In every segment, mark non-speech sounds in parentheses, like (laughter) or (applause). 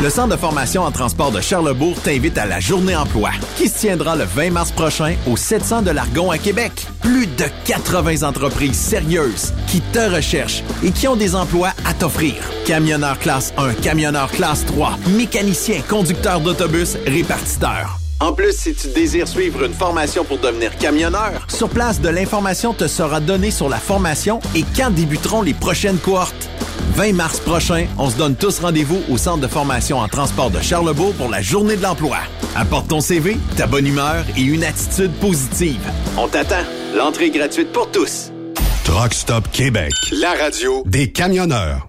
Le Centre de formation en transport de Charlebourg t'invite à la Journée emploi, qui se tiendra le 20 mars prochain au 700 de l'Argon à Québec. Plus de 80 entreprises sérieuses qui te recherchent et qui ont des emplois à t'offrir. Camionneur classe 1, camionneur classe 3, mécanicien, conducteur d'autobus, répartiteur. En plus, si tu désires suivre une formation pour devenir camionneur, sur place, de l'information te sera donnée sur la formation et quand débuteront les prochaines cohortes. 20 mars prochain, on se donne tous rendez-vous au Centre de formation en transport de Charlebourg pour la Journée de l'emploi. Apporte ton CV, ta bonne humeur et une attitude positive. On t'attend. L'entrée gratuite pour tous. Truck Stop Québec, la radio des camionneurs.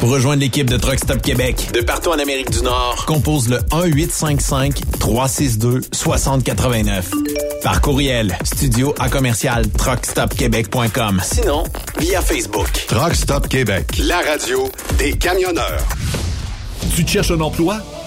Pour rejoindre l'équipe de Truck Stop Québec, De partout en Amérique du Nord, compose le 1-855-362-6089. Par courriel, studio à commercial truckstopquebec.com. Sinon, via Facebook. Truck Stop Québec, la radio des camionneurs. Tu cherches un emploi?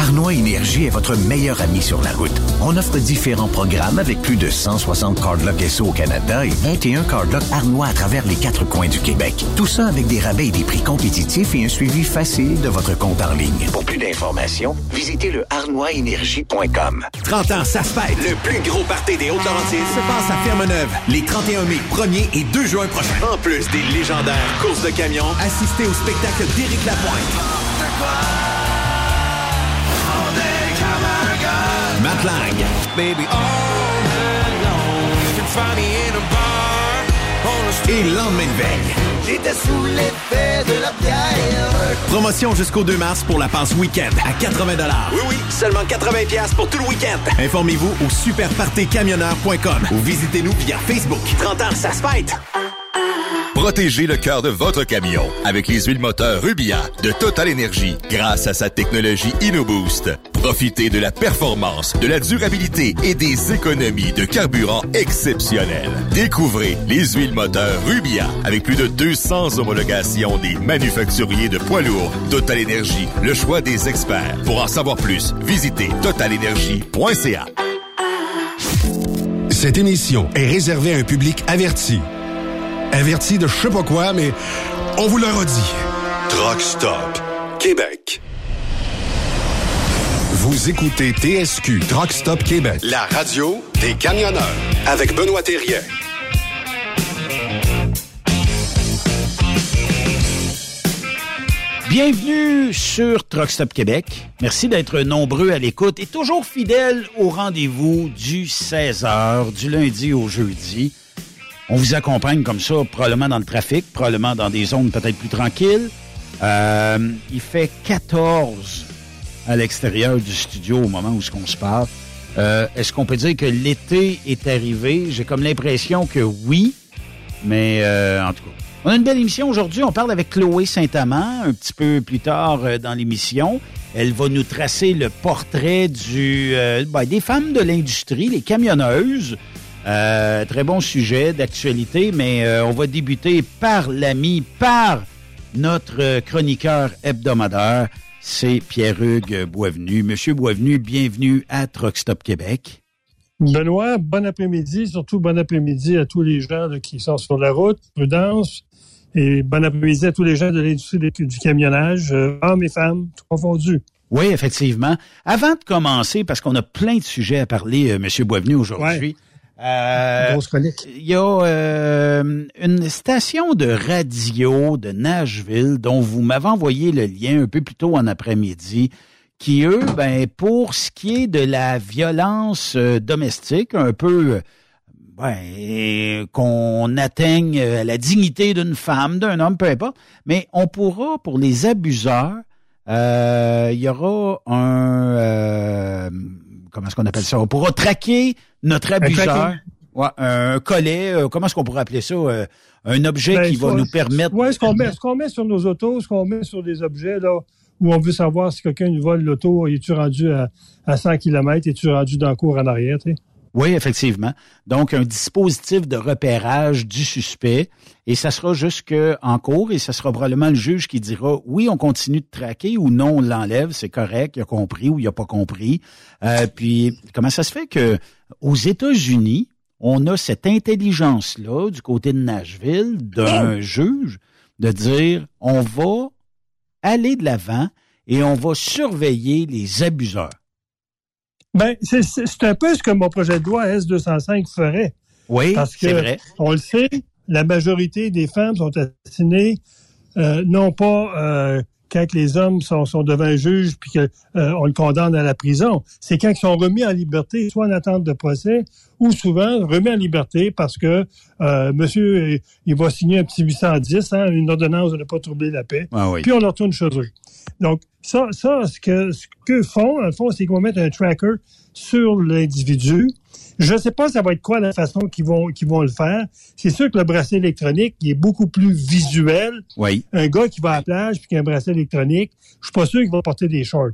Arnois Énergie est votre meilleur ami sur la route. On offre différents programmes avec plus de 160 cardlocks SO au Canada et 21 cardlocks Arnois à travers les quatre coins du Québec. Tout ça avec des rabais et des prix compétitifs et un suivi facile de votre compte en ligne. Pour plus d'informations, visitez le arnoisénergie.com. 30 ans, ça se fête. Le plus gros party des Hautes-Laurentides se passe à Fermeneuve les 31 mai, 1er et 2 juin prochains. En plus des légendaires courses de camions, assistez au spectacle d'Éric Lapointe. Et lendemain de veille. J'étais sous l'effet de la bière. Promotion jusqu'au 2 mars pour la passe week-end à 80 Oui, oui, seulement 80 pour tout le week-end. Informez-vous au superpartycamionneur.com ou visitez-nous via Facebook. 30 ans, ça se fête! Protégez le cœur de votre camion avec les huiles moteurs Rubia de Total Energy grâce à sa technologie InnoBoost. Profitez de la performance, de la durabilité et des économies de carburant exceptionnelles. Découvrez les huiles moteurs Rubia avec plus de 200 homologations des manufacturiers de poids lourds. Total Energy, le choix des experts. Pour en savoir plus, visitez totalenergy.ca. Cette émission est réservée à un public averti. Averti de je sais pas quoi, mais on vous le redit. Truck Stop Québec. Vous écoutez TSQ Truck Stop Québec, la radio des camionneurs avec Benoît Thérien. Bienvenue sur Truck Stop Québec. Merci d'être nombreux à l'écoute et toujours fidèles au rendez-vous du 16h du lundi au jeudi. On vous accompagne comme ça, probablement dans le trafic, probablement dans des zones peut-être plus tranquilles. Euh, il fait 14 à l'extérieur du studio au moment où on se parle. Euh, Est-ce qu'on peut dire que l'été est arrivé? J'ai comme l'impression que oui, mais euh, en tout cas. On a une belle émission aujourd'hui. On parle avec Chloé Saint-Amand un petit peu plus tard euh, dans l'émission. Elle va nous tracer le portrait du, euh, ben, des femmes de l'industrie, les camionneuses. Euh, très bon sujet d'actualité, mais euh, on va débuter par l'ami, par notre chroniqueur hebdomadaire. C'est Pierre-Hugues Boisvenu. Monsieur Boisvenu, bienvenue à Truck Stop Québec. Benoît, bon après-midi, surtout bon après-midi à tous les gens qui sont sur la route, prudence, et bon après-midi à tous les gens de l'industrie du, camionnage, euh, hommes et femmes, tout confondus. Oui, effectivement. Avant de commencer, parce qu'on a plein de sujets à parler, euh, Monsieur Boisvenu, aujourd'hui. Euh, Grosse chronique. Il y a euh, une station de radio de Nashville dont vous m'avez envoyé le lien un peu plus tôt en après-midi, qui eux, ben pour ce qui est de la violence euh, domestique, un peu ben, qu'on atteigne la dignité d'une femme, d'un homme, peu importe, mais on pourra, pour les abuseurs, euh, il y aura un euh, comment est-ce qu'on appelle ça? On pourra traquer notre abuseur. Ouais, un collet, euh, comment est-ce qu'on pourrait appeler ça? Euh, un objet Ben, qui va nous permettre. Ouais, ce qu'on met, ce qu'on met sur nos autos, ce qu'on met sur des objets, là, où on veut savoir si quelqu'un nous vole l'auto, es-tu rendu à, à 100 km, es-tu rendu dans le cours en arrière, tu sais? Oui, effectivement. Donc, un dispositif de repérage du suspect et ça sera jusqu'en cours et ça sera probablement le juge qui dira oui, on continue de traquer ou non, on l'enlève, c'est correct, il a compris ou il a pas compris. Euh, puis, comment ça se fait que aux États-Unis, on a cette intelligence-là du côté de Nashville d'un juge de dire on va aller de l'avant et on va surveiller les abuseurs. Ben, c'est- un peu ce que mon projet de loi S205 ferait. Oui, Parce que, c'est vrai. on le sait, la majorité des femmes sont assassinées euh, non pas euh, quand les hommes sont, sont devant un juge puis qu'on le condamne à la prison. C'est quand ils sont remis en liberté, soit en attente de procès, ou souvent remis en liberté parce que euh, monsieur, euh, il va signer un petit 810, hein, une ordonnance de ne pas troubler la paix, Ah oui. puis on leur retourne chez eux. Donc, ça, ça ce que ce que font, dans le fond, c'est qu'ils vont mettre un tracker sur l'individu. Je ne sais pas ça va être quoi la façon qu'ils vont qu'ils vont le faire. C'est sûr que le bracelet électronique il est beaucoup plus visuel. Oui. Un gars qui va à la plage puis qui a un bracelet électronique, je suis pas sûr qu'il va porter des shorts.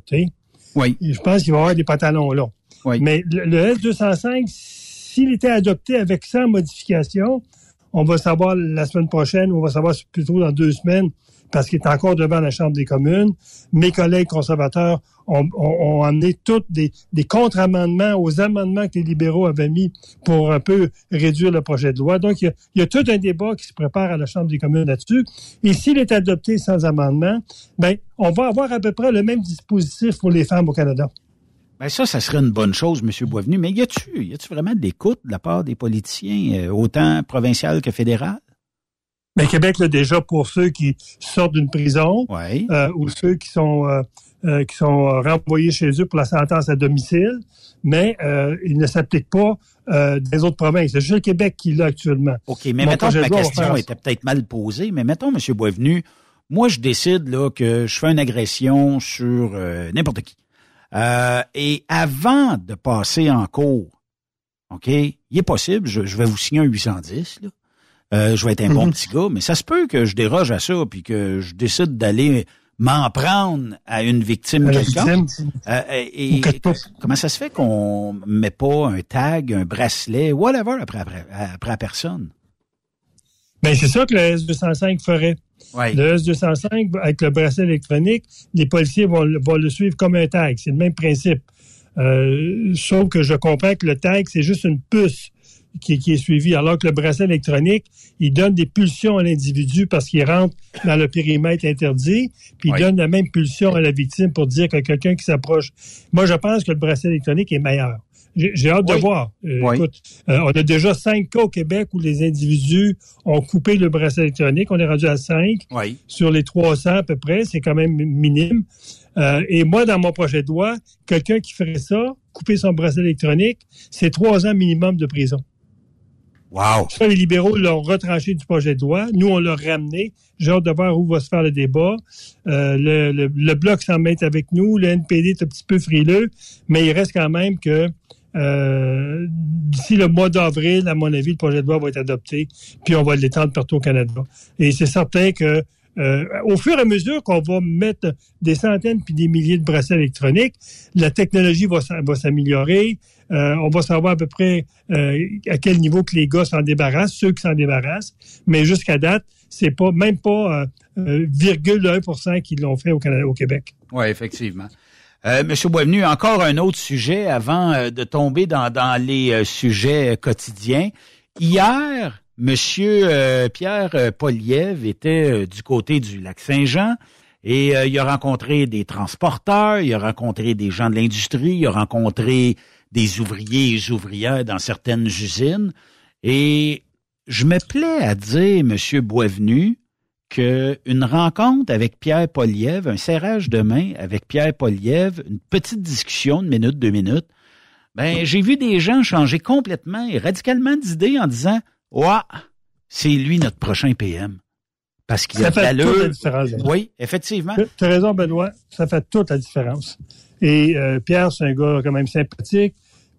Oui. Je pense qu'il va avoir des pantalons longs. Oui. Mais le, le S205, s'il était adopté avec 100 modifications, on va savoir la semaine prochaine, on va savoir plutôt dans deux semaines, parce qu'il est encore devant la Chambre des communes. Mes collègues conservateurs ont, amené tous des, contre-amendements aux amendements que les libéraux avaient mis pour un peu réduire le projet de loi. Donc, il y a, tout un débat qui se prépare à la Chambre des communes là-dessus. Et s'il est adopté sans amendement, ben, on va avoir à peu près le même dispositif pour les femmes au Canada. Ben ça, ça serait une bonne chose, M. Boisvenu. Mais y a-tu, y a-tu vraiment de l'écoute de la part des politiciens, euh, autant provincial que fédéral? Mais Québec, là, déjà, pour ceux qui sortent d'une prison euh, ou ceux qui sont euh, euh, qui sont euh, renvoyés chez eux pour la sentence à domicile, mais euh, il ne s'applique pas euh, des autres provinces. C'est juste le Québec qui l'a actuellement. OK, mais Mon mettons que ma question était peut-être mal posée, mais mettons, M. Boisvenu, moi, je décide là, que je fais une agression sur euh, n'importe qui. Euh, et avant de passer en cours, OK, il est possible, je, je vais vous signer un 810, là. Euh, je vais être un bon Mhm. petit gars, mais ça se peut que je déroge à ça, puis que je décide d'aller m'en prendre à une victime quelconque. Euh, et, et comment ça se fait qu'on met pas un tag, un bracelet, whatever, après, après, après la personne? Ben, c'est ça que le S205 ferait. Ouais. Le S205, avec le bracelet électronique, les policiers vont, le- vont le suivre comme un tag. C'est le même principe. Euh, sauf que je comprends que le tag, c'est juste une puce qui, qui est suivie, alors que le bracelet électronique, il donne des pulsions à l'individu parce qu'il rentre dans le périmètre interdit, puis il donne la même pulsion à la victime pour dire que quelqu'un qui s'approche. Moi, je pense que le bracelet électronique est meilleur. J'ai hâte de voir. Euh, Oui. Écoute, euh, on a déjà cinq cas au Québec où les individus ont coupé le bracelet électronique. On est rendu à cinq Oui. sur les 300 à peu près. C'est quand même minime. Euh, et moi, dans mon projet de loi, quelqu'un qui ferait ça, couper son bracelet électronique, c'est trois ans minimum de prison. Wow. Les libéraux l'ont retranché du projet de loi. Nous, on l'a ramené. J'ai hâte de voir où va se faire le débat. Euh, le Bloc s'en met avec nous. Le NPD est un petit peu frileux, mais il reste quand même que euh, d'ici le mois d'avril, à mon avis, le projet de loi va être adopté, puis on va l'étendre partout au Canada. Et c'est certain que euh, au fur et à mesure qu'on va mettre des centaines puis des milliers de bracelets électroniques, la technologie va, s'améliorer. Euh, on va savoir à peu près euh, à quel niveau que les gars s'en débarrassent, ceux qui s'en débarrassent. Mais jusqu'à date, c'est pas même pas euh, euh, virgule 1 qui l'ont fait au Canada, au Québec. Oui, effectivement. Euh, Monsieur Boisvenu, encore un autre sujet avant euh, de tomber dans, dans les euh, sujets euh, quotidiens. Hier, Monsieur euh, Pierre euh, Poliev était euh, du côté du lac Saint-Jean et il a rencontré des transporteurs, il a rencontré des gens de l'industrie, il a rencontré des ouvriers et ouvrières dans certaines usines. Et je me plais à dire, Monsieur Boisvenu, qu'une rencontre avec Pierre Poliev, un serrage de main avec Pierre Poliev, une petite discussion de minute, deux minutes, ben, j'ai vu des gens changer complètement et radicalement d'idée en disant, ouais, c'est lui notre prochain PM. Parce qu'il a de fait toute la différence. Benoît. Oui, effectivement. Tu as raison, Benoît. Ça fait toute la différence. Et euh, Pierre, c'est un gars quand même sympathique.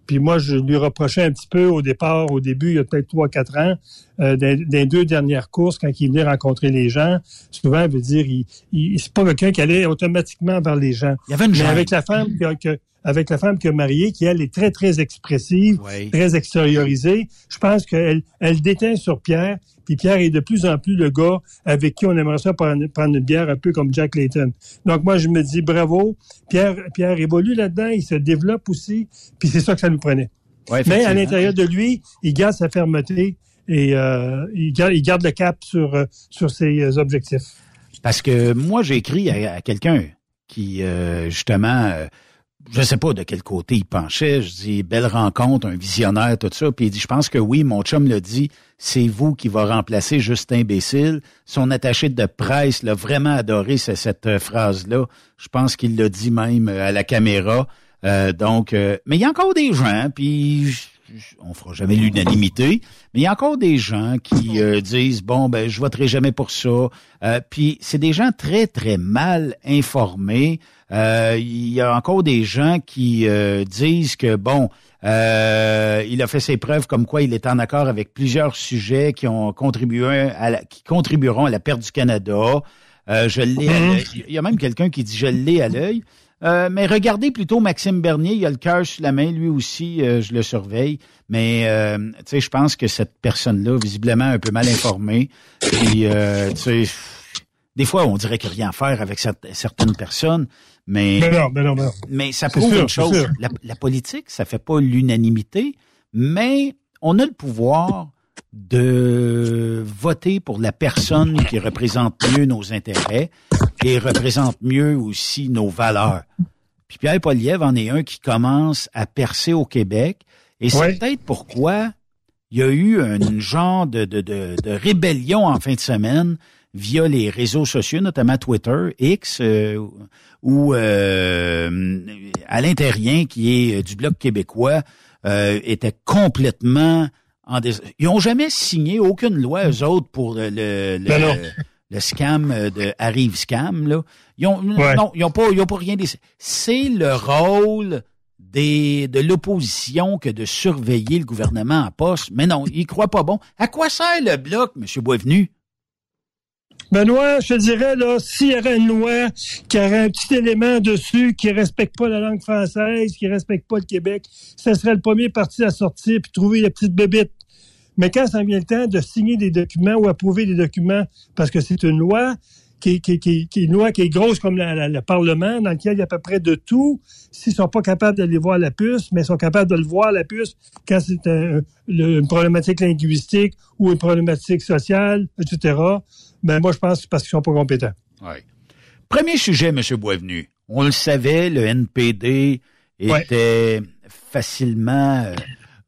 Puis moi, je lui reprochais un petit peu au départ, au début, il y a peut-être trois, quatre ans, euh, des, des deux dernières courses, quand il venait rencontrer les gens, souvent, il veut dire, il, il c'est pas quelqu'un qui allait automatiquement vers les gens. Il y avait une Mais avec la femme que, que- avec la femme qu'il a mariée, qui elle est très, très expressive, Oui. très extériorisée, je pense qu'elle elle déteint sur Pierre, puis Pierre est de plus en plus le gars avec qui on aimerait ça prendre, prendre une bière un peu comme Jack Layton. Donc moi, je me dis bravo, Pierre, Pierre évolue là-dedans, il se développe aussi, puis c'est ça que ça nous prenait. Ouais, Mais à l'intérieur de lui, il garde sa fermeté et euh, il, garde, il garde le cap sur, euh, sur ses euh, objectifs. Parce que moi, j'ai écrit à, à quelqu'un qui, euh, justement, euh, je sais pas de quel côté il penchait. Je dis, belle rencontre, un visionnaire, tout ça. Puis il dit, je pense que oui, mon chum l'a dit, c'est vous qui va remplacer Justin Imbécile. Son attaché de presse l'a vraiment adoré ce- cette euh, phrase-là. Je pense qu'il l'a dit même euh, à la caméra. Euh, donc, mais il y a encore des gens, puis on fera jamais l'unanimité, mais il y a encore des gens qui disent bon ben je voterai jamais pour ça. Puis c'est des gens très très mal informés. Euh, il y a encore des gens qui euh, disent que bon euh, il a fait ses preuves comme quoi il est en accord avec plusieurs sujets qui ont contribué à la- qui contribueront à la perte du Canada. Euh, je l'ai. à l'œil. Il y a même quelqu'un qui dit je l'ai à l'œil. Euh, mais regardez plutôt Maxime Bernier, il a le cœur sur la main, lui aussi, euh, je le surveille. Mais euh, tu sais, je pense que cette personne-là, visiblement un peu mal informée, puis euh, tu sais, des fois on dirait qu'il n'y a rien à faire avec certaines personnes, mais Mais non, mais non, mais non. mais ça prouve sûr, une chose. La, la politique, ça fait pas l'unanimité, mais on a le pouvoir de voter pour la personne qui représente mieux nos intérêts et représente mieux aussi nos valeurs. Puis Pierre Poliev en est un qui commence à percer au Québec. Et c'est Ouais. peut-être pourquoi il y a eu un genre de, de, de, de rébellion en fin de semaine via les réseaux sociaux, notamment Twitter, X, euh, où euh, Alain Terrien, qui est euh, du Bloc québécois, euh, était complètement en dés... Ils ont jamais signé aucune loi, eux autres, pour le, le, Ben le, le scam euh, de Arrive Scam. Là. Ils ont, Ouais. Non, ils ont pas, ils ont pas rien décidé. C'est le rôle des, de l'opposition que de surveiller le gouvernement en poste. Mais non, ils croient pas bon. À quoi sert le bloc, M. Boisvenu? Benoît, je te dirais, là, s'il y aurait une loi qui aurait un petit élément dessus qui respecte pas la langue française, qui respecte pas le Québec, ce serait le premier parti à sortir puis trouver les petites bébites. Mais quand ça vient le temps de signer des documents ou approuver des documents, parce que c'est une loi qui, est une loi qui est grosse comme le Parlement, dans lequel il y a à peu près de tout, s'ils sont pas capables d'aller voir la puce, mais ils sont capables de le voir, la puce, quand c'est une problématique linguistique ou une problématique sociale, etc., ben moi, je pense que c'est parce qu'ils sont pas compétents. Oui. Premier sujet, M. Boisvenu. On le savait, le NPD était facilement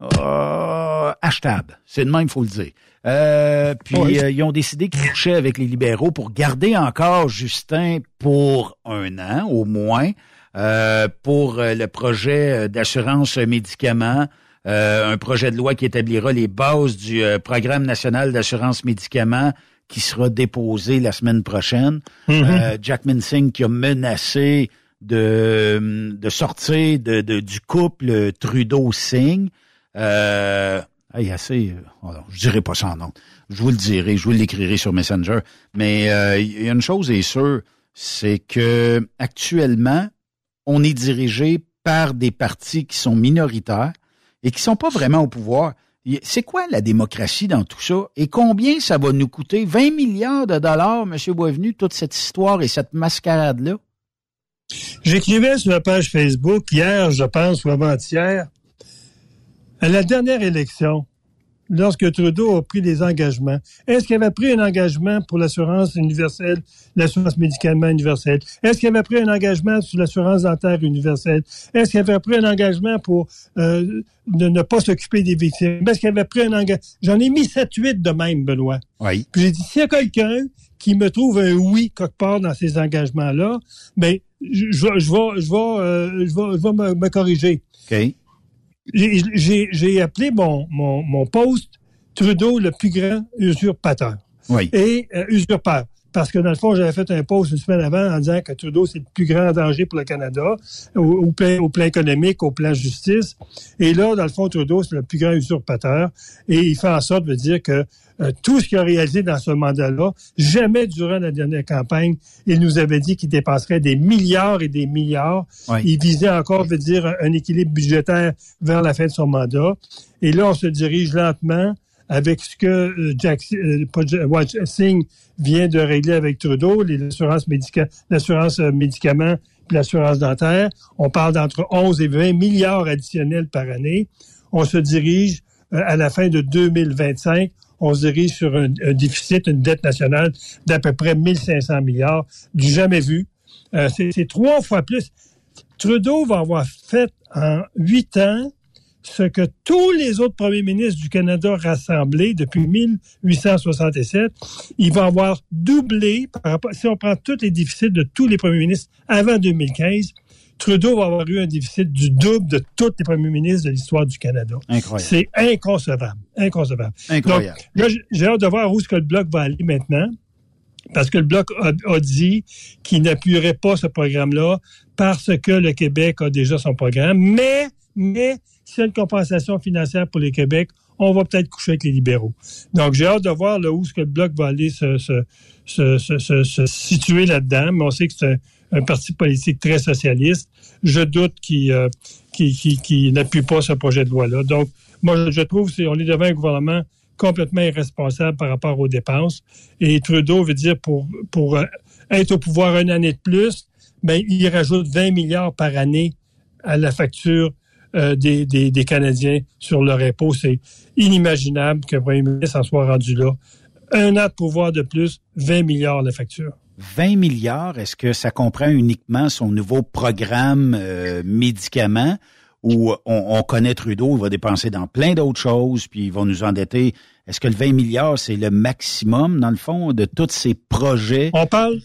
euh, achetable. C'est de même, il faut le dire. Euh, puis euh, ils ont décidé qu'ils couchaient avec les libéraux pour garder encore Justin pour un an au moins euh, pour le projet d'assurance médicaments, un projet de loi qui établira les bases du programme national d'assurance médicaments qui sera déposé la semaine prochaine. Euh, Jack Minsing qui a menacé de, de sortir de, de- du couple Trudeau-Singh. Euh, hey, assez, euh, oh je dirai pas ça en nom. Je vous le dirai, je vous l'écrirai sur Messenger. Mais euh, il y a une chose est sûre, c'est que actuellement, on est dirigé par des partis qui sont minoritaires et qui sont pas vraiment au pouvoir. C'est quoi la démocratie dans tout ça? Et combien ça va nous coûter? 20 milliards de dollars, M. Boisvenu, toute cette histoire et cette mascarade-là? J'écrivais sur la page Facebook hier, je pense, ou avant-hier, à la dernière élection, lorsque Trudeau a pris des engagements, est-ce qu'il avait pris un engagement pour l'assurance universelle, l'assurance médicalement universelle? Est-ce qu'il avait pris un engagement sur l'assurance dentaire universelle? Est-ce qu'il avait pris un engagement pour euh, de ne pas s'occuper des victimes? Est-ce qu'il avait pris un engagement? J'en ai mis 7-8 de même, Benoît. Oui. Puis j'ai dit, s'il y a quelqu'un qui me trouve un oui quelque part dans ces engagements-là, ben, je, je, vais- je vais, je vais, euh, je vais, je vais me, me corriger. OK. J'ai- appelé mon, mon, mon poste Trudeau le plus grand usurpateur. Oui. Et euh, usurpeur. Parce que dans le fond, j'avais fait un post une semaine avant en disant que Trudeau, c'est le plus grand danger pour le Canada, au, au plan, au plan économique, au plan justice. Et là, dans le fond, Trudeau, c'est le plus grand usurpateur. Et il fait en sorte de dire que euh, tout ce qu'il a réalisé dans ce mandat-là, jamais durant la dernière campagne, il nous avait dit qu'il dépenserait des milliards et des milliards. Oui. Il visait encore, veut dire, un, un équilibre budgétaire vers la fin de son mandat. Et là, on se dirige lentement avec ce que euh, Jack, euh, ouais, Singh vient de régler avec Trudeau, l'assurance médica, l'assurance euh, médicaments puis l'assurance dentaire. On parle d'entre 11 et 20 milliards additionnels par année. On se dirige euh, à la fin de 2025, on se dirige sur un, un déficit, une dette nationale d'à peu près 1500 milliards, du jamais vu. Euh, c'est trois fois plus. Trudeau va avoir fait en huit ans ce que tous les autres premiers ministres du Canada rassemblés depuis 1867, il va avoir doublé, par rapport, si on prend tous les déficits de tous les premiers ministres avant 2015, Trudeau va avoir eu un déficit du double de tous les premiers ministres de l'histoire du Canada. Incroyable. C'est inconcevable. Inconcevable. Incroyable. Donc, j'ai hâte de voir où ce que le Bloc va aller maintenant. Parce que le Bloc a, a dit qu'il n'appuierait pas ce programme-là parce que le Québec a déjà son programme. Mais, mais, une compensation financière pour le Québec, on va peut-être coucher avec les libéraux. Donc, j'ai hâte de voir où ce le Bloc va aller se, situer là-dedans. Mais on sait que c'est un, parti politique très socialiste. Je doute qu'il euh, qu'il- n'appuie pas ce projet de loi-là. Donc, moi, je, je trouve qu'on est devant un gouvernement complètement irresponsable par rapport aux dépenses. Et Trudeau veut dire pour, pour euh, être au pouvoir une année de plus, ben, il rajoute 20 milliards par année à la facture euh, des, des, des Canadiens sur leur impôt. C'est inimaginable qu'un premier ministre en soit rendu là. Un an de pouvoir de plus, 20 milliards la facture. 20 milliards, est-ce que ça comprend uniquement son nouveau programme euh, médicaments où on, on connaît Trudeau, il va dépenser dans plein d'autres choses, puis il va nous endetter? Est-ce que le 20 milliards, c'est le maximum, dans le fond, de tous ces projets? On parle,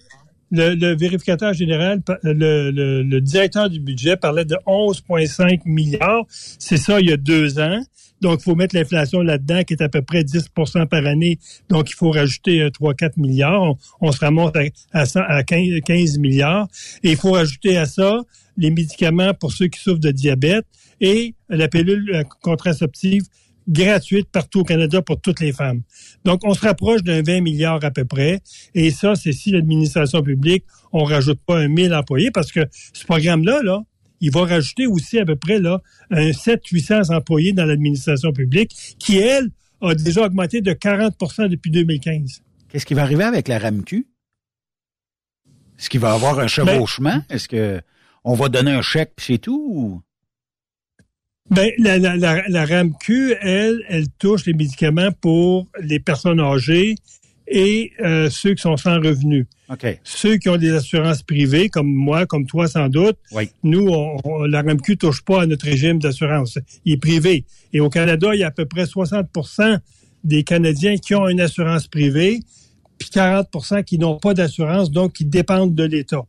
le, vérificateur général, le, directeur du budget parlait de 11,5 milliards. C'est ça il y a deux ans. Donc, il faut mettre l'inflation là-dedans, qui est à peu près 10% par année. Donc, il faut rajouter euh, 3-4 milliards. On, se remonte à, à, 100 à 15, 15 milliards. Et il faut rajouter à ça les médicaments pour ceux qui souffrent de diabète et la pilule contraceptive gratuite partout au Canada pour toutes les femmes. Donc, on se rapproche d'un 20 milliards à peu près. Et ça, c'est si l'administration publique, on rajoute pas un 1000 employés parce que ce programme-là, là, il va rajouter aussi à peu près là, un 700-800 employés dans l'administration publique qui, elle, a déjà augmenté de 40% depuis 2015. Qu'est-ce qui va arriver avec la RAMQ? Est-ce qu'il va y avoir un chevauchement? Est-ce que on va donner un chèque puis c'est tout? ou- Ben, la, la, la, la RAMQ, elle, elle touche les médicaments pour les personnes âgées et euh, ceux qui sont sans revenus. OK. Ceux qui ont des assurances privées, comme moi, comme toi sans doute, Oui. nous, on, on- la RAMQ touche pas à notre régime d'assurance. Il est privé. Et au Canada, il y a à peu près 60% des Canadiens qui ont une assurance privée, puis 40% qui n'ont pas d'assurance, donc qui dépendent de l'État.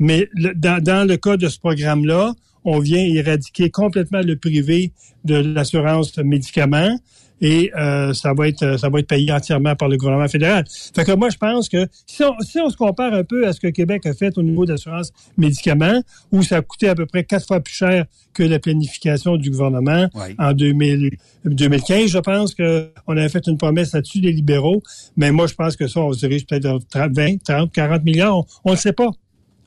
Mais le- dans, dans le cas de ce programme-là, on vient éradiquer complètement le privé de l'assurance médicaments et euh, ça va être ça va être payé entièrement par le gouvernement fédéral. Fait que moi je pense que si on, si on se compare un peu à ce que Québec a fait au niveau d'assurance médicaments où ça a coûté à peu près quatre fois plus cher que la planification du gouvernement Oui. en 2000, 2015, je pense que on avait fait une promesse là-dessus des libéraux, mais moi je pense que ça on se dirige peut-être vers 30, 20, 30, 40 millions, on ne sait pas.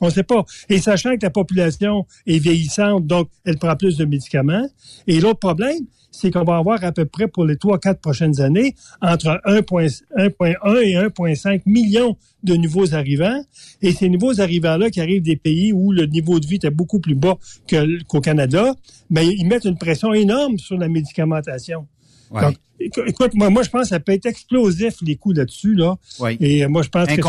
On ne sait pas. Et sachant que la population est vieillissante, donc elle prend plus de médicaments. Et l'autre problème, c'est qu'on va avoir à peu près pour les trois, quatre prochaines années entre 1,1 et 1,5 millions de nouveaux arrivants. Et ces nouveaux arrivants-là qui arrivent des pays où le niveau de vie était beaucoup plus bas qu'au Canada, ben, ils mettent une pression énorme sur la médicamentation. Ouais. Donc, écou- écoute, moi, moi, je pense que ça peut être explosif, les coûts là-dessus, là. Et euh, moi, je pense que...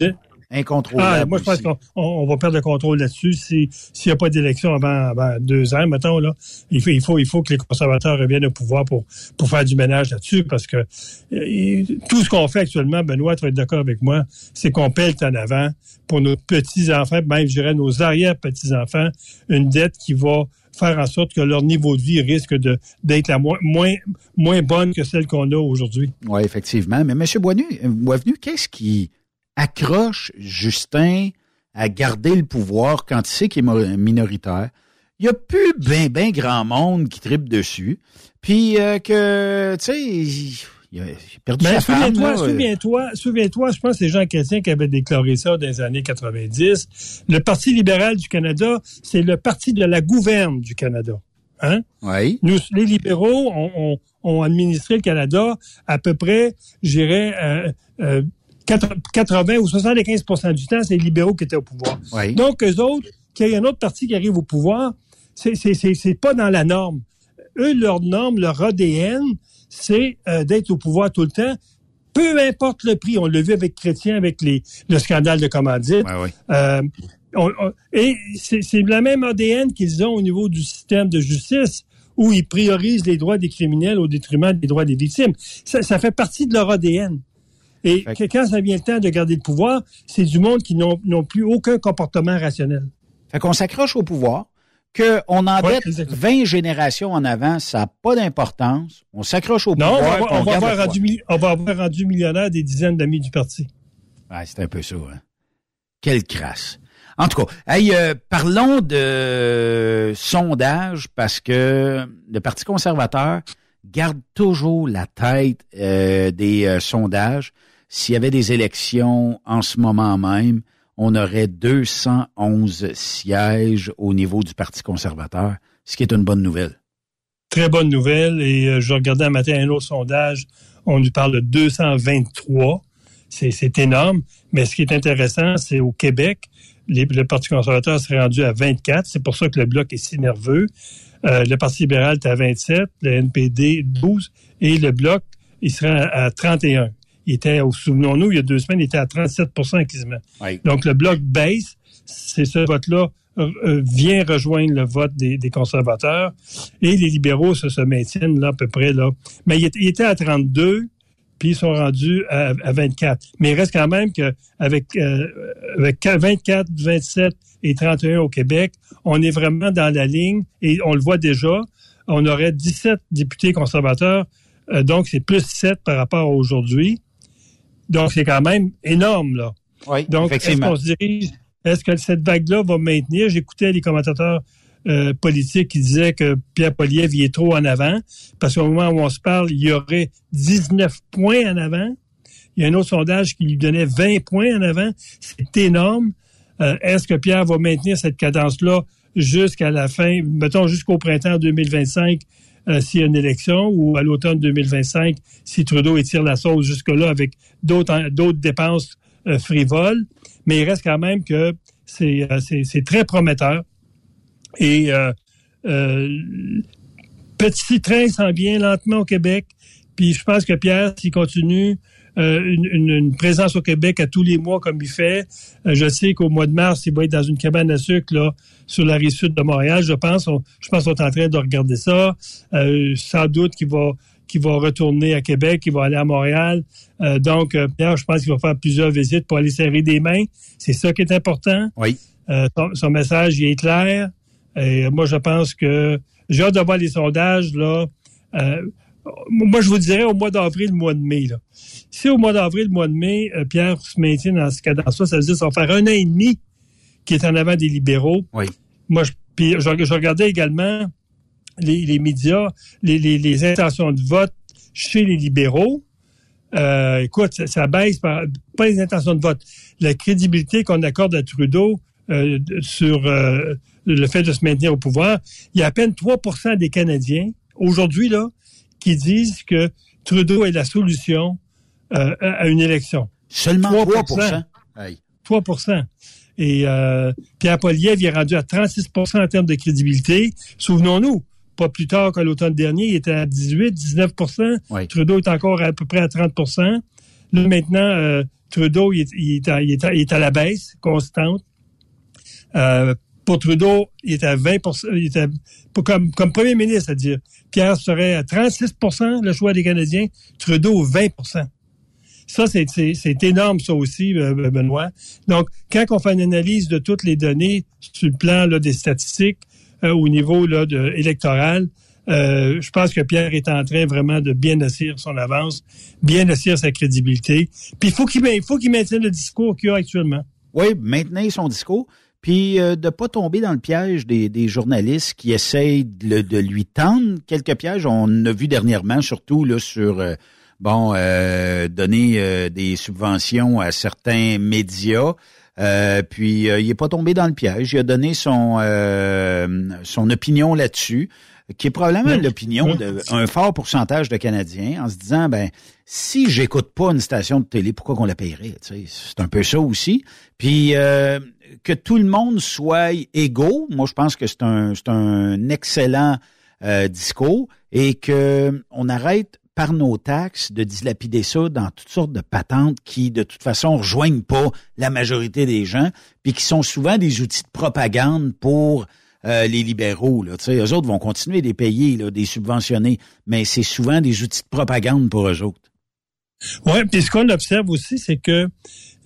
c'est Incontrôlable. ah, moi, je pense qu'on on- on va perdre le contrôle là-dessus si- s'il n'y a pas d'élection avant, avant deux ans, mettons. Là. Il, faut, il, faut, il faut que les conservateurs reviennent au pouvoir pour, pour faire du ménage là-dessus parce que euh, tout ce qu'on fait actuellement, Benoît, tu vas être d'accord avec moi, c'est qu'on pèle en avant pour nos petits-enfants, même, je dirais, nos arrière-petits-enfants, une dette qui va faire en sorte que leur niveau de vie risque de d'être la moins, moins, moins bonne que celle qu'on a aujourd'hui. Oui, effectivement. Mais M. Boisvenu, Boisvenu qu'est-ce qui accroche Justin à garder le pouvoir quand il sait qu'il est minoritaire. Il n'y a plus ben ben grand monde qui tripe dessus. Puis euh, que, tu sais, il a perdu sa femme. souviens-toi, souviens-toi, souviens-toi, je pense que c'est Jean Chrétien qui avait déclaré ça dans les années 90. Le Parti libéral du Canada, c'est le parti de la gouverne du Canada. Hein? Oui. Nous, les libéraux, on, on- ont administré le Canada à peu près, je dirais, euh, euh, 80 ou 75% du temps, c'est les libéraux qui étaient au pouvoir. Oui. Donc, eux autres, qu'il y ait un autre parti qui arrive au pouvoir, c'est pas dans la norme. Eux, leur norme, leur ADN, c'est euh, d'être au pouvoir tout le temps, peu importe le prix. On l'a vu avec Chrétien, avec les, le scandale de commandite. Euh, on- on- et c'est c'est la même ADN qu'ils ont au niveau du système de justice où ils priorisent les droits des criminels au détriment des droits des victimes. Ça, ça fait partie de leur ADN. Et que quand ça vient le temps de garder le pouvoir, c'est du monde qui n'ont plus aucun comportement rationnel. Fait qu'on s'accroche au pouvoir, qu'on endette 20 générations en avant, ça n'a pas d'importance. On s'accroche au Non, pouvoir. puis on, va avoir rendu, on va avoir rendu millionnaire des dizaines d'amis du parti. Ouais, c'est un peu ça. Hein. Quelle crasse. En tout cas, hey, euh, parlons de sondage parce que le Parti conservateur garde toujours la tête euh, des euh, sondages. S'il y avait des élections en ce moment même, on aurait 211 sièges au niveau du Parti conservateur, ce qui est une bonne nouvelle. Très bonne nouvelle. Et euh, je regardais un matin un autre sondage. On nous parle de 223. C'est, énorme. Mais ce qui est intéressant, c'est au Québec, le Parti conservateur serait rendu à 24. C'est pour ça que le Bloc est si nerveux. Euh, le Parti libéral est à 27, le NPD 12 et le Bloc, il serait à, à 31. Il était, souvenons-nous, il y a deux semaines, il était à 37% quasiment. Oui. Donc, le Bloc baisse. C'est ce vote-là euh, euh, vient rejoindre le vote des, des conservateurs. Et les libéraux se, se maintiennent là à peu près. là. Mais il était, il était à 32, puis ils sont rendus à, à 24. Mais il reste quand même qu'avec euh, avec 24, 27 et 31 au Québec, on est vraiment dans la ligne et on le voit déjà. On aurait 17 députés conservateurs, euh, donc c'est plus 7 par rapport à aujourd'hui. Donc c'est quand même énorme, là. Oui, Donc, est-ce qu'on se dirige, est-ce que cette vague-là va maintenir? J'écoutais les commentateurs euh, politiques qui disaient que Pierre Poliev y est trop en avant, parce qu'au moment où on se parle, il y aurait 19 points en avant. Il y a un autre sondage qui lui donnait 20 points en avant. C'est énorme. Euh, est-ce que Pierre va maintenir cette cadence-là jusqu'à la fin, mettons jusqu'au printemps 2025, euh, s'il y a une élection, ou à l'automne 2025, si Trudeau étire la sauce jusque-là avec d'autres dépenses euh, frivoles. Mais il reste quand même que c'est euh, très prometteur. Et petit train s'en vient lentement au Québec. Puis je pense que Pierre, s'il continue euh, une, une- une présence au Québec à tous les mois comme il fait, euh, je sais qu'au mois de mars, il va être dans une cabane à sucre là, sur la rive sud de Montréal. Je pense, on, je pense qu'on est en train de regarder ça. Euh, sans doute qu'il va qu'il va retourner à Québec, qu'il va aller à Montréal. Euh, donc, Pierre, je pense qu'il va faire plusieurs visites pour aller serrer des mains. C'est ça qui est important. Oui. Euh, son, son message il est clair. Et moi, je pense que j'ai hâte de voir les sondages. Là. Euh, moi, je vous dirais au mois d'avril, mois de mai. Là. Si au mois d'avril, mois de mai, euh, Pierre se maintient dans ce cadence-là, ça veut dire ça va faire un an et demi qui est en avant des libéraux. Oui. Moi, je, puis je, je regardais également les, les médias, les, les, les intentions de vote chez les libéraux. Euh, écoute, ça, ça baisse par, pas les intentions de vote, la crédibilité qu'on accorde à Trudeau euh, sur euh, le fait de se maintenir au pouvoir. Il y a à peine 3% des Canadiens aujourd'hui là qui disent que Trudeau est la solution euh, à une élection. Seulement 3 Hey. 3% Et euh, Pierre Poliev est rendu à 36% en termes de crédibilité. Souvenons-nous, pas plus tard qu'à l'automne dernier, il était à 18, 19 Oui. Trudeau est encore à peu près à 30% Là, maintenant, euh, Trudeau, il est, il est à, il est à- il est à la baisse constante. Euh, pour Trudeau, il est à 20 il pour- comme, premier ministre, c'est-à-dire, Pierre serait à 36% le choix des Canadiens, Trudeau 20% ça, c'est- énorme, ça aussi, euh, Benoît. Donc, quand on fait une analyse de toutes les données sur le plan des statistiques euh, au niveau électoral, Euh, je pense que Pierre est en train vraiment de bien assurer son avance, bien assurer sa crédibilité. Puis il faut qu'il il faut qu'il maintienne le discours qu'il a actuellement. Oui, maintenir son discours. Puis euh, de pas tomber dans le piège des, des journalistes qui essayent de, de, lui tendre quelques pièges. On a vu dernièrement, surtout là sur euh, bon euh, donner euh, des subventions à certains médias. puis il n'est pas tombé dans le piège. Il a donné son son opinion là-dessus qui est probablement l'opinion d'un fort pourcentage de Canadiens, en se disant, ben, si j'écoute pas une station de télé, pourquoi qu'on la paierait? C'est un peu ça aussi. Puis euh, que tout le monde soit égaux, moi je pense que c'est un, un excellent euh, discours et que on arrête par nos taxes de dilapider ça dans toutes sortes de patentes qui, de toute façon, rejoignent pas la majorité des gens, puis qui sont souvent des outils de propagande pour euh, les libéraux. Là. Eux autres vont continuer de payer, là, des subventionnés, mais c'est souvent des outils de propagande pour eux autres. Oui, puis ce qu'on observe aussi, c'est que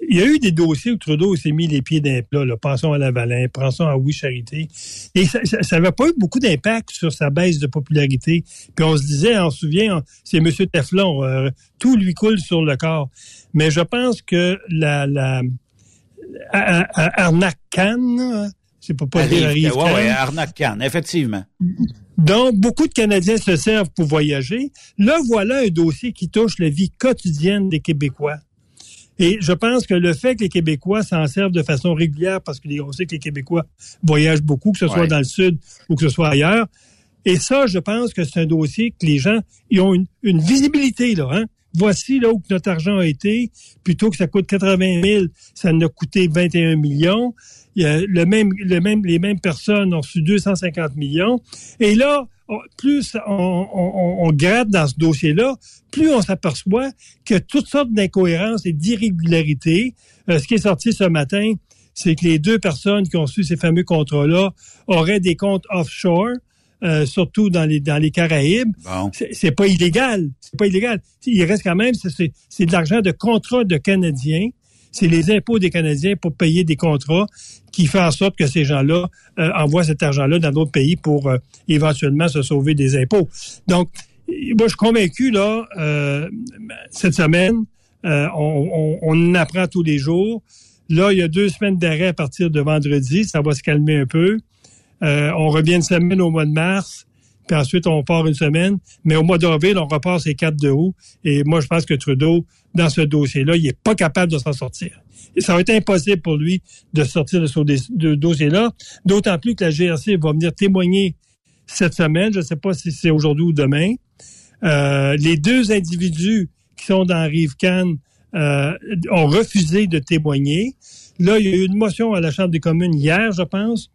il y a eu des dossiers où Trudeau s'est mis les pieds d'un plat. Là. Pensons à Lavalin, pensons à Oui Charité. Et ça n'avait pas eu beaucoup d'impact sur sa baisse de popularité. Puis on se disait, on se souvient, c'est M. Teflon, euh, tout lui coule sur le corps. Mais je pense que la, la Arnaque Cannes, c'est pas dire arrive. Oui, ouais, arnaque effectivement. Donc, beaucoup de Canadiens se servent pour voyager. Là, voilà un dossier qui touche la vie quotidienne des Québécois. Et je pense que le fait que les Québécois s'en servent de façon régulière, parce que on sait que les Québécois voyagent beaucoup, que ce soit dans le sud ou que ce soit ailleurs. Et ça, je pense que c'est un dossier que les gens ils ont une, une visibilité là. Hein? Voici là où notre argent a été. Plutôt que ça coûte 80 000, ça nous a coûté 21 millions le même, le même, les mêmes personnes ont reçu 250 millions. Et là, plus on, on, on gratte dans ce dossier-là, plus on s'aperçoit que toutes sortes d'incohérences et d'irrégularités. Euh, ce qui est sorti ce matin, c'est que les deux personnes qui ont reçu ces fameux contrats-là auraient des comptes offshore. Euh, surtout dans les dans les Caraïbes, c'est pas illégal, c'est pas illégal. Il reste quand même, c'est de l'argent de contrats de Canadiens c'est les impôts des Canadiens pour payer des contrats qui font en sorte que ces gens-là euh, envoient cet argent-là dans d'autres pays pour euh, éventuellement se sauver des impôts. Donc, moi, je suis convaincu, là, euh, cette semaine, on, on, apprend tous les jours. Là, il y a deux semaines d'arrêt à partir de vendredi. Ça va se calmer un peu. on revient une semaine au mois de mars puis ensuite on part une semaine. Mais au mois d'avril, on repart ces 4 de août. Et moi, je pense que Trudeau, dans ce dossier-là, il est pas capable de s'en sortir. Ça va être impossible pour lui de sortir de ce dossier-là, d'autant plus que la GRC va venir témoigner cette semaine, je ne sais pas si c'est aujourd'hui ou demain. Euh, les deux individus qui sont dans Rive-Cannes euh, ont refusé de témoigner. Là, il y a eu une motion à la Chambre des communes hier, je pense,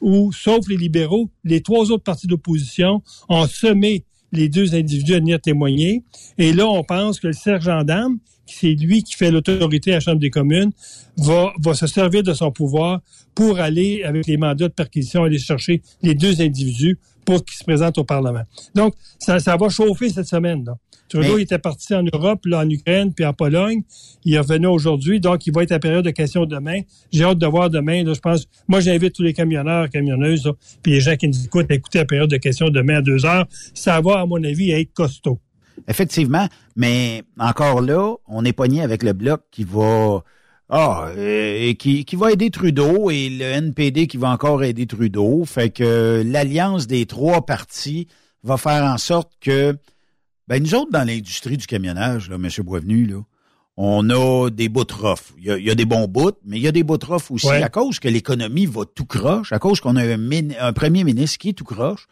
où, sauf les libéraux, les trois autres partis d'opposition ont semé les deux individus à venir témoigner. Et là, on pense que le sergent d'armes, c'est lui qui fait l'autorité à la Chambre des communes, va, va se servir de son pouvoir pour aller, avec les mandats de perquisition, aller chercher les deux individus pour qu'ils se présentent au Parlement. Donc, ça, ça va chauffer cette semaine. Là. Trudeau était parti en Europe, là, en Ukraine, puis en Pologne. Il est revenu aujourd'hui, donc il va être à période de questions demain. J'ai hâte de voir demain. Là, je pense, moi, j'invite tous les camionneurs, camionneuses, puis les gens qui nous écoutent à écouter la période de questions demain à deux heures. Ça va, à mon avis, être costaud. Effectivement, mais encore là, on est pogné avec le bloc qui va ah, et qui, qui va aider Trudeau et le NPD qui va encore aider Trudeau. Fait que l'alliance des trois partis va faire en sorte que ben nous autres, dans l'industrie du camionnage, là, M. Boisvenu, là, on a des bouts Il y a, des bons bouts, mais il y a des bouts aussi à cause que l'économie va tout croche, à cause qu'on a un, premier ministre qui est tout croche,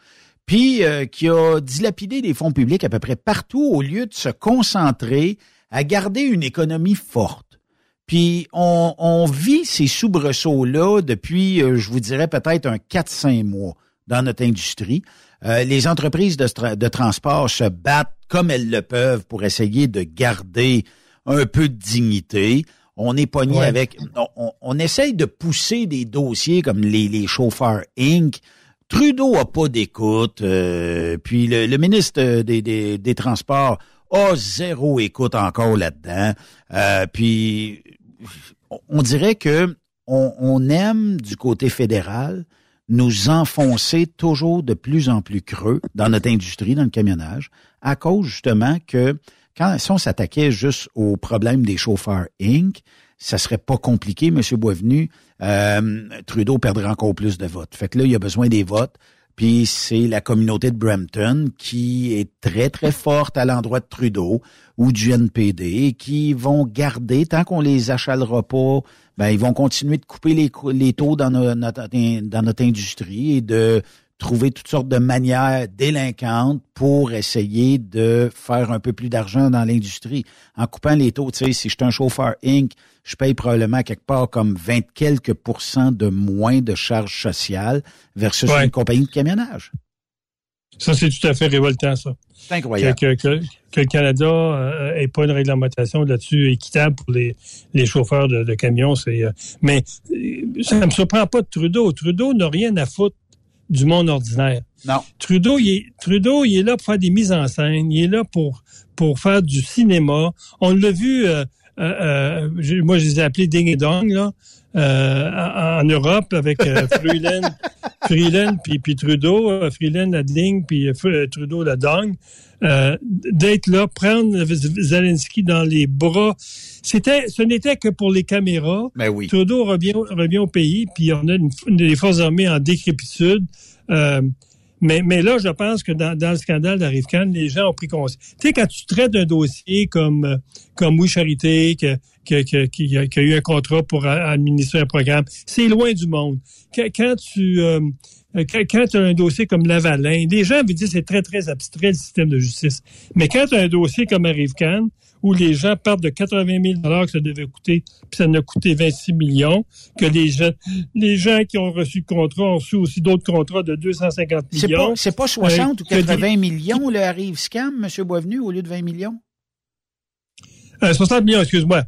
puis euh, qui a dilapidé des fonds publics à peu près partout au lieu de se concentrer à garder une économie forte. Puis on, on vit ces soubresauts-là depuis, euh, je vous dirais, peut-être un 4-5 mois dans notre industrie. Euh, les entreprises de, de, transport se battent comme elles le peuvent pour essayer de garder un peu de dignité. On est pogné avec... On, on, essaye de pousser des dossiers comme les, les chauffeurs Inc., Trudeau a pas d'écoute, euh, puis le, ministre des, des, des, Transports a zéro écoute encore là-dedans. Euh, puis on dirait que on, on, aime du côté fédéral nous enfoncer toujours de plus en plus creux dans notre industrie, dans le camionnage, à cause justement que quand si on s'attaquait juste au problème des chauffeurs Inc., ça serait pas compliqué, M. Boisvenu. Euh, Trudeau perdrait encore plus de votes. Fait que là, il y a besoin des votes. Puis c'est la communauté de Brampton qui est très, très forte à l'endroit de Trudeau ou du NPD qui vont garder, tant qu'on les achalera pas, ben, ils vont continuer de couper les, les taux dans notre, dans notre industrie et de trouver toutes sortes de manières délinquantes pour essayer de faire un peu plus d'argent dans l'industrie. En coupant les taux, tu sais, si je suis un chauffeur Inc., je paye probablement quelque part comme 20 quelques pourcents de moins de charges sociales versus une compagnie de camionnage. Ça, c'est tout à fait révoltant, ça. C'est incroyable. Que, que, que, le Canada n'ait pas une réglementation là-dessus équitable pour les, les chauffeurs de, de camions. C'est, euh, mais euh, ça ne me surprend pas de Trudeau. Trudeau n'a rien à foutre du monde ordinaire. Non. Trudeau, il est, Trudeau, il est là pour faire des mises en scène. Il est là pour, pour faire du cinéma. On l'a vu, euh, euh, euh moi, je les ai appelés Ding et Dong, là, euh, en, Europe, avec euh, (laughs) Freeland, Freeland puis, puis Trudeau, euh, Freeland la Ding, puis Trudeau la Dong. d'être là, prendre Zelensky dans les bras. C'était, ce n'était que pour les caméras. Ben oui. Trudeau revient, revient au pays, puis on a une, des forces armées en décrépitude. Euh, mais, là, je pense que dans, dans le scandale d'Arrivcan, les gens ont pris conscience. Tu sais, quand tu traites un dossier comme comme Oui Charité, que, que, a, qui, a, eu un contrat pour administrer un programme, c'est loin du monde. Quand, tu euh, quand, tu as un dossier comme Lavalin, les gens veulent dire c'est très, très abstrait le système de justice. Mais quand tu as un dossier comme Arrive-Can, où les gens partent de 80 000 que ça devait coûter, puis ça a coûté 26 millions, que les gens, les gens qui ont reçu le contrat ont reçu aussi d'autres contrats de 250 millions. C'est pas, pas 60 euh, ou 80 millions le Arrive Scam, M. Boisvenu, au lieu de 20 millions? 60 euh, millions, excuse-moi.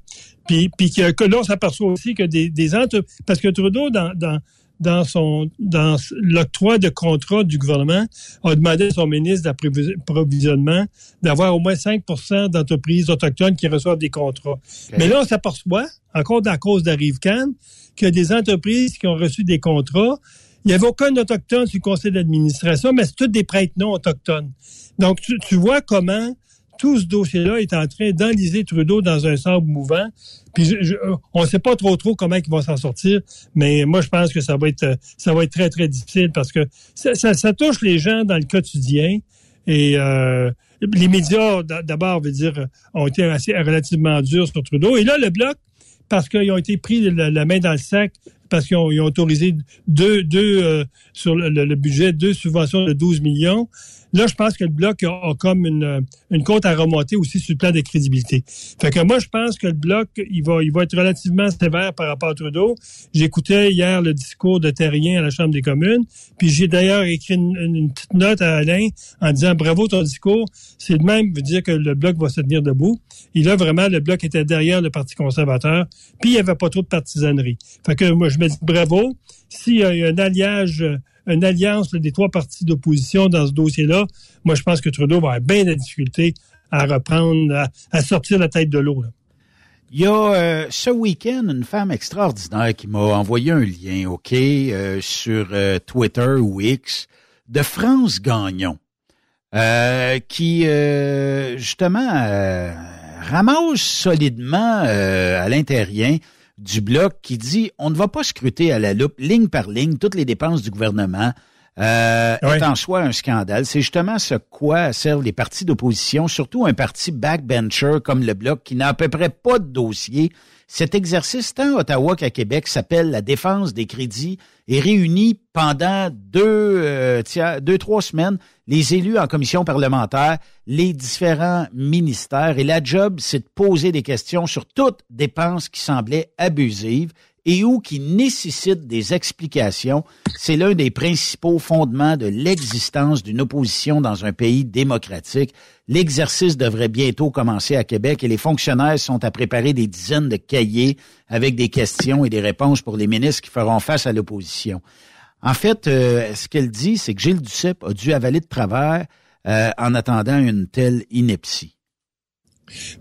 Puis, puis que, que là, on s'aperçoit aussi que des, des entreprises, parce que Trudeau, dans, dans, dans son dans l'octroi de contrat du gouvernement, a demandé à son ministre d'approvisionnement d'avoir au moins 5% d'entreprises autochtones qui reçoivent des contrats. Mais là, on s'aperçoit, encore à cause d'Arrive-Can, qu'il y a des entreprises qui ont reçu des contrats. Il n'y avait aucun autochtone sur le conseil d'administration, mais c'est tous des prêtres non autochtones. Donc, tu, tu vois comment tout ce dossier-là est en train d'enliser Trudeau dans un sable mouvant. Puis on ne sait pas trop trop comment il va s'en sortir, mais moi je pense que ça va être ça va être très très difficile parce que ça, touche les gens dans le quotidien et euh, les médias d'abord veut dire ont été assez relativement durs sur Trudeau et là le bloc parce qu'ils ont été pris la, main dans le sac parce qu'ils ont, autorisé deux, deux euh, sur le, le, budget deux subventions de 12 millions. Là, je pense que le bloc a, comme une, une côte à remonter aussi sur le plan de crédibilité. Fait que moi, je pense que le bloc, il va, il va être relativement sévère par rapport à Trudeau. J'écoutais hier le discours de Terrien à la Chambre des communes, puis j'ai d'ailleurs écrit une, petite note à Alain en disant bravo ton discours. C'est de même veut dire que le bloc va se tenir debout. Et là, vraiment, le bloc était derrière le Parti conservateur, puis il n'y avait pas trop de partisanerie. Fait que moi, je me dis bravo. S'il y a un alliage une alliance des trois partis d'opposition dans ce dossier-là, moi, je pense que Trudeau va avoir bien de difficultés à reprendre, à, sortir la tête de l'eau. Il y a euh, ce week-end une femme extraordinaire qui m'a envoyé un lien, OK, euh, sur euh, Twitter ou X, de France Gagnon, qui justement ramasse solidement à l'intérieur du bloc qui dit on ne va pas scruter à la loupe, ligne par ligne, toutes les dépenses du gouvernement. Euh, est en soi un scandale. C'est justement ce quoi servent les partis d'opposition, surtout un parti backbencher comme le Bloc qui n'a à peu près pas de dossier cet exercice, tant à Ottawa qu'à Québec, s'appelle la défense des crédits et réunit pendant deux, euh, deux, trois semaines les élus en commission parlementaire, les différents ministères. Et la job, c'est de poser des questions sur toute dépense qui semblait abusive et ou qui nécessite des explications, c'est l'un des principaux fondements de l'existence d'une opposition dans un pays démocratique. L'exercice devrait bientôt commencer à Québec et les fonctionnaires sont à préparer des dizaines de cahiers avec des questions et des réponses pour les ministres qui feront face à l'opposition. En fait, euh, ce qu'elle dit, c'est que Gilles Duceppe a dû avaler de travers euh, en attendant une telle ineptie.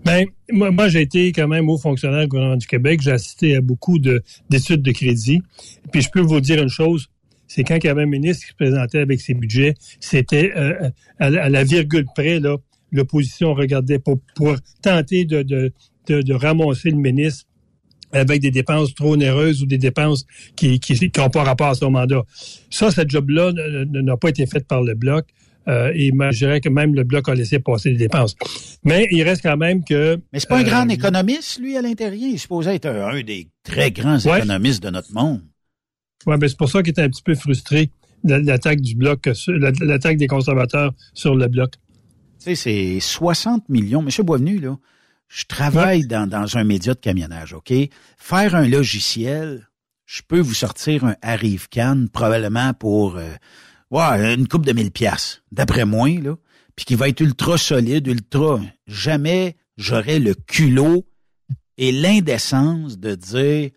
Ben, moi, j'ai été quand même haut fonctionnaire du gouvernement du Québec. J'ai assisté à beaucoup d'études de, crédit. Puis je peux vous dire une chose, c'est quand il y avait un ministre qui se présentait avec ses budgets, c'était euh, à, la- virgule près, là, l'opposition regardait pour, tenter de, de, ramasser le ministre avec des dépenses trop onéreuses ou des dépenses qui n'ont pas rapport à son mandat. Ça, cette job-là n'a pas été faite par le Bloc. Euh, et je dirais que même le Bloc a laissé passer les dépenses. Mais il reste quand même que... Mais c'est pas un grand euh, économiste, lui, à l'intérieur? Il est supposé être un, un des très grands Ouais. économistes de notre monde. Ouais, ben c'est pour ça qu'il était un petit peu frustré de l'attaque du bloc, la- l'attaque des conservateurs sur le bloc. Tu sais, c'est 60 millions. Monsieur Boisvenu, là, je travaille dans, dans un média de camionnage, OK? Faire un logiciel, je peux vous sortir un Arrive-Can probablement pour euh, une coupe de 1000 pièces d'après moi, là, puis qui va être ultra solide, ultra... Jamais j'aurais le culot et l'indécence de dire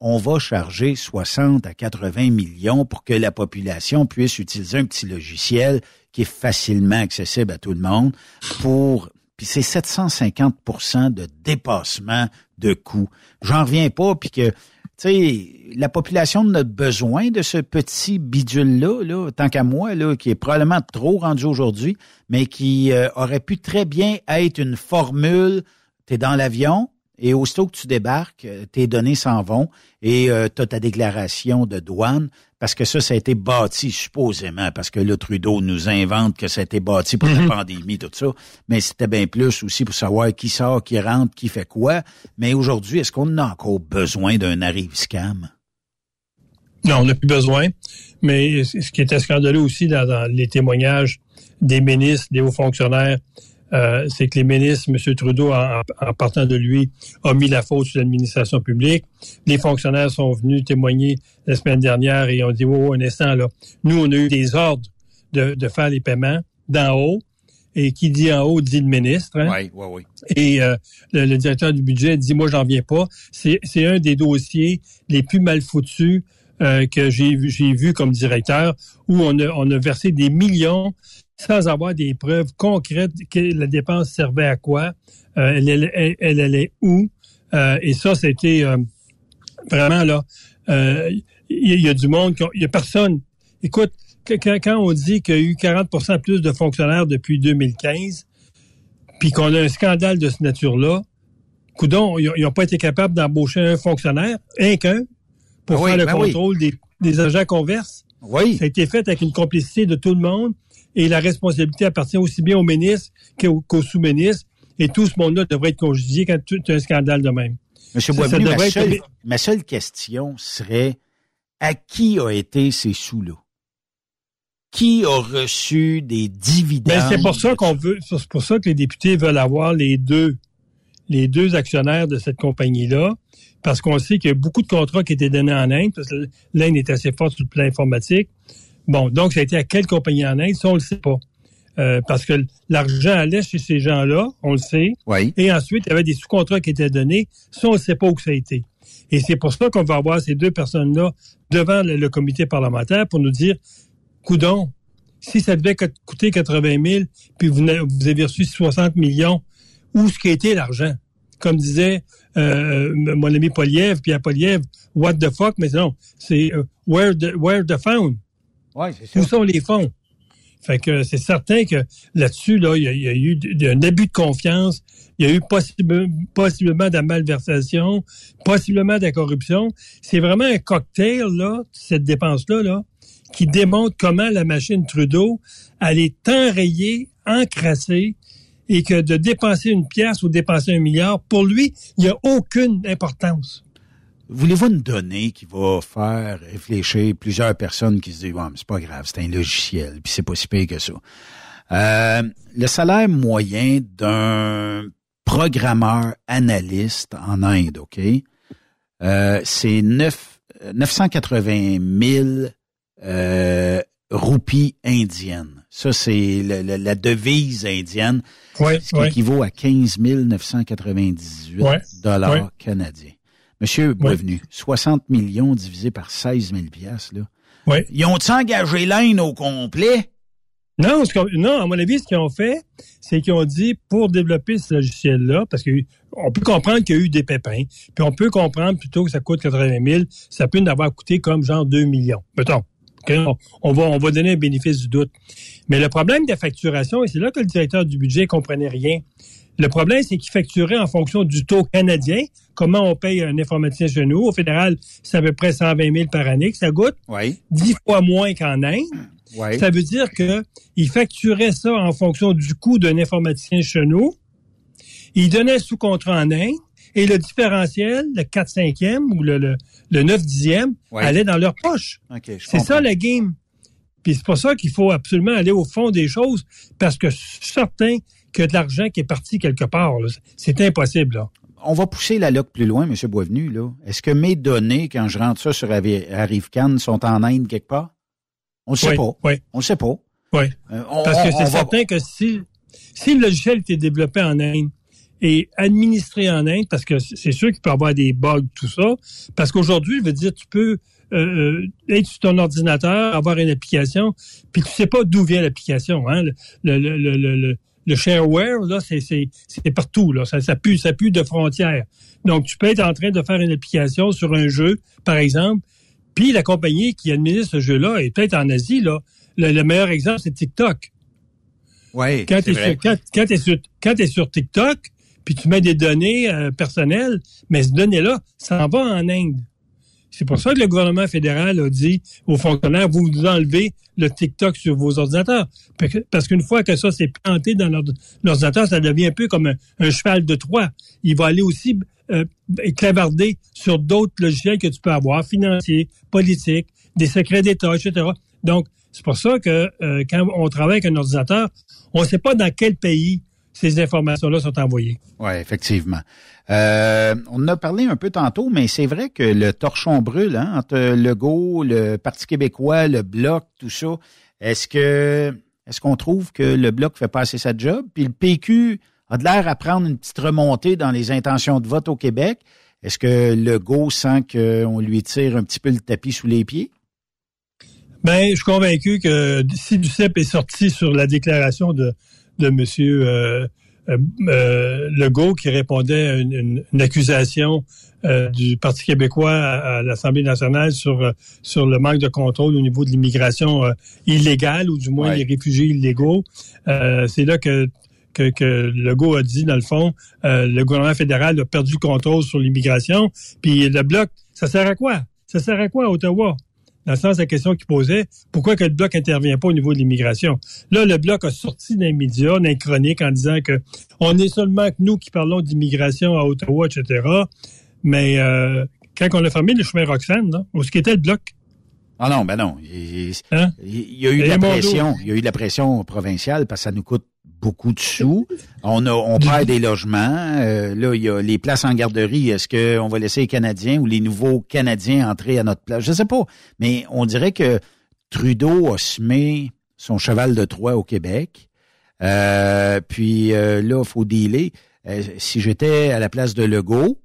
on va charger 60 à 80 millions pour que la population puisse utiliser un petit logiciel qui est facilement accessible à tout le monde pour puis c'est 750% de dépassement de coûts. J'en reviens pas puis que sais la population a besoin de ce petit bidule là tant qu'à moi là qui est probablement trop rendu aujourd'hui mais qui euh, aurait pu très bien être une formule. Tu es dans l'avion et aussitôt que tu débarques, euh, tes données s'en vont et tu as ta déclaration de douane parce que ça, ça a été bâti supposément, parce que là, Trudeau nous invente que ça a été bâti pour la Mhm. pandémie, tout ça, mais c'était bien plus aussi pour savoir qui sort, qui rentre, qui fait quoi. Mais aujourd'hui, est-ce qu'on a encore besoin d'un arrive scam? Non, on n'a plus besoin. Mais ce qui était scandaleux aussi dans, dans les témoignages des ministres, des hauts fonctionnaires, euh, c'est que les ministres, M. Trudeau, en, en partant de lui, a mis la faute sur l'administration publique. Les fonctionnaires sont venus témoigner la semaine dernière et ont dit, oh, oh, un instant, là, nous, on a eu des ordres de, de faire les paiements d'en haut. Et qui dit en haut dit le ministre. hein. Oui, oui, oui. Et euh, le, le directeur du budget dit moi j'en viens pas. C'est un des dossiers les plus mal foutus euh, que j'ai vu comme directeur où on a on a versé des millions sans avoir des preuves concrètes que la dépense servait à quoi, euh, elle, elle, elle, elle allait où. Euh, et ça c'était euh, vraiment là. euh, Il y, il y a du monde, il y a personne. Écoute, quand, quand on dit qu'il y a eu 40% plus de fonctionnaires depuis 2015, puis qu'on a un scandale de cette nature-là, coudon, ils n'ont pas été capables d'embaucher un fonctionnaire, un qu'un, pour Ben oui, faire le ben oui. contrôle des, des agents qu'on verse. Oui. Ça a été fait avec une complicité de tout le monde et la responsabilité appartient aussi bien au ministre qu'au sous-ministre. Et tout ce monde-là devrait être congédié quand tu as un scandale de même. Monsieur Boisvenu, ma être- seule, ma seule question serait à qui a été ces sous-là? Qui a reçu des dividendes? Ben, c'est pour ça qu'on veut, c'est pour ça que les députés veulent avoir les deux, les deux actionnaires de cette compagnie-là, parce qu'on sait qu'il y a beaucoup de contrats qui étaient donnés en Inde, parce que l'Inde est assez forte sur le plan informatique. Bon, donc ça a été à quelle compagnie en Inde? Ça, on le sait pas. Euh, parce que l'argent allait chez ces gens-là, on le sait. Oui. Et ensuite, il y avait des sous-contrats qui étaient donnés. Ça, on ne sait pas où ça a été. Et c'est pour ça qu'on va avoir ces deux personnes-là devant le, le comité parlementaire pour nous dire, coudon, si ça devait co- coûter 80 000, puis vous, vous avez reçu 60 millions, où ce qui a été l'argent? Comme disait euh, mon ami Poliev, puis à Poliev, what the fuck, mais non, c'est euh, where, the, where the found? C'est ça. Où sont les fonds? Fait que c'est certain que là-dessus, là, il y, a, il y a eu un abus de confiance, il y a eu possible- possiblement de la malversation, possiblement de la corruption. C'est vraiment un cocktail, là, cette dépense-là, là, qui démontre comment la machine Trudeau, elle est enrayée, encrassée, et que de dépenser une pièce ou dépenser un milliard, pour lui, il n'y a aucune importance. Voulez-vous une donnée qui va faire réfléchir plusieurs personnes qui se disent, mais c'est pas grave, c'est un logiciel, puis c'est pas si pire que ça. Euh, le salaire moyen d'un programmeur analyste en Inde, OK, euh, c'est 9, 980 000 euh, roupies indiennes. Ça, c'est la devise indienne, Ouais, ce qui équivaut à 15 998 Ouais, dollars canadiens. Monsieur Boisvenu, 60 millions divisé par 16 000 piastres, là. Ouais. Ils ont-ils engagé l'Inde au complet? Non, qu'on- non, à mon avis, ce qu'ils ont fait, c'est qu'ils ont dit pour développer ce logiciel-là, parce que on peut comprendre qu'il y a eu des pépins, puis on peut comprendre plutôt que ça coûte 80 000, ça peut en avoir coûté comme genre 2 millions, mettons. OK? On, on va, on va donner un bénéfice du doute. Mais le problème de la facturation, et c'est là que le directeur du budget comprenait rien, le problème, c'est qu'il facturait en fonction du taux canadien. Comment on paye un informaticien chez nous? Au fédéral, c'est à peu près 120 000 par année que ça goûte. Oui. 10 fois moins qu'en Inde. Oui. Ça veut dire que il facturait ça en fonction du coût d'un informaticien chez nous. Il donnait sous contrat en Inde. Et le différentiel, le 4-5e ou le, le, le 9-10e, Oui. allait dans leur poche. C'est ça la game. Puis c'est pour ça qu'il faut absolument aller au fond des choses, parce que je a de l'argent qui est parti quelque part. C'est impossible. Là. On va pousser la loc plus loin, M. Boisvenu. Est-ce que mes données, quand je rentre ça sur Avi- Arrivcan, sont en Inde quelque part? On ne sait Oui, pas. oui. On ne sait pas. Oui. Euh, on- Parce que c'est va- certain que si, si le logiciel était développé en Inde et administré en Inde, parce que c'est sûr qu'il peut y avoir des bugs, tout ça, parce qu'aujourd'hui, je veux dire, tu peux euh, euh, être sur ton ordinateur, avoir une application, puis tu sais pas d'où vient l'application. Hein? Le, le, le, le, shareware, là, c'est, partout. Là. Ça, ça, pue, ça pue de frontières. Donc, tu peux être en train de faire une application sur un jeu, par exemple, puis la compagnie qui administre ce jeu-là est peut-être en Asie. Là. Le, le meilleur exemple, c'est TikTok. Oui, Quand tu es, quand, quand t'es sur, quand t'es sur TikTok, puis tu mets des données euh, personnelles, mais ces données-là, ça en va en Inde. C'est pour ça que le gouvernement fédéral a dit aux fonctionnaires, vous enlevez le TikTok sur vos ordinateurs. Parce qu'une fois que ça s'est planté dans l'ord- l'ordinateur, ça devient un peu comme un, un cheval de Troie. Il va aller aussi euh, clavarder sur d'autres logiciels que tu peux avoir, financiers, politiques, des secrets d'État, etc. Donc, c'est pour ça que euh, quand on travaille avec un ordinateur, on ne sait pas dans quel pays ces informations-là sont envoyées. Oui, effectivement. Euh, on en a parlé un peu tantôt, mais c'est vrai que le torchon brûle hein, entre Legault, le Parti québécois, le Bloc, tout ça. Est-ce que est-ce qu'on trouve que le Bloc fait pas assez sa job? Puis le PQ a de l'air à prendre une petite remontée dans les intentions de vote au Québec. Est-ce que Legault sent qu'on lui tire un petit peu le tapis sous les pieds? Ben, je suis convaincu que si Duceppe est sorti sur la déclaration de, de M. Euh, euh, euh, Legault qui répondait à une, une- une accusation euh, du Parti québécois à, à l'Assemblée nationale sur, sur le manque de contrôle au niveau de l'immigration euh, illégale ou du moins Ouais. les réfugiés illégaux. Euh, C'est là que, que, que Legault a dit, dans le fond, euh, le gouvernement fédéral a perdu le contrôle sur l'immigration. Puis le bloc, ça sert à quoi? Ça sert à quoi Ottawa? Dans le sens de la question qu'il posait, pourquoi que le Bloc intervient pas au niveau de l'immigration? Là, le Bloc a sorti médias, dans les chroniques, en disant que on est seulement que nous qui parlons d'immigration à Ottawa, etc. Mais euh, quand on a fermé le chemin Roxane, là, où ce qui était le Bloc? Ah non, ben non. Il, Hein? il y a eu de la pression. Il y a eu de la pression provinciale parce que ça nous coûte beaucoup de sous. On a, on perd des logements. Euh, là, il y a les places en garderie. Est-ce qu'on va laisser les Canadiens ou les nouveaux Canadiens entrer à notre place? Je sais pas. Mais on dirait que Trudeau a semé son cheval de Troie au Québec. Euh, puis euh, là, il faut dealer. Si j'étais à la place de Legault,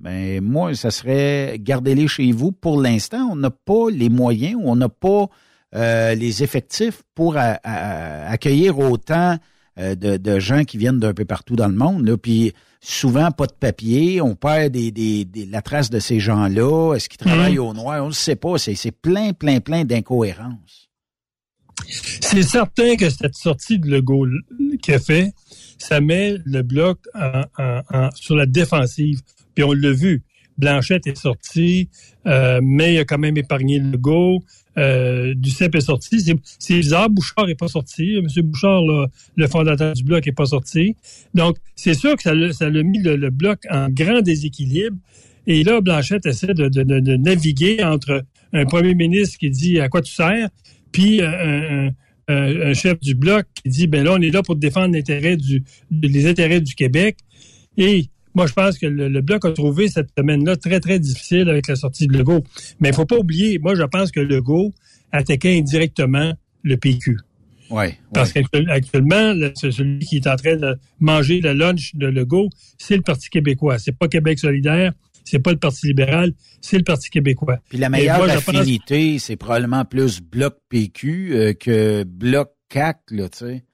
ben moi, ça serait gardez-les chez vous. Pour l'instant, on n'a pas les moyens on n'a pas les effectifs pour accueillir autant euh, de, de gens qui viennent d'un peu partout dans le monde. Là. Puis souvent, pas de papier. On perd des, des, des- la trace de ces gens-là. Est-ce qu'ils travaillent au noir? On ne sait pas. C'est plein, plein, plein d'incohérences. C'est certain que cette sortie de Legault qu'il a fait, ça met le bloc en- en- en- sur la défensive. Puis on l'a vu. Blanchette est sorti, euh, mais il a quand même épargné Legault. Euh, Duceppe est sorti. C'est- bizarre, Bouchard n'est pas sorti. M. Bouchard, le fondateur du bloc, n'est pas sorti. Donc, c'est sûr que ça l'a ça mis le, bloc en grand déséquilibre. Et là, Blanchette essaie de, naviguer entre un premier ministre qui dit à quoi tu sers, puis euh, un, chef du bloc qui dit ben là, on est là pour défendre du, les intérêts du Québec. Moi, je pense que le, le bloc a trouvé cette semaine-là très, très difficile avec la sortie de Legault. Mais il faut pas oublier, moi, je pense que Legault attaquait indirectement le PQ. Ouais, Parce qu'actuellement, celui qui est en train de manger le lunch de Legault, c'est le Parti québécois. C'est pas Québec solidaire, c'est pas le Parti libéral, c'est le Parti québécois. Puis la meilleure moi, je pense- affinité, c'est probablement plus bloc PQ euh, que bloc CAC, là, tu sais.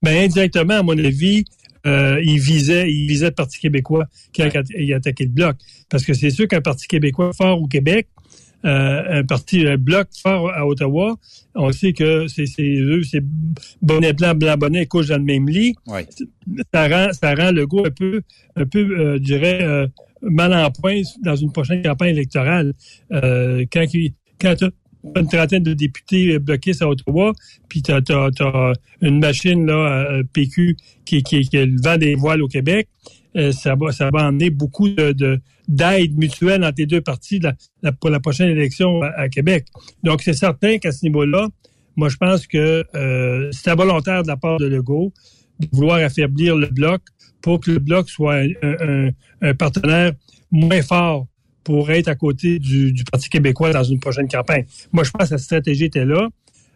Ben, indirectement, à mon avis, euh, il visait, il visait le Parti québécois qui a, il a attaqué le bloc. Parce que c'est sûr qu'un Parti québécois fort au Québec, un parti un bloc fort à Ottawa. On sait que c'est eux, c'est bonnet blanc, blanc bonnet, couche dans le même lit. Ça rend ça rend le goût un peu un peu, je dirais mal en point dans une prochaine campagne électorale. quand quand une trentaine de députés bloqués à Ottawa, puis tu as, une machine là, PQ qui, qui, qui le vent des voiles au Québec. Euh, ça va ça va emmener beaucoup de d'aide mutuelle entre les deux parties pour la prochaine élection à, Québec. Donc c'est certain qu'à ce niveau-là, moi je pense que euh, c'est volontaire de la part de Legault de vouloir affaiblir le bloc pour que le bloc soit un, partenaire moins fort pour être à côté du, Parti québécois dans une prochaine campagne. Moi, je pense que la stratégie était là,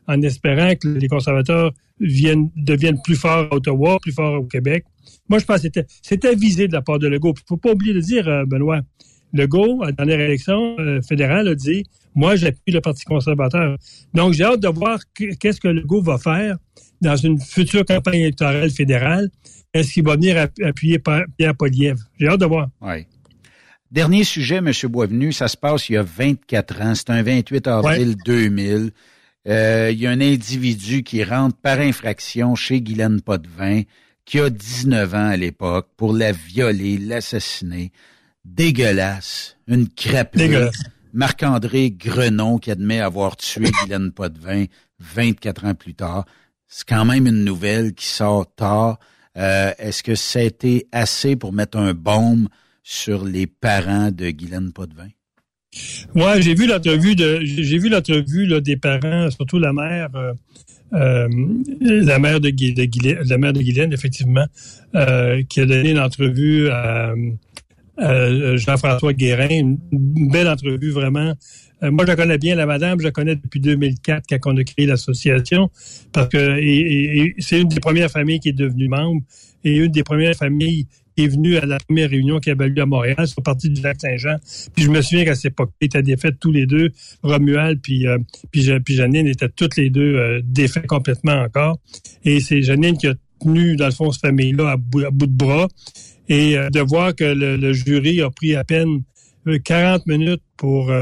en espérant que les conservateurs viennent, deviennent plus forts à Ottawa, plus forts au Québec, moi, je pense que c'était, visé de la part de Legault. Il faut pas oublier de dire, euh, Benoît, Legault, à la dernière élection euh, fédérale, a dit Moi, j'appuie le Parti conservateur. Donc, j'ai hâte de voir qu'est-ce que Legault va faire dans une future campagne électorale fédérale. Est-ce qu'il va venir appuyer Pierre Poliev? J'ai hâte de voir. Oui. Dernier sujet, M. Boisvenu, ça se passe il y a 24 ans. C'est un 28 avril 2000. Euh, il y a un individu qui rentre par infraction chez Guylaine Potvin qui a 19 ans à l'époque, pour la violer, l'assassiner. Dégueulasse. Une crêpe. Marc-André Grenon qui admet avoir tué (laughs) Guylaine Potvin 24 ans plus tard. C'est quand même une nouvelle qui sort tard. Euh, est-ce que ça a été assez pour mettre un baume sur les parents de Guylaine Potvin? Ouais, j'ai vu l'entrevue de j'ai vu l'entrevue des parents, surtout la mère euh, euh, la mère de, Guylaine, effectivement, euh, qui a donné une entrevue à, Jean-François Guérin, une belle entrevue vraiment. Moi, je la connais bien, la madame, je la connais depuis 2004 quand on a créé l'association, parce que c'est une des premières familles qui est devenue membre et une des premières familles est venu à la première réunion qui avait lieu à Montréal, sur partie du lac Saint-Jean. Puis je me souviens qu'à cette époque, ils étaient défaits tous les deux. Romuald puis, euh, puis, puis, Janine étaient toutes les deux euh, défaits complètement encore. Et c'est Janine qui a tenu, dans le fond, cette famille-là à bout, de bras. Et euh, de voir que le, jury a pris à peine 40 minutes pour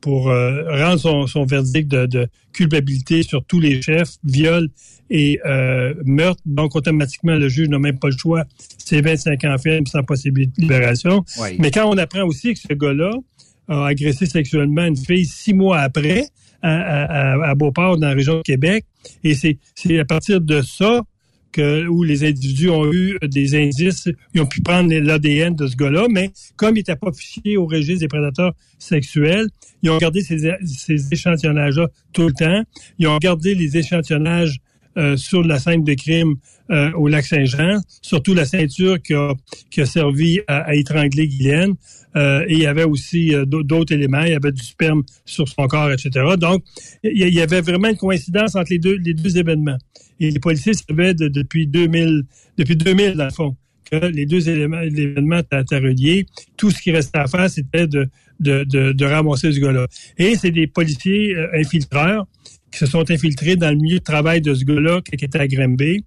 pour rendre son, son verdict de, de, culpabilité sur tous les chefs, viol et euh, meurtre. Donc, automatiquement, le juge n'a même pas le choix. C'est 25 ans ferme sans possibilité de libération. Mais quand on apprend aussi que ce gars-là a agressé sexuellement une fille six mois après à, à, à Beauport, dans la région de Québec, et c'est à partir de ça que, où les individus ont eu des indices, ils ont pu prendre l'ADN de ce gars-là, mais comme il n'était pas fiché au registre des prédateurs sexuels, ils ont gardé ces, ces échantillonnages-là tout le temps. Ils ont gardé les échantillonnages euh, sur la scène de crime euh, au lac Saint-Jean, surtout la ceinture qui a, qui a servi à, étrangler Guylaine. Euh, et il y avait aussi d'autres éléments, il y avait du sperme sur son corps, etc. Donc, il y avait vraiment une coïncidence entre les deux, les deux événements. Et les policiers savaient depuis 2000, depuis 2000 dans le fond, que les deux éléments, étaient reliés. Tout ce qui restait à faire, c'était de, de, de, de ramasser ce gars-là. Et c'est des policiers infiltreurs qui se sont infiltrés dans le milieu de travail de ce gars-là qui était à Grimby,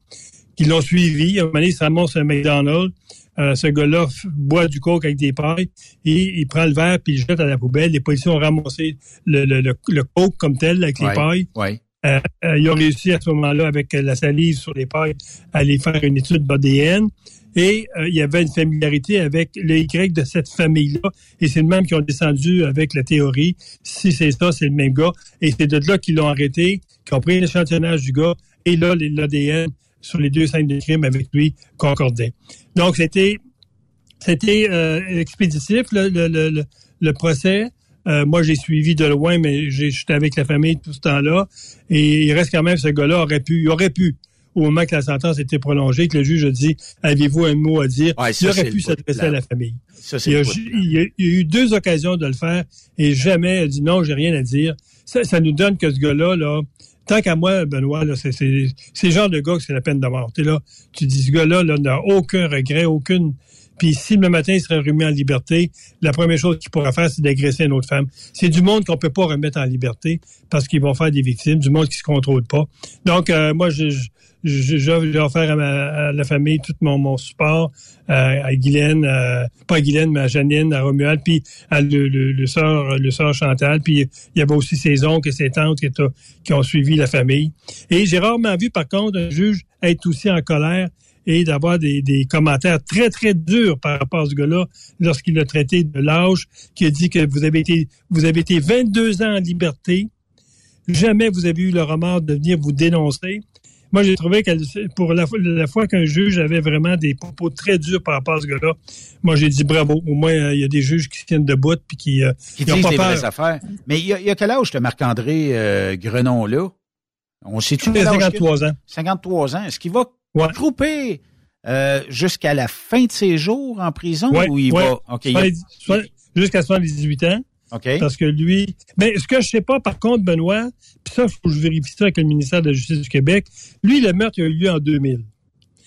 qui l'ont suivi. À un moment donné, il se ramasse un McDonald's. Euh, ce gars-là boit du coke avec des pailles et il prend le verre puis il le jette à la poubelle. Les policiers ont ramassé le, le, le, coke comme tel avec les pailles. Euh, euh, ils ont réussi à ce moment-là, avec la salive sur les pailles, à aller faire une étude d'ADN. Et euh, il y avait une familiarité avec le Y de cette famille-là. Et c'est le même qui ont descendu avec la théorie. Si c'est ça, c'est le même gars. Et c'est de là qu'ils l'ont arrêté, qu'ils ont pris l'échantillonnage du gars. Et là, l'ADN sur les deux scènes de crime avec lui concordait. Donc, c'était c'était euh, expéditif, le, le, le, procès. Euh, moi, j'ai suivi de loin, mais j'étais avec la famille tout ce temps-là. Et il reste quand même, ce gars-là aurait pu, il aurait pu au moment que la sentence était prolongée, que le juge a dit Avez-vous un mot à dire? Il aurait pu s'adresser à la famille. il, y a, eu deux occasions de le faire et jamais a dit non, j'ai rien à dire. Ça, nous donne que ce gars-là, là, tant qu'à moi, Benoît, c'est le genre de gars que c'est la peine de mort. là, tu dis ce gars-là n'a aucun regret, aucune Puis si le matin il serait remis en liberté, la première chose qu'il pourrait faire, c'est d'agresser une autre femme. C'est du monde qu'on peut pas remettre en liberté parce qu'ils vont faire des victimes, du monde qui se contrôle pas. Donc euh, moi, je, je vais offrir à, ma, à, la famille tout mon, mon support, euh, à Guylaine, euh, pas à Guylaine, mais à Janine, à Romuald, puis à le, le, le sœur, le sœur Chantal, puis il y avait aussi ses oncles et ses tantes qui, qui ont suivi la famille. Et j'ai rarement vu, par contre, un juge être aussi en colère et d'avoir des, des, commentaires très, très durs par rapport à ce gars-là lorsqu'il a traité de l'âge, qui a dit que vous avez été, vous avez été 22 ans en liberté, jamais vous avez eu le remords de venir vous dénoncer moi, j'ai trouvé que pour la, fois qu'un juge avait vraiment des propos très durs par rapport à ce gars-là, moi, j'ai dit bravo. Au moins, euh, il y a des juges qui tiennent debout puis qui, euh, qui disent pas vraies affaires. Mais il y, a, y a quel âge, Marc-André euh, Grenon-là? On sait-tu 53 ans. 53 ans. Est-ce qu'il va ouais. couper euh, jusqu'à la fin de ses jours en prison ouais, ou il ouais. va... Okay, Jusqu'à 78 ans. Okay. Parce que lui, mais ce que je sais pas, par contre, Benoît, puis ça, il faut que je vérifie ça avec le ministère de la Justice du Québec. Lui, le meurtre a eu lieu en 2000.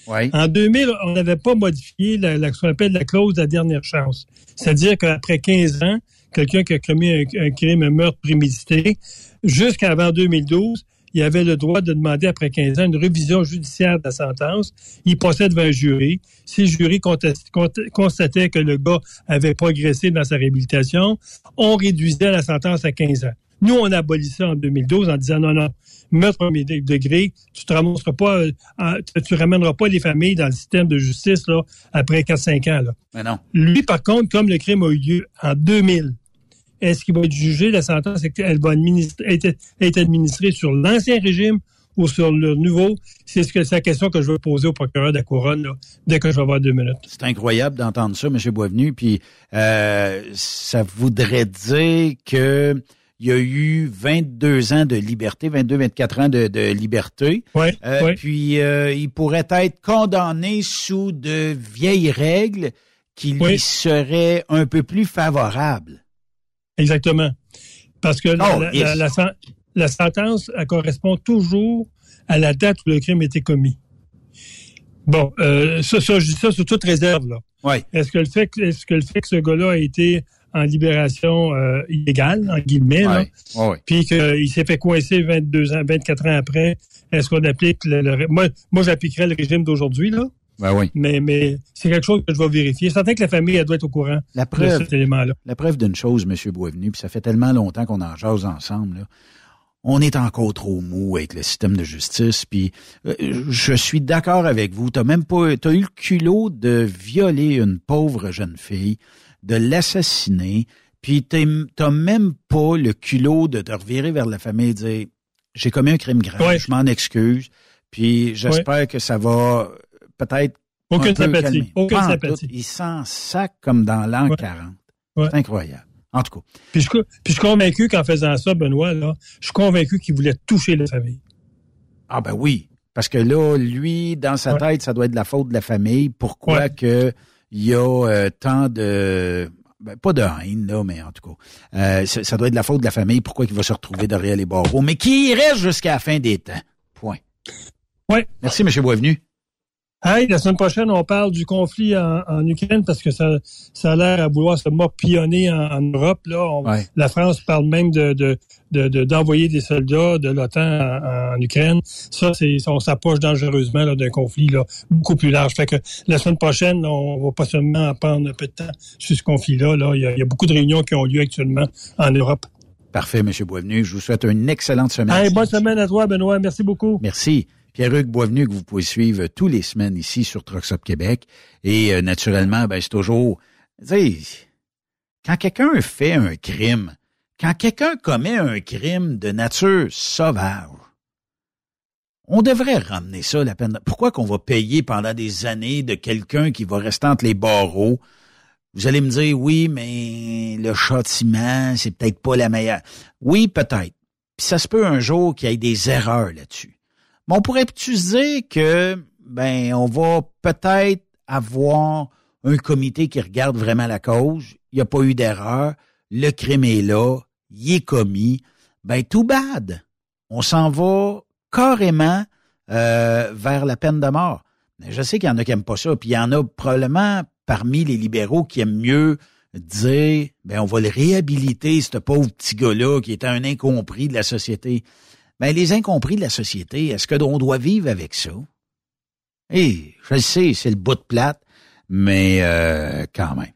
Ouais. En 2000, on n'avait pas modifié la, la, ce qu'on appelle la clause de la dernière chance. C'est-à-dire qu'après 15 ans, quelqu'un qui a commis un, un crime, un meurtre prémédité, jusqu'avant 2012, il avait le droit de demander après 15 ans une révision judiciaire de la sentence. Il passait devant un jury. Si le jury constatait que le gars avait progressé dans sa réhabilitation, on réduisait la sentence à 15 ans. Nous, on a aboli ça en 2012 en disant non, non, meurtre premier degré, tu te ramasseras pas, euh, tu ramèneras pas les familles dans le système de justice là après 4-5 ans. Là. Mais non. Lui, par contre, comme le crime a eu lieu en 2000, est-ce qu'il va être jugé? La sentence, elle va être, être administrée sur l'ancien régime ou sur le nouveau? C'est ce que c'est la question que je veux poser au procureur de la Couronne là, dès que je vais avoir deux minutes. C'est incroyable d'entendre ça, M. Boisvenu. Puis euh, ça voudrait dire que il y a eu 22 ans de liberté, 22-24 ans de, de liberté. Ouais, euh, ouais. Puis euh, il pourrait être condamné sous de vieilles règles qui lui seraient un peu plus favorables. Exactement. Parce que la, Oh, la- yes. la- la sen- la sentence, elle correspond toujours à la date où le crime a été commis. Bon, euh, ça, ça, je dis ça sous toute réserve, là. Ouais. Est-ce que le fait que, est-ce que le fait que ce gars-là a été en libération euh, illégale, en guillemets, là, Ouais. Ouais, ouais. puis qu'il s'est fait coincer 22 ans, 24 ans après, est-ce qu'on applique le, le- moi, moi j'appliquerais le régime d'aujourd'hui, là, Ben oui. mais, mais c'est quelque chose que je vais vérifier. C'est certain que la famille, elle doit être au courant La de preuve, cet élément-là. la preuve d'une chose, M. Boisvenu, puis ça fait tellement longtemps qu'on en jase ensemble, là. On est encore trop mou avec le système de justice, puis euh, je suis d'accord avec vous. T'as même pas, t'as eu le culot de violer une pauvre jeune fille, de l'assassiner, puis t'as même pas le culot de te revirer vers la famille et dire j'ai commis un crime grave, Ouais. je m'en excuse, puis j'espère que ça va peut-être Aucune un peu sympathie. Aucune Pas sympathie. tout. Il s'en sac comme dans l'an Ouais. 40. Ouais. C'est incroyable. En tout cas. Puis je, puis je suis convaincu qu'en faisant ça, Benoît, là, je suis convaincu qu'il voulait toucher la famille. Ah ben oui. Parce que là, lui, dans sa Ouais. tête, ça doit être de la faute de la famille. Pourquoi que il y a euh, tant de ben, pas de haine, là, mais en tout cas. euh, ça, ça doit être de la faute de la famille. Pourquoi il va se retrouver derrière les barreaux. Mais qui reste jusqu'à la fin des temps? Point. Ouais. Merci, M. Boisvenu. Hey, la semaine prochaine, on parle du conflit en, en Ukraine parce que ça, ça a l'air à vouloir se morpillonner en, en Europe. Là, On- Ouais. La France parle même de, de, de- de- d'envoyer des soldats de l'OTAN en, en Ukraine. Ça, c'est, on s'approche dangereusement là, d'un conflit là, beaucoup plus large. Fait que la semaine prochaine, on va pas seulement prendre un peu de temps sur ce conflit-là. Là. Il, y a, il y a beaucoup de réunions qui ont lieu actuellement en Europe. Parfait, M. Boisvenu. Je vous souhaite une excellente semaine. Hey, bonne semaine à toi, Benoît. Merci beaucoup. Merci. Pierre-Hugues Boisvenu, que vous pouvez suivre tous les semaines ici sur Trucks Québec. Et euh, naturellement, ben, c'est toujours... Quand quelqu'un fait un crime, quand quelqu'un commet un crime de nature sauvage, on devrait ramener ça la peine. Pourquoi qu'on va payer pendant des années de quelqu'un qui va rester entre les barreaux? Vous allez me dire, oui, mais le châtiment, c'est peut-être pas la meilleure. Oui, peut-être. Puis ça se peut un jour qu'il y ait des erreurs là-dessus. Mais on pourrait-tu dire que, ben, on va peut-être avoir un comité qui regarde vraiment la cause? Il n'y a pas eu d'erreur. Le crime est là. Il est commis. Ben, tout bad. On s'en va carrément euh, vers la peine de mort. Je sais qu'il y en a qui n'aiment pas ça. Puis il y en a probablement parmi les libéraux qui aiment mieux dire, ben, on va le réhabiliter, ce pauvre petit gars-là qui est un incompris de la société. Ben, les incompris de la société, est-ce que on doit vivre avec ça? Eh, je le sais, c'est le bout de plate, mais euh, quand même.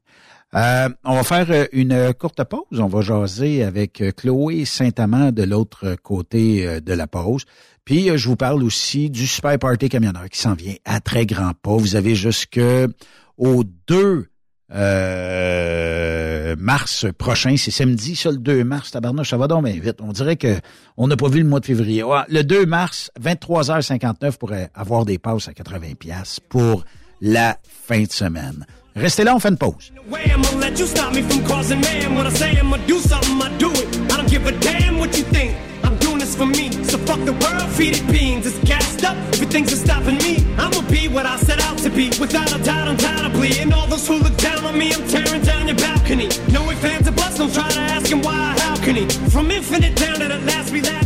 Euh, on va faire euh, une courte pause. On va jaser avec Chloé Saint-Amand de l'autre côté de la pause. Puis je vous parle aussi du Super Party Camionneur qui s'en vient à très grands pas. Vous avez jusque au 2 mars prochain, c'est samedi, ça le 2 mars, tabarnouche, ça va donc bien vite. On dirait que on n'a pas vu le mois de février. le 2 mars, 23h59 pour avoir des passes à 80 pièces pour la fin de semaine. Restez là, on fait une pause. For me. So fuck the world, feed it beans. It's gassed up. Everything's stopping me. I'ma be what I set out to be. Without a doubt, undoubtedly. And all those who look down on me, I'm tearing down your balcony. No ifs, fans, or buts, don't try to ask him why, how can he? From infinite down to the last he still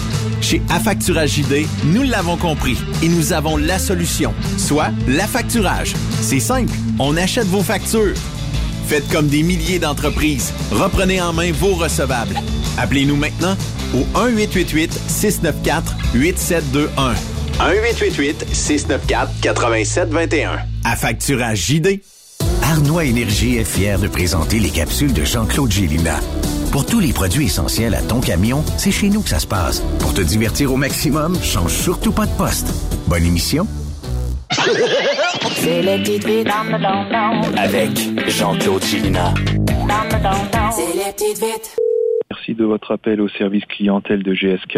Chez Affacturage ID, nous l'avons compris et nous avons la solution, soit l'affacturage. C'est simple, on achète vos factures. Faites comme des milliers d'entreprises, reprenez en main vos recevables. Appelez-nous maintenant au 1-888-694-8721. 1-888-694-8721. Affacturage JD. Arnois Énergie est fier de présenter les capsules de Jean-Claude Gélina. Pour tous les produits essentiels à ton camion, c'est chez nous que ça se passe. Pour te divertir au maximum, change surtout pas de poste. Bonne émission. C'est Avec Jean-Claude Gélina. C'est les petites vites. Merci de votre appel au service clientèle de GSK.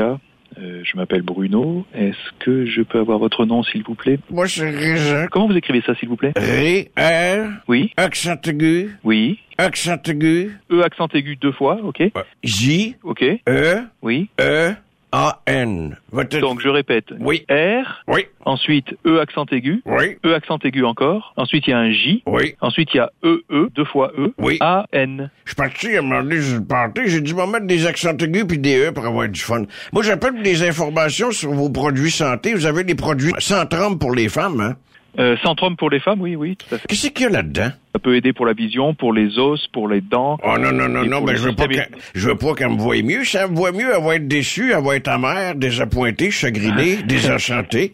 Euh, je m'appelle Bruno. Est-ce que je peux avoir votre nom, s'il vous plaît? Moi, c'est Régent. Comment vous écrivez ça, s'il vous plaît? Ré, R. Oui. Accent aigu. Oui. Accent aigu. E accent aigu deux fois, ok. J. Ok. E. Oui. E. A-N. Votre- Donc je répète. Oui. R. Oui. Ensuite E accent aigu. Oui. E accent aigu encore. Ensuite il y a un J. Oui. Ensuite il y a E E deux fois E. Oui. A N. Je suis parti à un party, j'ai dû m'en mettre des accents aigus puis des E pour avoir du fun. Moi, j'appelle des informations sur vos produits santé. Vous avez des produits sans trompe pour les femmes, hein? Euh, Centrum pour les femmes, oui, oui, tout à fait. Qu'est-ce qu'il y a là-dedans? Ça peut aider pour la vision, pour les os, pour les dents. Oh non, non, non, non, mais je veux pas je veux pas qu'elle me voie mieux. Si elle me voit mieux, elle va être déçue, elle va être amère, désappointée, chagrinée, (laughs) désenchantée.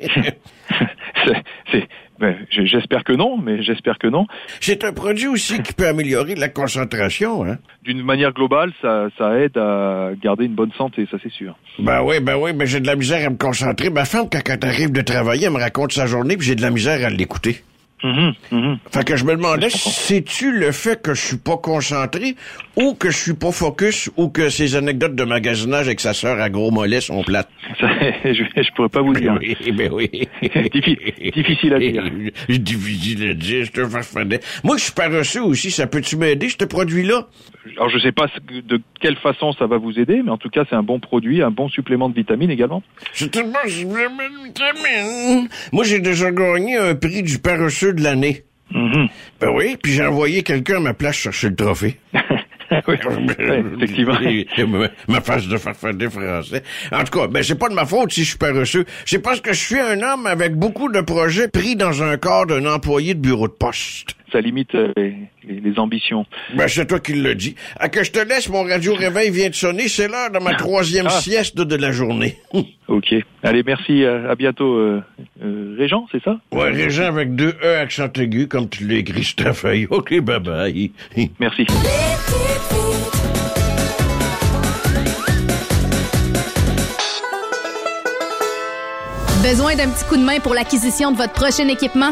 C'est- j'espère que non, mais j'espère que non. C'est un produit aussi qui peut améliorer la concentration, hein? D'une manière globale, ça, ça aide à garder une bonne santé, ça c'est sûr. Ben oui, ben oui, mais j'ai de la misère à me concentrer. Ma femme, quand elle arrive de travailler, elle me raconte sa journée, puis j'ai de la misère à l'écouter. Mhm, mhm. Fait que je me demandais, c'est-tu le fait que je suis pas concentré, ou que je suis pas focus, ou que ces anecdotes de magasinage avec sa sœur à gros mollet sont plates? (laughs) Ça, je, je pourrais pas vous dire. Oui, ben oui. (laughs) Diffi- difficile à dire. (laughs) difficile à dire, je te farfadais. Moi, je suis paresseux aussi, ça peut-tu m'aider, ce produit-là? Alors je sais pas de quelle façon ça va vous aider, mais en tout cas c'est un bon produit, un bon supplément de vitamines également. C'est un bon supplément de vitamines. Moi, j'ai déjà gagné un prix du paresseux de l'année. Ben oui, puis j'ai envoyé quelqu'un à ma place chercher le trophée. (laughs) oui, effectivement. (laughs) ma, face de farfadet français. En tout cas, ben c'est pas de ma faute si je suis paresseux. C'est parce que je suis un homme avec beaucoup de projets pris dans un corps d'un employé de bureau de poste ça limite euh, les, ambitions. Ben, c'est toi qui le dis. À que je te laisse, mon radio réveil vient de sonner. C'est l'heure de ma ah. troisième ah. sieste de la journée. (laughs) ok. Allez, merci. Euh, à, bientôt. Euh, euh, Régent, c'est ça? Ouais, Régent avec deux E accent aigu, comme tu l'écris (laughs) sur. Ok, bye bye. (laughs) merci. Besoin d'un petit coup de main pour l'acquisition de votre prochain équipement?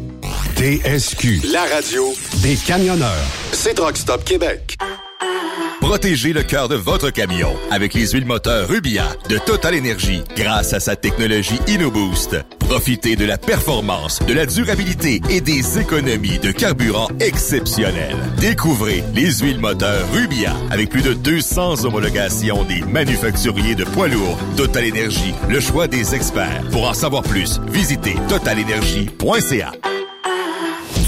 TSQ, la radio des camionneurs. C'est Truck Stop Québec. Protégez le cœur de votre camion avec les huiles moteurs Rubia de Total Energy grâce à sa technologie InnoBoost. Profitez de la performance, de la durabilité et des économies de carburant exceptionnelles. Découvrez les huiles moteurs Rubia avec plus de 200 homologations des manufacturiers de poids lourds. Total Energy, le choix des experts. Pour en savoir plus, visitez totalenergy.ca.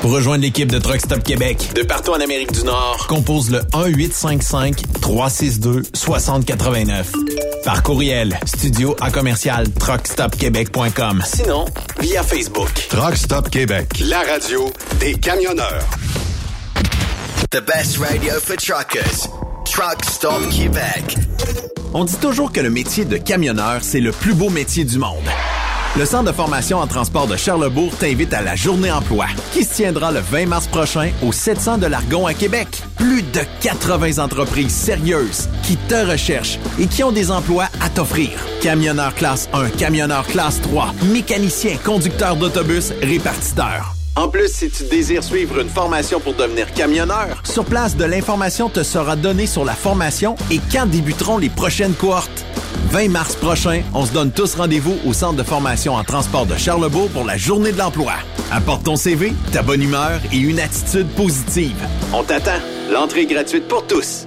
Pour rejoindre l'équipe de Truck Stop Québec, de partout en Amérique du Nord, compose le 1-855-362-6089. Par courriel, studio à commercial truckstopquebec.com. Sinon, via Facebook. Truck Stop Québec, la radio des camionneurs. The best radio for truckers. Truck Stop Québec. On dit toujours que le métier de camionneur, c'est le plus beau métier du monde. Le Centre de formation en transport de Charlebourg t'invite à la Journée emploi, qui se tiendra le 20 mars prochain au 700 de l'Argon à Québec. Plus de 80 entreprises sérieuses qui te recherchent et qui ont des emplois à t'offrir. Camionneur classe 1, camionneur classe 3, mécanicien, conducteur d'autobus, répartiteur. En plus, si tu désires suivre une formation pour devenir camionneur, sur place, de l'information te sera donnée sur la formation et quand débuteront les prochaines cohortes. 20 mars prochain, on se donne tous rendez-vous au Centre de formation en transport de Charlebourg pour la Journée de l'emploi. Apporte ton CV, ta bonne humeur et une attitude positive. On t'attend. L'entrée est gratuite pour tous.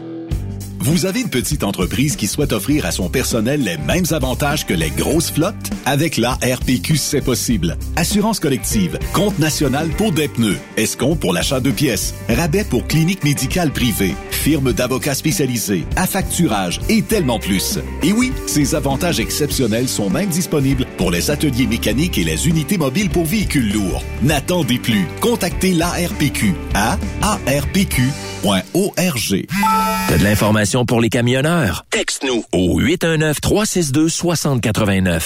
Vous avez une petite entreprise qui souhaite offrir à son personnel les mêmes avantages que les grosses flottes? Avec la RPQ, c'est possible. Assurance collective, compte national pour des pneus, escompte pour l'achat de pièces, rabais pour clinique médicale privée, firme d'avocats spécialisés, affacturage et tellement plus. Et oui, ces avantages exceptionnels sont même disponibles pour les ateliers mécaniques et les unités mobiles pour véhicules lourds. N'attendez plus. Contactez l'ARPQ à arpq.org. T'as de l'information pour les camionneurs? Texte-nous au 819-362-6089.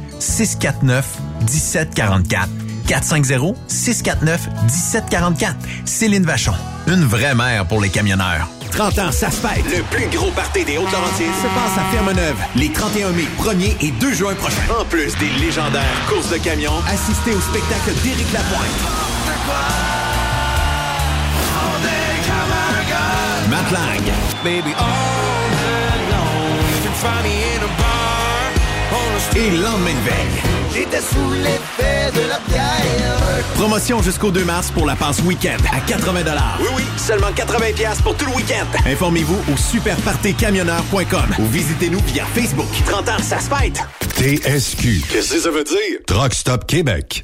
649 1744. 450 649 1744. Céline Vachon. Une vraie mère pour les camionneurs. 30 ans, ça se fête. Le plus gros party des Hautes-Laurentides se passe à Ferme-Neuve les 31 mai, 1er et 2 juin prochains. En plus des légendaires courses de camions, assistez au spectacle d'Éric Lapointe. Matt Lang. Baby, all night Et lendemain de veille. J'étais sous l'effet de la bière. Promotion jusqu'au 2 mars pour la passe week-end à 80 Oui, oui, seulement 80 pour tout le week-end. Informez-vous au superpartycamionneur.com ou visitez-nous via Facebook. 30 ans, ça se fête. TSQ. Qu'est-ce que ça veut dire? Truck Stop Québec.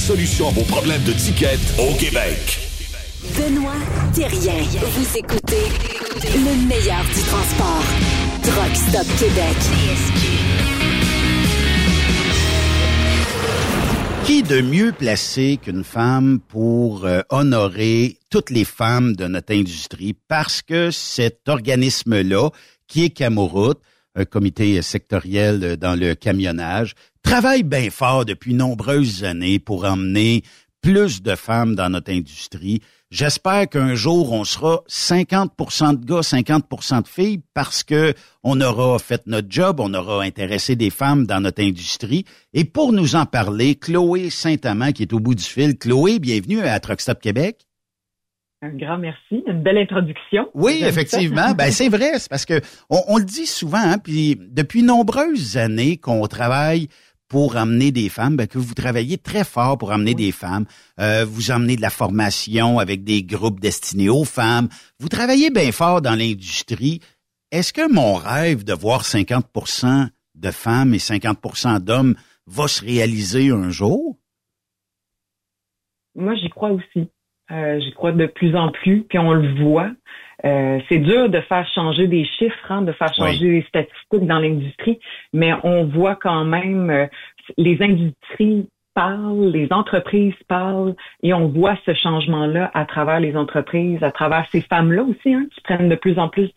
solution à vos problèmes de ticket au Québec. Benoît Thérien. Vous écoutez le meilleur du transport. Truck Stop Québec. Qui de mieux placé qu'une femme pour euh, honorer toutes les femmes de notre industrie? Parce que cet organisme-là, qui est Camoroute, un comité sectoriel dans le camionnage, travaille bien fort depuis nombreuses années pour emmener plus de femmes dans notre industrie. J'espère qu'un jour on sera 50% de gars, 50% de filles parce que on aura fait notre job, on aura intéressé des femmes dans notre industrie. Et pour nous en parler, Chloé Saint-Amand qui est au bout du fil. Chloé, bienvenue à Truck Stop Québec. Un grand merci, une belle introduction. Oui, effectivement. (laughs) ben c'est vrai, c'est parce que on, on le dit souvent, hein, puis depuis nombreuses années qu'on travaille pour amener des femmes, ben, que vous travaillez très fort pour amener des femmes. Euh, vous emmenez de la formation avec des groupes destinés aux femmes. Vous travaillez bien fort dans l'industrie. Est-ce que mon rêve de voir 50% de femmes et 50% d'hommes va se réaliser un jour? Moi, j'y crois aussi. Euh, j'y crois de plus en plus, puis on le voit. Euh, c'est dur de faire changer des chiffres, hein, de faire changer les statistiques dans l'industrie, mais on voit quand même euh, les industries parlent, les entreprises parlent, et on voit ce changement-là à travers les entreprises, à travers ces femmes-là aussi, hein, qui prennent de plus en plus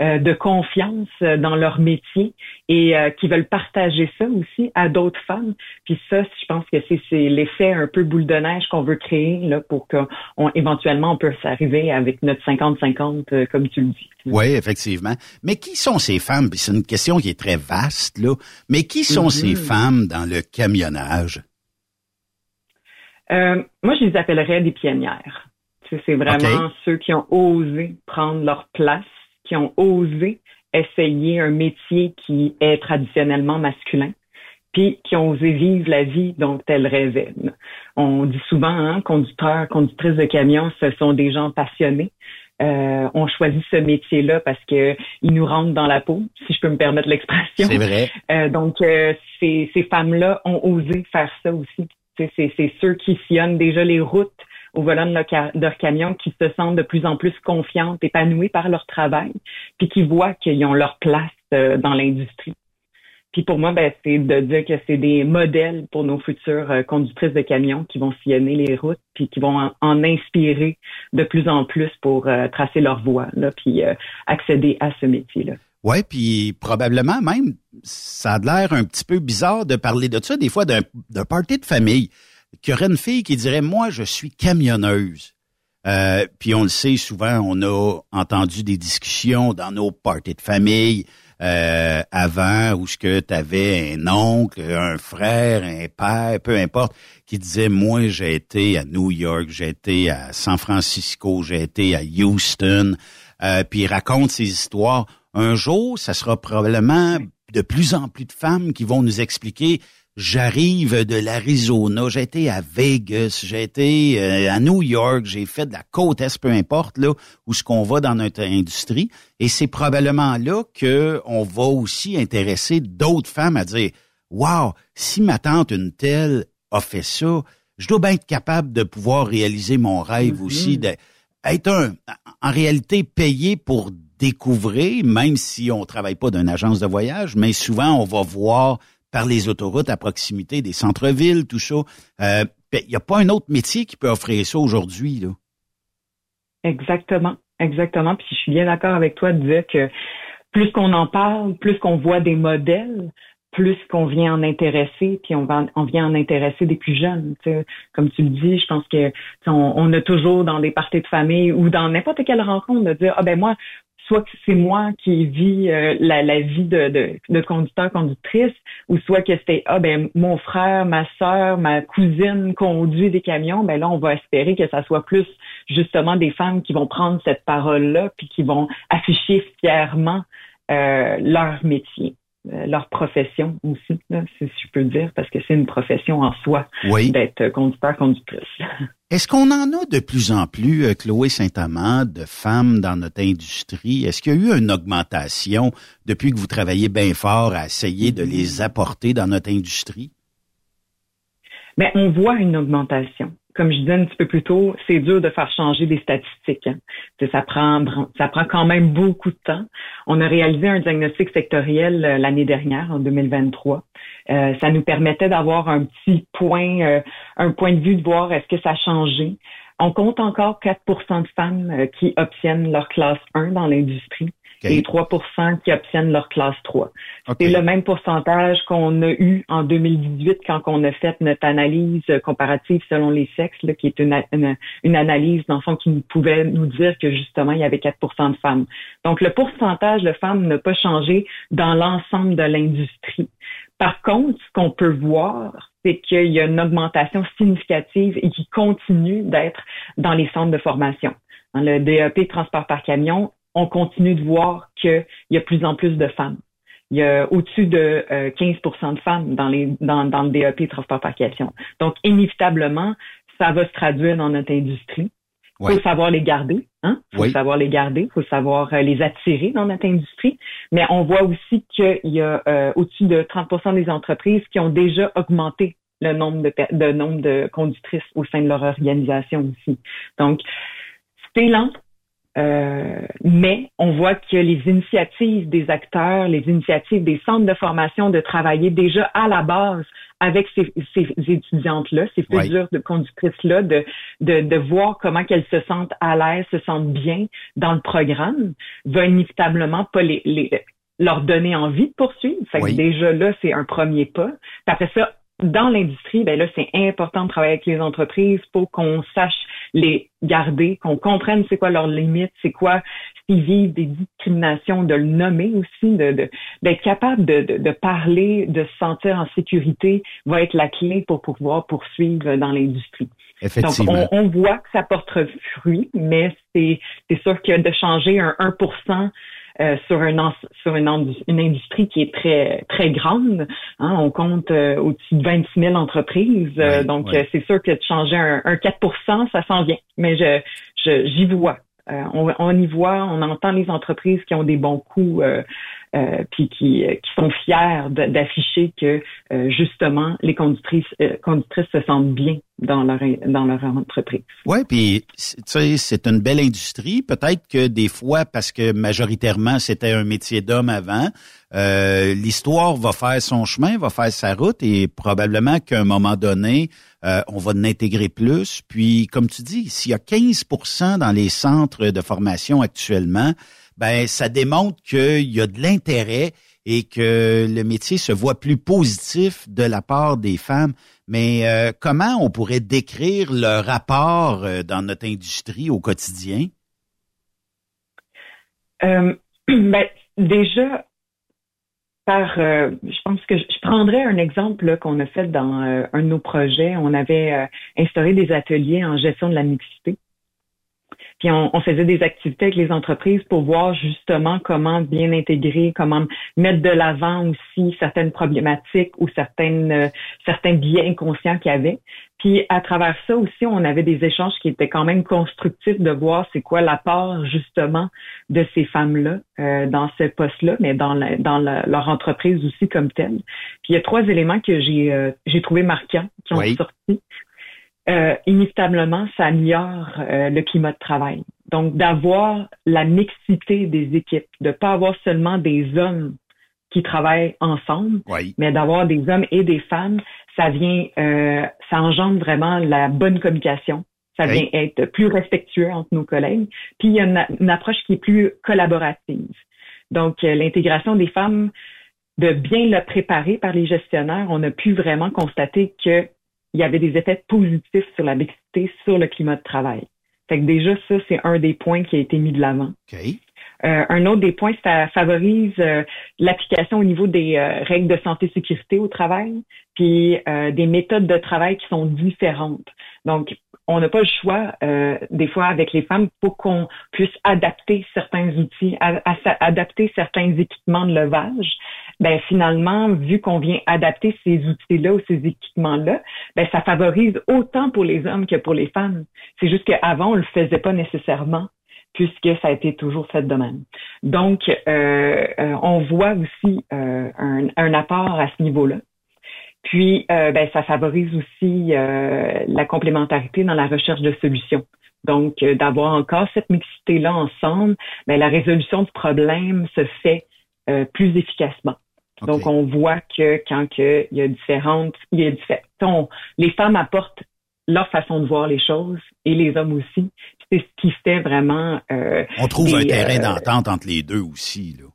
euh, de confiance euh, dans leur métier et euh, qui veulent partager ça aussi à d'autres femmes. Puis ça, je pense que c'est, l'effet un peu boule de neige qu'on veut créer là pour qu'on éventuellement on peut s'arriver avec notre 50-50 comme tu le dis. Oui, effectivement. Mais qui sont ces femmes? c'est une question qui est très vaste là. Mais qui sont ces Mhm. femmes dans le camionnage? Euh, moi, je les appellerais des pionnières. Tu sais, C'est vraiment ceux qui ont osé prendre leur place, qui ont osé essayer un métier qui est traditionnellement masculin, puis qui ont osé vivre la vie dont elles rêvaient. On dit souvent, hein, conducteurs, conductrices de camions, ce sont des gens passionnés. Euh, on choisit ce métier-là parce que il nous rentre dans la peau, si je peux me permettre l'expression. C'est vrai. Euh, donc, euh, ces, ces femmes-là ont osé faire ça aussi. C'est ceux qui sillonnent déjà les routes au volant de leur, leur camion, qui se sentent de plus en plus confiantes, épanouies par leur travail, puis qui voient qu'ils ont leur place euh, dans l'industrie. Puis pour moi, ben, c'est de dire que c'est des modèles pour nos futures euh, conductrices de camions qui vont sillonner les routes, puis qui vont en, inspirer de plus en plus pour euh, tracer leur voie, là, puis accéder à ce métier-là. Ouais, puis probablement même, ça a l'air un petit peu bizarre de parler de ça, des fois d'un party de famille, qu'il y aurait une fille qui dirait, moi, je suis camionneuse. Euh, puis on le sait souvent, on a entendu des discussions dans nos parties de famille euh, avant où ce que tu avais un oncle, un frère, un père, peu importe, qui disait moi j'ai été à New York, j'ai été à San Francisco, j'ai été à Houston, euh, puis il raconte ces histoires. Un jour, ça sera probablement de plus en plus de femmes qui vont nous expliquer J'arrive de l'Arizona, j'ai été à Vegas, j'ai été euh, à New York, j'ai fait de la côte est, peu importe là où ce qu'on va dans notre industrie, et c'est probablement là que on va aussi intéresser d'autres femmes à dire Wow, si ma tante une telle a fait ça, je dois bien être capable de pouvoir réaliser mon rêve aussi, de être un, en réalité payé pour découvrir, même si on travaille pas d'une agence de voyage, mais souvent on va voir par les autoroutes à proximité des centres-villes, tout ça. Euh, Il n'y a pas un autre métier qui peut offrir ça aujourd'hui. Exactement, exactement. Puis je suis bien d'accord avec toi de dire que plus qu'on en parle, plus qu'on voit des modèles, plus qu'on vient en intéresser, puis on, vient en intéresser des plus jeunes. Comme tu le dis, je pense que tu sais, on, on a toujours dans des parties de famille ou dans n'importe quelle rencontre de dire ah ben moi soit que c'est moi qui vis euh, la, vie de, conducteur conductrice ou soit que c'était ah ben mon frère ma sœur ma cousine conduit des camions ben là on va espérer que ça soit plus justement des femmes qui vont prendre cette parole là puis qui vont afficher fièrement euh, leur métier leur profession aussi, là, si je peux dire, parce que c'est une profession en soi Oui. d'être conducteur-conductrice. (laughs) Est-ce qu'on en a de plus en plus, euh, Chloé Saint-Amand, de femmes dans notre industrie? Est-ce qu'il y a eu une augmentation depuis que vous travaillez bien fort à essayer de les apporter dans notre industrie? Mais on voit une augmentation. Comme je disais un petit peu plus tôt, c'est dur de faire changer des statistiques. hein. Ça prend, ça prend quand même beaucoup de temps. On a réalisé un diagnostic sectoriel euh, l'année dernière, en 2023. Euh, ça nous permettait d'avoir un petit point, euh, un point de vue de voir est-ce que ça a changé. On compte encore 4% de femmes euh, qui obtiennent leur classe 1 dans l'industrie OK. et 3 qui obtiennent leur classe 3. C'est le même pourcentage qu'on a eu en 2018 quand on a fait notre analyse comparative selon les sexes, là, qui est une, une, une analyse dans le fond qui nous pouvait nous dire que justement il y avait 4% de femmes. Donc le pourcentage de femmes n'a pas changé dans l'ensemble de l'industrie. Par contre, ce qu'on peut voir, c'est qu'il y a une augmentation significative et qui continue d'être dans les centres de formation. Dans le DEP transport par camion, on continue de voir qu'il y a plus en plus de femmes. Il y a au-dessus de euh, 15 de femmes dans, les, dans, dans le DEP transport par camion. Donc, inévitablement, ça va se traduire dans notre industrie. Il Ouais. faut savoir les garder, hein? faut Oui. savoir les garder, faut savoir euh, les attirer dans notre industrie. Mais on voit aussi qu'il y a euh, au-dessus de 30 des entreprises qui ont déjà augmenté le nombre de, de nombre de conductrices au sein de leur organisation aussi. Donc, c'est lent, euh, mais on voit que les initiatives des acteurs, les initiatives des centres de formation de travailler déjà à la base avec ces, ces étudiantes-là, ces Ouais. futures de conductrices-là, de, de, de voir comment qu'elles se sentent à l'aise, se sentent bien dans le programme, va inévitablement pas les, les leur donner envie de poursuivre. Fait que Oui. déjà là, c'est un premier pas. Puis après ça, dans l'industrie, ben là, c'est important de travailler avec les entreprises pour qu'on sache les garder, qu'on comprenne c'est quoi leurs limites, c'est quoi s'ils vivent des discriminations, de le nommer aussi, de, de- d'être capable de, de, de parler, de se sentir en sécurité va être la clé pour pouvoir poursuivre dans l'industrie. Effectivement. Donc, on, on voit que ça porte fruit, mais c'est, c'est sûr que de changer un 1 euh, sur, un, sur une, une industrie qui est très très grande. hein, on compte euh, au-dessus de 26 000 entreprises. euh, Ouais, donc, ouais. euh, c'est sûr que de changer un, un 4% ça s'en vient. Mais je, je j'y vois. Euh, on, on y voit, on entend les entreprises qui ont des bons coups, puis qui, euh, qui sont fiers d'afficher que euh, justement les conductrices, euh, conductrices se sentent bien dans leur dans leur entreprise. Ouais, puis c'est- tu sais, c'est une belle industrie. Peut-être que des fois, parce que majoritairement c'était un métier d'homme avant, euh, l'histoire va faire son chemin, va faire sa route, et probablement qu'à un moment donné, euh, on va en intégrer plus. Puis, comme tu dis, s'il y a 15% dans les centres de formation actuellement, ben ça démontre qu'il y a de l'intérêt et que le métier se voit plus positif de la part des femmes. Mais euh, comment on pourrait décrire le rapport euh, dans notre industrie au quotidien? Euh, (clears throat) ben, déjà, par, je pense que je, prendrais un exemple qu'on a fait dans un de nos projets. On avait instauré des ateliers en gestion de la mixité. Puis on, on faisait des activités avec les entreprises pour voir justement comment bien intégrer, comment mettre de l'avant aussi certaines problématiques ou certaines euh, certains biais inconscients qu'il y avait. Puis à travers ça aussi, on avait des échanges qui étaient quand même constructifs de voir c'est quoi l'apport justement de ces femmes-là euh, dans ce poste-là, mais dans, la- dans la- leur entreprise aussi comme telle. Puis il y a trois éléments que j'ai euh, j'ai trouvé marquants qui ont Oui. sorti. Euh, inévitablement, ça améliore euh, le climat de travail. Donc, d'avoir la mixité des équipes, de pas avoir seulement des hommes qui travaillent ensemble, Oui. mais d'avoir des hommes et des femmes, ça vient, euh, ça engendre vraiment la bonne communication. Ça Oui. vient être plus respectueux entre nos collègues. Puis il y a une, une approche qui est plus collaborative. Donc euh, l'intégration des femmes de bien le préparer par les gestionnaires, on a pu vraiment constater qu'il y avait des effets positifs sur la mixité, sur le climat de travail. Fait que déjà, ça, c'est un des points qui a été mis de l'avant. Euh, un autre des points, ça favorise euh, l'application au niveau des euh, règles de santé-sécurité au travail, puis des méthodes de travail qui sont différentes. Donc, on n'a pas le choix, des fois, avec les femmes, pour qu'on puisse adapter certains outils, adapter certains équipements de levage. Ben finalement, vu qu'on vient adapter ces outils-là ou ces équipements-là, ben ça favorise autant pour les hommes que pour les femmes. C'est juste qu'avant, on le faisait pas nécessairement puisque ça a été toujours fait de même. Donc, euh, euh, on voit aussi euh, un, apport à ce niveau-là. Puis, ben, ça favorise aussi la complémentarité dans la recherche de solutions. Donc, d'avoir encore cette mixité-là ensemble, ben, la résolution du problème se fait plus efficacement. Donc, on voit que quand il y a différentes, il y a différentes, les femmes apportent leur façon de voir les choses et les hommes aussi c'est ce qui fait vraiment. Euh, on trouve un terrain euh, d'entente entre les deux aussi. Là.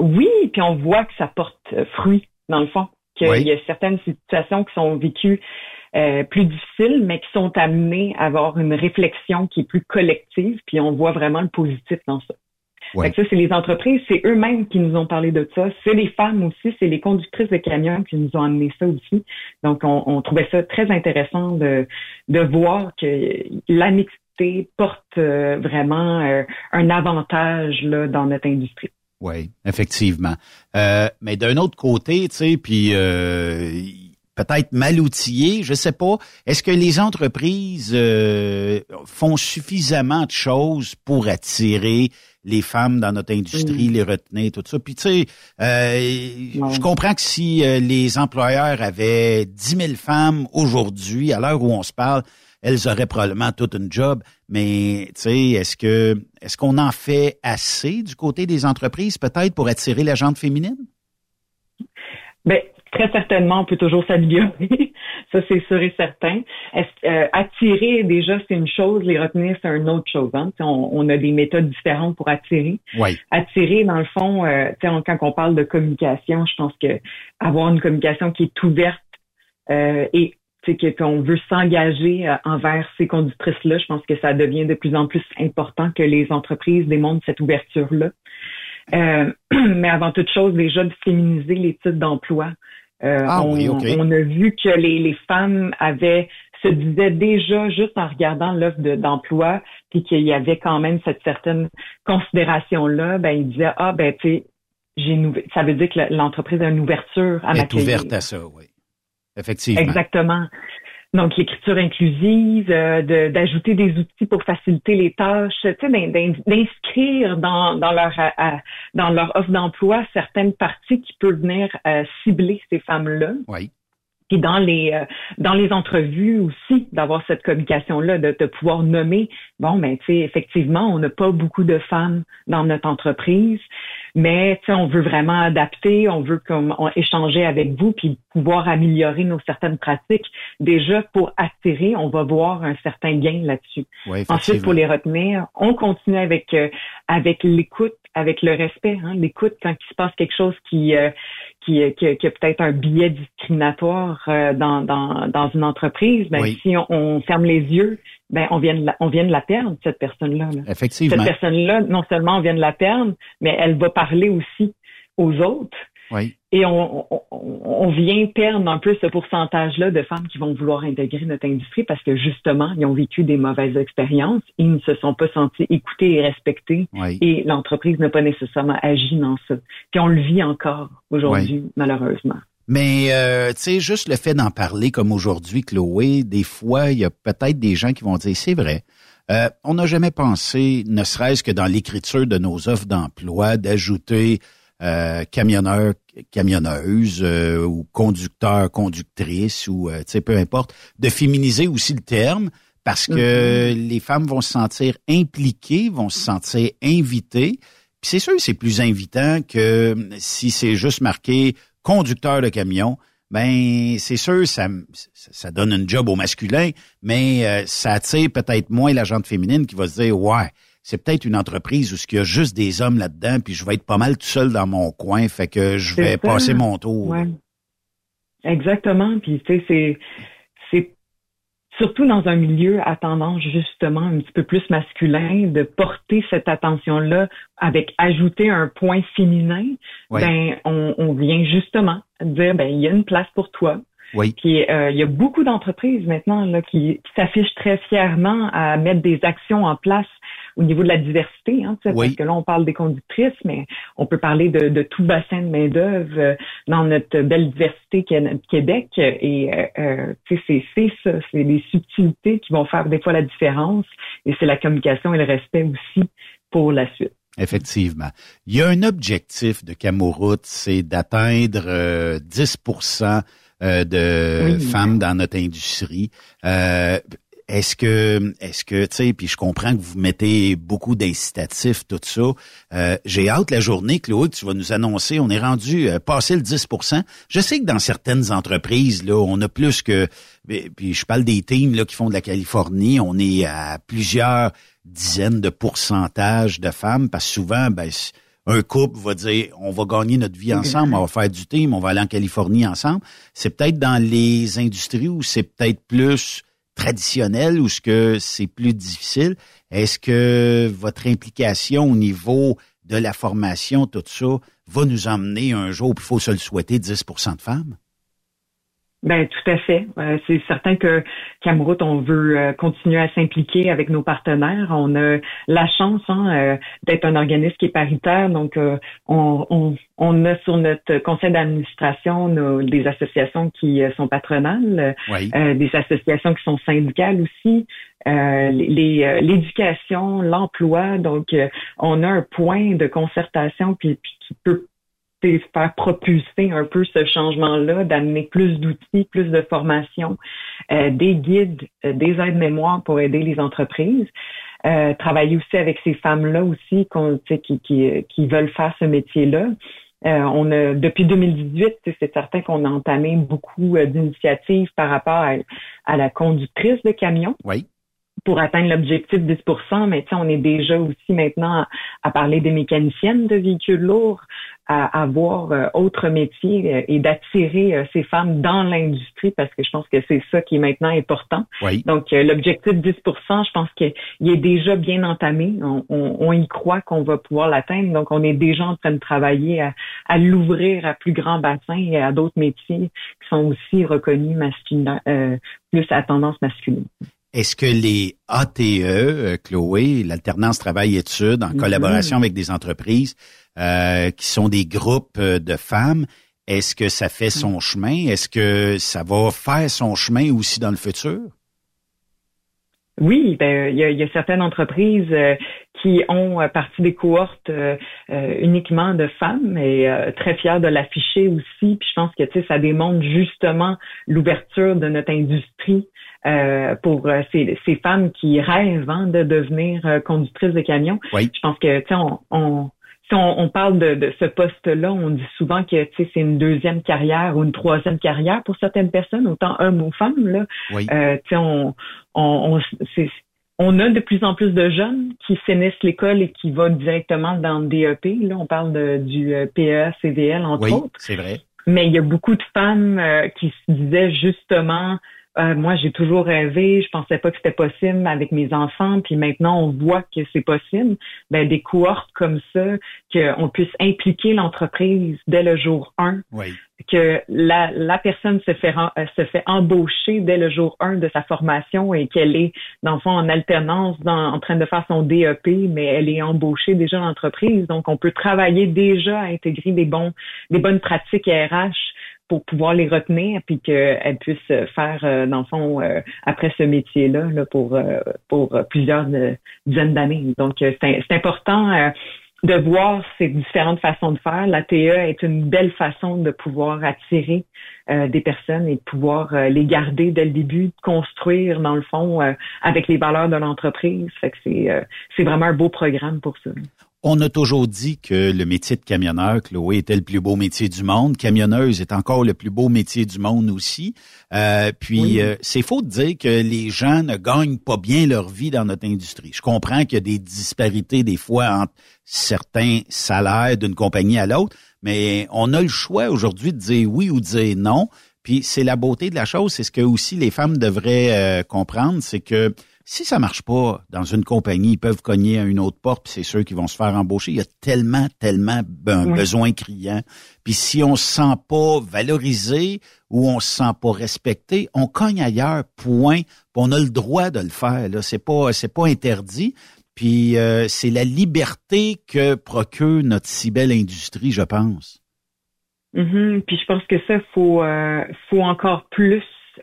Oui, puis on voit que ça porte euh, fruit dans le fond. Qu'il y a certaines situations qui sont vécues plus difficiles, mais qui sont amenées à avoir une réflexion qui est plus collective, puis on voit vraiment le positif dans ça. ça, c'est les entreprises, c'est eux-mêmes qui nous ont parlé de ça. C'est les femmes aussi, c'est les conductrices de camions qui nous ont amené ça aussi. Donc, on, on trouvait ça très intéressant de, de voir que la porte euh, vraiment euh, un avantage là, dans notre industrie. Oui, effectivement. Euh, mais d'un autre côté, tu sais, puis peut-être mal outillé, je sais pas. Est-ce que les entreprises font suffisamment de choses pour attirer les femmes dans notre industrie, mm. les retenir, tout ça? Puis tu sais, je comprends que si les employeurs avaient 10 000 femmes aujourd'hui, à l'heure où on se parle, elles auraient probablement toute une job. Mais tu sais, est-ce que est-ce qu'on en fait assez du côté des entreprises peut-être pour attirer la gente féminine? Bien, très certainement, on peut toujours s'améliorer. (laughs) Ça, c'est sûr et certain. Euh, attirer, déjà, c'est une chose. Les retenir, c'est une autre chose. Hein. On, a des méthodes différentes pour attirer. Oui. Attirer, dans le fond, euh, quand on parle de communication, je pense que avoir une communication qui est ouverte euh, et qu'on veut s'engager euh, envers ces conductrices-là. Je pense que ça devient de plus en plus important que les entreprises démontrent cette ouverture-là. Euh, (clears throat) mais avant toute chose, déjà de féminiser les titres d'emploi. Euh, ah on, a vu que les, femmes avaient se disaient déjà juste en regardant l'offre d'emploi, puis qu'il y avait quand même cette certaine considération là, ben ils disaient ah ben tu sais ça veut dire que l'entreprise a une ouverture à m'accueillir. est ouverte à ça, oui. Effectivement. Exactement. Donc, l'écriture inclusive, euh, d'ajouter des outils pour faciliter les tâches, tu sais, d'inscrire dans, dans leur dans leur offre d'emploi certaines parties qui peuvent venir euh, cibler ces femmes-là. Oui. Puis dans les euh, dans les entrevues aussi, d'avoir cette communication-là, de, de pouvoir nommer, bon, ben, tu sais, effectivement, on n'a pas beaucoup de femmes dans notre entreprise. Mais on veut vraiment adapter, on veut comme échanger avec vous puis pouvoir améliorer nos certaines pratiques. Déjà pour attirer, on va voir un certain gain là-dessus. Ensuite, pour les retenir, on continue avec euh, avec l'écoute, avec le respect. Hein, l'écoute quand il se passe quelque chose qui euh, qui, qui, a peut-être un biais discriminatoire euh, dans, dans, dans une entreprise, ben, si on, on, ferme les yeux, ben on vient de la, on vient de la perdre cette personne-là. Effectivement. Cette personne-là, non seulement on vient de la perdre, mais elle va parler aussi aux autres. Oui. Et on, on, on, vient perdre un peu ce pourcentage-là de femmes qui vont vouloir intégrer notre industrie parce que justement, ils ont vécu des mauvaises expériences, ils ne se sont pas sentis écoutés et respectés et l'entreprise n'a pas nécessairement agi dans ça. Puis on le vit encore aujourd'hui, malheureusement. Mais euh, tu sais, juste le fait d'en parler comme aujourd'hui, Chloé, des fois, il y a peut-être des gens qui vont dire c'est vrai. Euh, on n'a jamais pensé, ne serait-ce que dans l'écriture de nos offres d'emploi, d'ajouter euh, camionneur, camionneuse euh, ou conducteur, conductrice ou tu sais peu importe, de féminiser aussi le terme parce que mm-hmm. les femmes vont se sentir impliquées, vont se sentir invitées. Puis c'est sûr, c'est plus invitant que si c'est juste marqué conducteur de camion, ben c'est sûr, ça, ça donne un job au masculin, mais euh, ça attire peut-être moins la gente féminine qui va se dire Ouais, c'est peut-être une entreprise où il y a juste des hommes là-dedans, puis je vais être pas mal tout seul dans mon coin, fait que je vais passer mon tour. Ouais. Exactement. Puis tu sais, c'est surtout dans un milieu à tendance justement un petit peu plus masculin de porter cette attention-là avec ajouter un point féminin. Ben on, on vient justement dire ben il y a une place pour toi. Oui. Puis euh, il y a beaucoup d'entreprises maintenant là, qui, qui s'affichent très fièrement à mettre des actions en place au niveau de la diversité, hein, parce que là on parle des conductrices, mais on peut parler de, de tout bassin de main d'œuvre euh, dans notre belle diversité qui est notre Québec. Et euh, euh, c'est c'est ça, c'est les subtilités qui vont faire des fois la différence, et c'est la communication et le respect aussi pour la suite. Effectivement. Il y a un objectif de Camoroute, c'est d'atteindre euh, 10% euh, de Oui. femmes dans notre industrie. Euh, est-ce que, est-ce que, tu sais, puis je comprends que vous mettez beaucoup d'incitatifs, tout ça. Euh, J'ai hâte la journée, Claude, tu vas nous annoncer, on est rendu euh, passé le 10% Je sais que dans certaines entreprises, là, on a plus que, puis je parle des teams là, qui font de la Californie, on est à plusieurs dizaines de pourcentages de femmes, parce que souvent, ben, un couple va dire on va gagner notre vie ensemble, on va faire du team, on va aller en Californie ensemble. C'est peut-être dans les industries où c'est peut-être plus traditionnel ou ce que c'est plus difficile? Est-ce que votre implication au niveau de la formation, tout ça, va nous emmener un jour, puis il faut se le souhaiter, 10% de femmes? Ben tout à fait. Euh, c'est certain que Camroute, on veut euh, continuer à s'impliquer avec nos partenaires. On a la chance hein, euh, d'être un organisme qui est paritaire, donc euh, on, on, on a sur notre conseil d'administration nos- des associations qui euh, sont patronales, Oui. euh, des associations qui sont syndicales aussi, euh, les- les, euh, l'éducation, l'emploi. Donc euh, on a un point de concertation puis, puis qui peut faire propulser un peu ce changement-là, d'amener plus d'outils, plus de formation, euh, des guides, euh, des aides-mémoires pour aider les entreprises. Euh, travailler aussi avec ces femmes-là aussi qui, qui, qui veulent faire ce métier-là. Euh, on a depuis 2018, tu sais, c'est certain qu'on a entamé beaucoup euh, d'initiatives par rapport à, à la conductrice de camion Oui. pour atteindre l'objectif 10% mais on est déjà aussi maintenant à, à parler des mécaniciennes de véhicules lourds, à avoir euh, autre métier euh, et d'attirer euh, ces femmes dans l'industrie parce que je pense que c'est ça qui est maintenant important. Oui. Donc euh, l'objectif 10% je pense qu'il est déjà bien entamé. On, on- on y croit qu'on va pouvoir l'atteindre. Donc on est déjà en train de travailler à, à l'ouvrir à plus grand bassin et à d'autres métiers qui sont aussi reconnus masculins, euh, plus à tendance masculine. Est-ce que les ATE, euh, Chloé, l'alternance travail-études, en Mhm. collaboration avec des entreprises euh, qui sont des groupes euh, de femmes, est-ce que ça fait son chemin? Est-ce que ça va faire son chemin aussi dans le futur? Oui, ben il y a, il y a certaines entreprises euh, qui ont euh, partie des cohortes euh, uniquement de femmes et euh, très fiers de l'afficher aussi. Puis je pense que tu sais ça démontre justement l'ouverture de notre industrie euh, pour euh, ces, ces femmes qui rêvent hein, de devenir euh, conductrices de camions. Oui. Je pense que tu sais on, on si on, on parle de, de ce poste-là, on dit souvent que c'est une deuxième carrière ou une troisième carrière pour certaines personnes, autant hommes ou femmes. Là. Oui. Euh, on, on, on, on a de plus en plus de jeunes qui finissent l'école et qui vont directement dans le DEP. Là, on parle de, du euh, PEA, CVL, entre Oui, autres. c'est vrai. Mais il y a beaucoup de femmes euh, qui se disaient justement, euh, moi j'ai toujours rêvé, je pensais pas que c'était possible avec mes enfants, puis maintenant on voit que c'est possible. Ben, des cohortes comme ça, qu'on puisse impliquer l'entreprise dès le jour 1, Oui. que la, la personne se fait, se fait embaucher dès le jour 1 de sa formation et qu'elle est, dans le fond, en alternance, dans- en train de faire son DEP, mais elle est embauchée déjà dans l'entreprise. Donc, on peut travailler déjà à intégrer des, bons, des bonnes pratiques RH pour pouvoir les retenir puis qu'elles puissent faire, euh, dans le fond, euh, après ce métier-là là, pour, euh, pour plusieurs dizaines d'années. Donc, c'est important de voir ces différentes façons de faire. La TE est une belle façon de pouvoir attirer euh, des personnes et de pouvoir les garder dès le début, construire, dans le fond, euh, avec les valeurs de l'entreprise. C'est c'est vraiment un beau programme pour ça. On a toujours dit que le métier de camionneur, Chloé, était le plus beau métier du monde. Camionneuse est encore le plus beau métier du monde aussi. Euh, puis euh, c'est faux de dire que les gens ne gagnent pas bien leur vie dans notre industrie. Je comprends qu'il y a des disparités des fois entre certains salaires d'une compagnie à l'autre, mais on a le choix aujourd'hui de dire oui ou de dire non. Puis c'est la beauté de la chose, c'est ce que aussi les femmes devraient euh, comprendre, c'est que si ça marche pas dans une compagnie, ils peuvent cogner à une autre porte, puis c'est sûr qu'ils vont se faire embaucher. Il y a tellement, tellement un besoin criant. Puis si on se sent pas valorisé ou on se sent pas respecté, on cogne ailleurs, point. Puis on a le droit de le faire. Là, c'est pas, c'est pas interdit. Puis euh, c'est la liberté que procure notre si belle industrie, je pense. Mm-hmm. Puis je pense que ça, faut, euh, faut encore plus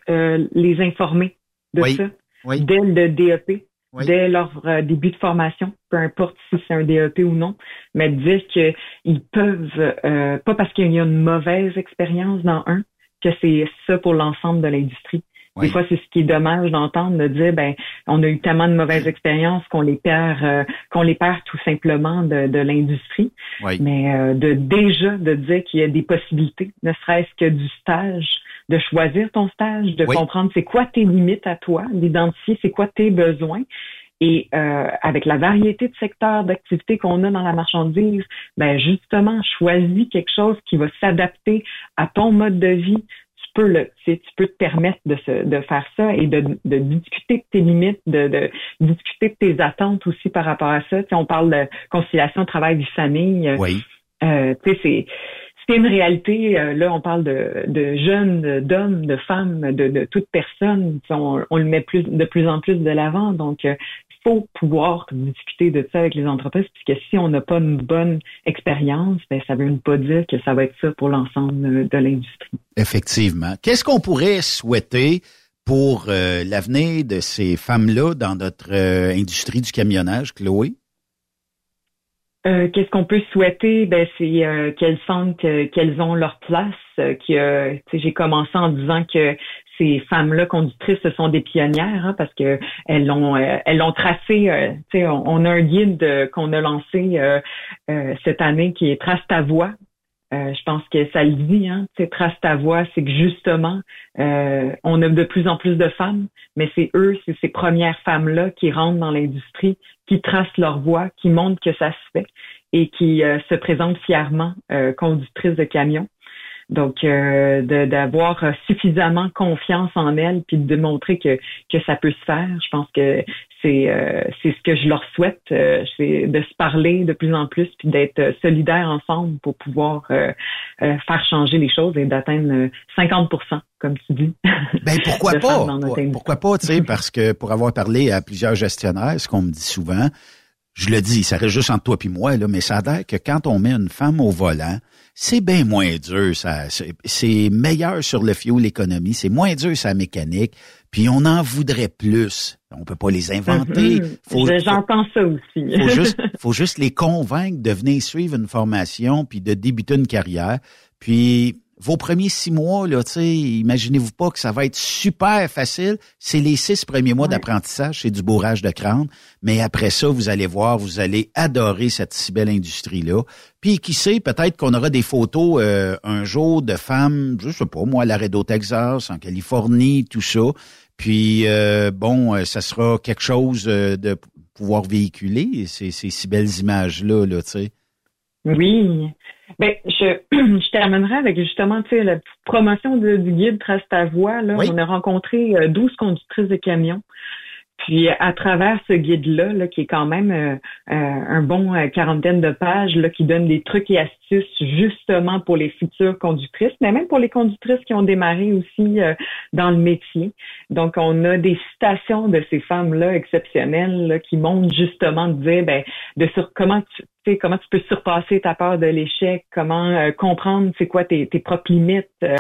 euh, les informer de ça dès le DEP, dès leur euh, début de formation, peu importe si c'est un DEP ou non, mais dire qu'ils peuvent, euh, pas parce qu'il y a une mauvaise expérience dans un, que c'est ça pour l'ensemble de l'industrie. Des fois, c'est ce qui est dommage d'entendre, de dire, ben, on a eu tellement de mauvaises expériences qu'on les perd, euh, qu'on les perd tout simplement de, de l'industrie. Mais de déjà de dire qu'il y a des possibilités, ne serait-ce que du stage, de choisir ton stage, de comprendre c'est quoi tes limites à toi, d'identifier c'est quoi tes besoins. Et euh, avec la variété de secteurs d'activité qu'on a dans la marchandise, ben justement, choisis quelque chose qui va s'adapter à ton mode de vie. Tu peux le, tu peux te permettre de, de faire ça et de, de discuter de tes limites, de, de, discuter de tes attentes aussi par rapport à ça. Tu on parle de conciliation travail-vie-famille. Oui. Euh, tu sais, c'est c'est une réalité. Euh, là, on parle de, jeunes, d'hommes, de femmes, de, de toute personne. On, le met plus, de plus en plus de l'avant. Donc, euh, il faut pouvoir discuter de ça avec les entreprises, puisque si on n'a pas une bonne expérience, ben, ça veut pas dire que ça va être ça pour l'ensemble de l'industrie. Effectivement. Qu'est-ce qu'on pourrait souhaiter pour euh, l'avenir de ces femmes-là dans notre industrie du camionnage, Chloé? Euh, qu'est-ce qu'on peut souhaiter? Ben c'est euh, qu'elles sentent qu'elles ont leur place. Euh, que j'ai commencé en disant que ces femmes-là conductrices ce sont des pionnières hein, parce que elles l'ont elles l'ont tracé. On, on, a un guide qu'on a lancé cette année qui est Trace ta voix euh, je pense que ça le dit, hein, trace ta voix, c'est que justement, euh, on a de plus en plus de femmes, mais c'est eux, c'est ces premières femmes-là qui rentrent dans l'industrie, qui tracent leur voix, qui montrent que ça se fait et qui euh, se présentent fièrement conductrices de camions. Donc, euh, d'avoir suffisamment confiance en elles, puis de démontrer que, que ça peut se faire. Je pense que c'est euh, c'est ce que je leur souhaite, euh, c'est de se parler de plus en plus, puis d'être solidaires ensemble pour pouvoir euh, faire changer les choses et d'atteindre 50% comme tu dis. Ben (laughs) pourquoi pas? Pourquoi pas, tu sais, parce que pour avoir parlé à plusieurs gestionnaires, ce qu'on me dit souvent, je le dis, ça reste juste entre toi et moi, là, mais ça a l'air que quand on met une femme au volant, c'est bien moins dur, ça. C'est meilleur sur le fuel l'économie, c'est moins dur sa mécanique, puis on en voudrait plus. On peut pas les inventer. Mm-hmm. J'entends ça aussi. (laughs) faut juste, (laughs) faut juste les convaincre de venir suivre une formation puis de débuter une carrière. Puis vos premiers six mois, là, imaginez-vous pas que ça va être super facile. C'est les six premiers mois d'apprentissage, c'est du bourrage de crâne. Mais après ça, vous allez voir, vous allez adorer cette si belle industrie-là. Puis qui sait, peut-être qu'on aura des photos euh, un jour de femmes, je sais pas, moi, à Laredo, Texas, en Californie, tout ça. Puis euh, bon, euh, ça sera quelque chose de pouvoir véhiculer ces, ces si belles images-là, là, tu sais. Oui. Ben, je, (clears throat) je terminerai avec justement, tu sais, la promotion du guide Trace ta voix. Là, on a rencontré 12 euh, conductrices de camions. Puis à travers ce guide-là, là, qui est quand même euh, euh, un bon quarantaine de pages, là, qui donne des trucs et astuces justement pour les futures conductrices, mais même pour les conductrices qui ont démarré aussi dans le métier. Donc on a des citations de ces femmes-là exceptionnelles là, qui montrent justement de dire ben, de sur comment tu, comment tu peux surpasser ta peur de l'échec, comment euh, comprendre c'est quoi tes, propres limites, euh,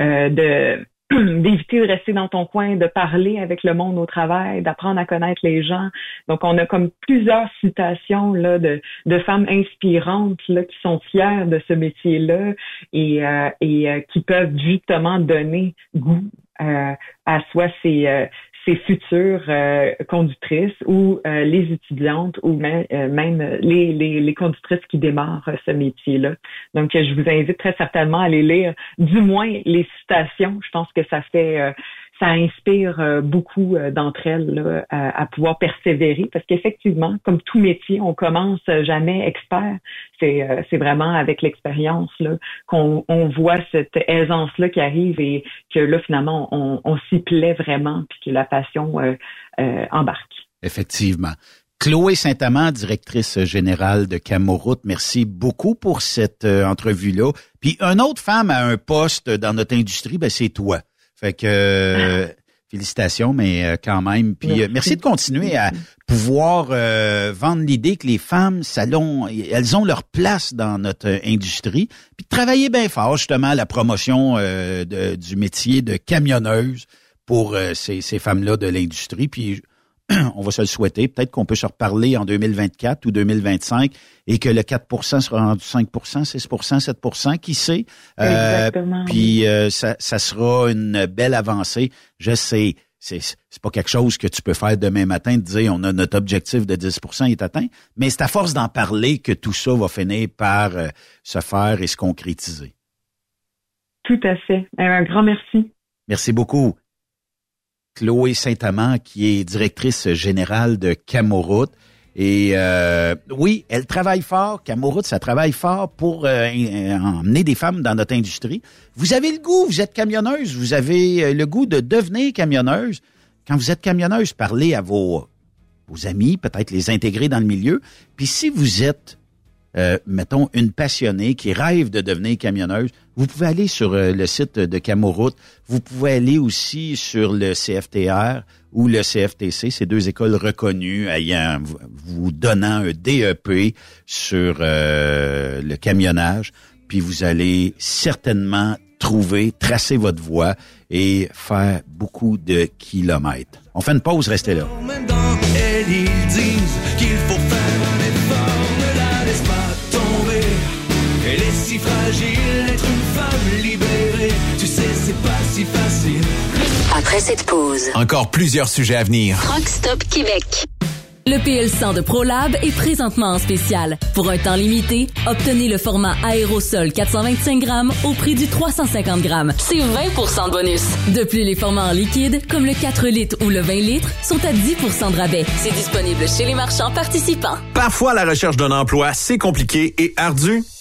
euh, de d'éviter de rester dans ton coin, de parler avec le monde au travail, d'apprendre à connaître les gens. Donc, on a comme plusieurs citations là de, de femmes inspirantes là qui sont fières de ce métier-là et, et qui peuvent justement donner goût à soit ces, futures euh, conductrices ou euh, les étudiantes ou même, même les, les, les, conductrices qui démarrent ce métier-là. Donc, je vous invite très certainement à aller lire du moins les citations. Je pense que ça fait ça inspire euh, beaucoup euh, d'entre elles à, pouvoir persévérer parce qu'effectivement, comme tout métier, on commence jamais expert. C'est euh, c'est vraiment avec l'expérience qu'on on voit cette aisance là qui arrive et que là finalement on, on s'y plaît vraiment puis que la passion embarque. Effectivement. Chloé Saint-Amand, directrice générale de Camoroute, merci beaucoup pour cette entrevue-là. Puis une autre femme à un poste dans notre industrie, ben c'est toi. Fait que euh, félicitations, mais euh, quand même. Puis euh, merci, de continuer à pouvoir vendre l'idée que les femmes, salon, elles ont leur place dans notre industrie. Puis de travailler bien fort justement à la promotion du métier de camionneuse pour ces, ces femmes-là de l'industrie. Puis (clears throat) on va se le souhaiter. Peut-être qu'on peut se reparler en 2024 ou 2025 et que le 4% sera rendu 5% 6% 7% qui sait? Euh, puis euh, ça, ça, sera une belle avancée. Je sais, c'est c'est pas quelque chose que tu peux faire demain matin de dire on a notre objectif de 10% est atteint, mais c'est à force d'en parler que tout ça va finir par euh, se faire et se concrétiser. Tout à fait. Un grand merci. Merci beaucoup. Chloé Saint-Amand, qui est directrice générale de Camoroute. Et euh, oui, elle travaille fort. Camoroute, ça travaille fort pour euh, emmener des femmes dans notre industrie. Vous avez le goût, vous êtes camionneuse, vous avez euh, le goût de devenir camionneuse. Quand vous êtes camionneuse, parlez à vos, vos amis, peut-être les intégrer dans le milieu. Puis si vous êtes euh, mettons, une passionnée qui rêve de devenir camionneuse, vous pouvez aller sur euh, le site de Camoroute. Vous pouvez aller aussi sur le CFTR ou le CFTC, ces deux écoles reconnues ayant vous donnant un DEP sur euh, le camionnage. Puis vous allez certainement trouver, tracer votre voie et faire beaucoup de kilomètres. On fait une pause, restez là. Après cette pause, encore plusieurs sujets à venir. Rockstop Québec. Le PL100 de ProLab est présentement en spécial. Pour un temps limité, obtenez le format aérosol 425 grammes au prix du 350 grammes. C'est 20% de bonus. De plus, les formats en liquide, comme le 4 litres ou le 20 litres, sont à 10% de rabais. C'est disponible chez les marchands participants. Parfois, la recherche d'un emploi, c'est compliqué et ardu.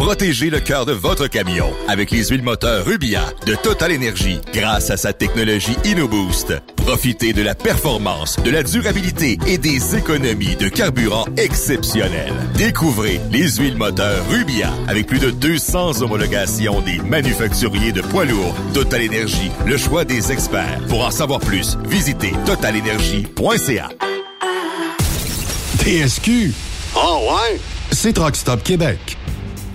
Protégez le cœur de votre camion avec les huiles moteurs Rubia de Total Energy grâce à sa technologie InnoBoost. Profitez de la performance, de la durabilité et des économies de carburant exceptionnelles. Découvrez les huiles moteurs Rubia avec plus de 200 homologations des manufacturiers de poids lourds. Total Energy, le choix des experts. Pour en savoir plus, visitez totalenergy.ca. TSQ. Oh ouais? C'est Truck Stop Québec.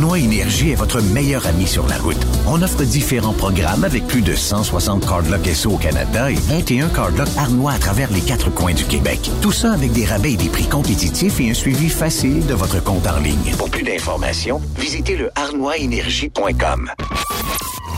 Arnois Énergie est votre meilleur ami sur la route. On offre différents programmes avec plus de 160 cardlocks SO au Canada et 21 cardlocks Arnois à travers les quatre coins du Québec. Tout ça avec des rabais et des prix compétitifs et un suivi facile de votre compte en ligne. Pour plus d'informations, visitez le arnoisénergie.com.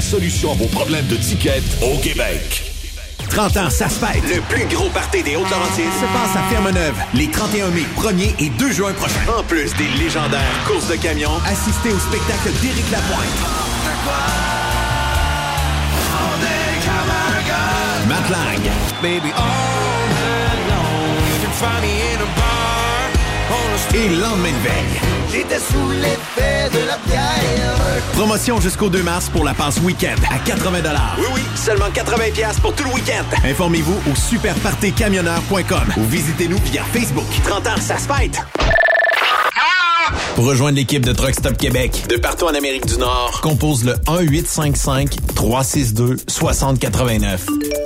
solution à vos problèmes de ticket au Québec. 30 ans, ça se fête. Le plus gros party des Hautes-Laurentides se passe à Ferme-Neuve les 31 mai, 1er et 2 juin prochains. En plus des légendaires courses de camions, assistez au spectacle d'Éric Lapointe. Matt Lang. Baby, all night long, you can find me in a bar on a Et lendemain de veille. J'étais sous l'effet de la bière. Promotion jusqu'au 2 mars pour la passe week-end à 80 Oui, oui, seulement 80 pour tout le week-end. Informez-vous au superpartycamionneur.com ou visitez-nous via Facebook. 30 ans, ça se fête! Pour rejoindre l'équipe de Truck Stop Québec, de partout en Amérique du Nord, compose le 1-855-362-6089.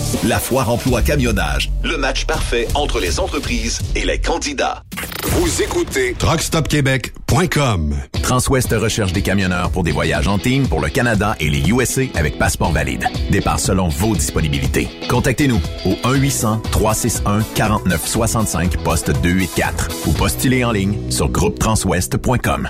La foire emploi camionnage, le match parfait entre les entreprises et les candidats. Vous écoutez truckstopquebec.com. Transwest recherche des camionneurs pour des voyages en team pour le Canada et les USA avec passeport valide. Départ selon vos disponibilités. Contactez-nous au 1-800-361-4965, poste 284 ou postulez en ligne sur groupetranswest.com.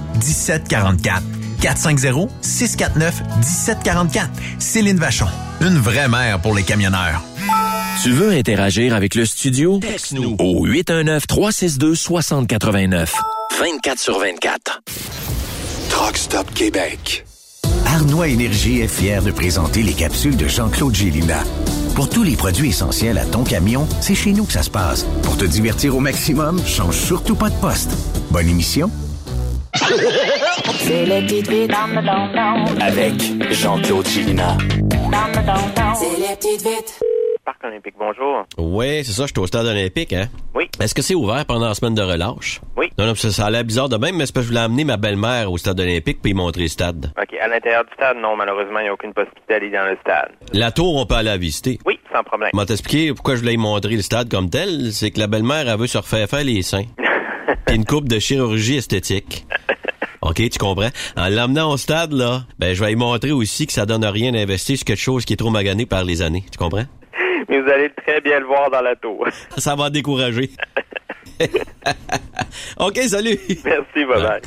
1744. 450-649-1744. Céline Vachon. Une vraie mère pour les camionneurs. Tu veux interagir avec le studio? Texte-nous au 819-362-6089. 24 sur 24. Truck Stop Québec. Arnois Énergie est fier de présenter les capsules de Jean-Claude Gélina. Pour tous les produits essentiels à ton camion, c'est chez nous que ça se passe. Pour te divertir au maximum, change surtout pas de poste. Bonne émission. (laughs) C'est les petites vites dans le don-don. Avec Jean-Claude Chilina. Dans le don-don. C'est les petites vites. Parc olympique, bonjour. Oui, c'est ça, je suis au stade olympique, hein? Oui. Est-ce que c'est ouvert pendant la semaine de relâche? Oui. Non, non, ça, ça a l'air bizarre de même, mais c'est parce que je voulais amener ma belle-mère au stade olympique puis y montrer le stade. OK. À l'intérieur du stade, non, malheureusement, il n'y a aucune possibilité d'aller dans le stade. La tour, on peut aller la visiter. Oui, sans problème. Je vais t'expliquer pourquoi je voulais y montrer le stade comme tel? C'est que la belle-mère, elle veut se refaire faire les seins. (laughs) Puis une coupe de chirurgie esthétique. OK, tu comprends? En l'emmenant au stade, là, ben, je vais y montrer aussi que ça donne rien d'investir sur quelque chose qui est trop magané par les années. Tu comprends? Mais vous allez très bien le voir dans la tour. Ça va décourager. (laughs) (laughs) OK, salut. Merci, bye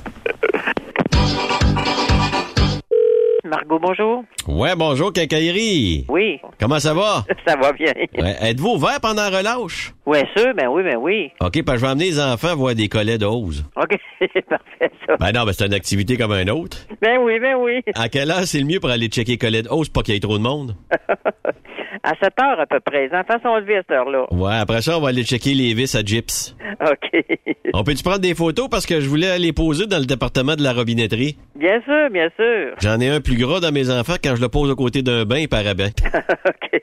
Margot, bonjour. Ouais, bonjour, Quincaillerie. Oui. Comment ça va? (laughs) Ça va bien. Ouais, Êtes-vous ouvert pendant la relâche? Ouais, sûr, ben oui, ben oui. OK, parce que je vais amener les enfants voir des collets d'ose. OK, (laughs) parfait, ça. Ben non, ben c'est une activité comme un autre. Ben oui, ben oui. À quelle heure c'est le mieux pour aller checker collets d'ose pour qu'il y ait trop de monde? (laughs) À 7 heures à peu près. Les enfants sont levés à cette heure-là. Ouais, après ça, on va aller checker les vis à Gyps. (laughs) OK. On peut-tu prendre des photos? Parce que je voulais les poser dans le département de la robinetterie? Bien sûr, bien sûr. J'en ai un plus gros dans mes enfants quand je le pose aux côtés d'un bain, il paraît bien. (laughs) OK.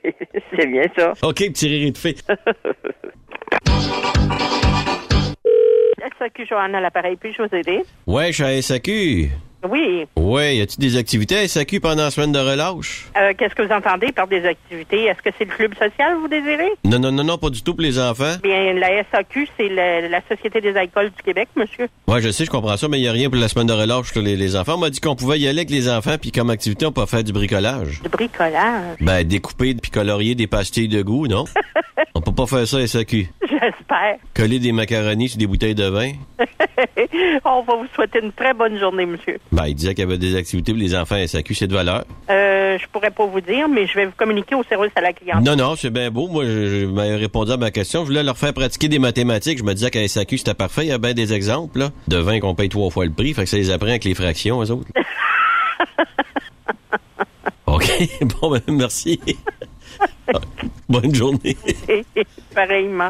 C'est bien ça. OK, petit rire de fée. (laughs) SAQ Johanna à l'appareil. Puis-je vous aider? Ouais, je suis à SAQ. Oui. Ouais, y a-tu des activités à SAQ pendant la semaine de relâche? Euh, Qu'est-ce que vous entendez par des activités? Est-ce que c'est le club social que vous désirez? Non, non, non, non, pas du tout pour les enfants. Bien, la SAQ, c'est la, la Société des alcools du Québec, monsieur. Ouais, je sais, je comprends ça, mais il y a rien pour la semaine de relâche pour les, les enfants. On m'a dit qu'on pouvait y aller avec les enfants, puis comme activité, on peut faire du bricolage. Du bricolage. Ben, découper puis colorier des pastilles de goût, non? (laughs) on peut pas faire ça à SAQ. J'espère. Coller des macaronis sur des bouteilles de vin. (laughs) (laughs) On va vous souhaiter une très bonne journée, monsieur. Ben, il disait qu'il y avait des activités pour les enfants à SAQ, c'est de valeur. Euh, je pourrais pas vous dire, mais je vais vous communiquer au service à la clientèle. Non, non, c'est bien beau. Moi, je, je m'avais répondu à ma question. Je voulais leur faire pratiquer des mathématiques. Je me disais qu'à SAQ, c'était parfait. Il y a bien des exemples, là, de vin qu'on paye trois fois le prix. Fait que ça les apprend avec les fractions, eux autres. (laughs) OK. (laughs) Bon, ben, merci. Bonne journée. Pareillement.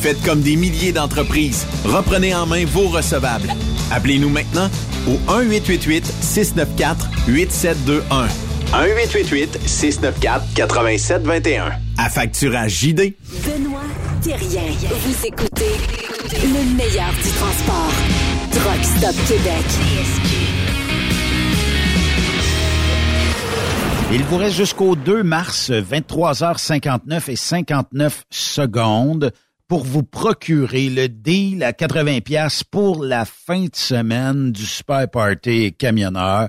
Faites comme des milliers d'entreprises. Reprenez en main vos recevables. Appelez-nous maintenant au 1-888-694-8721. 1-888-694-8721. À facturage JD. Benoît Thérien. Vous écoutez le meilleur du transport. Truck Stop Québec. Il vous reste jusqu'au 2 mars, 23h59 et 59 secondes pour vous procurer le deal à 80 pièces pour la fin de semaine du Super Party camionneur,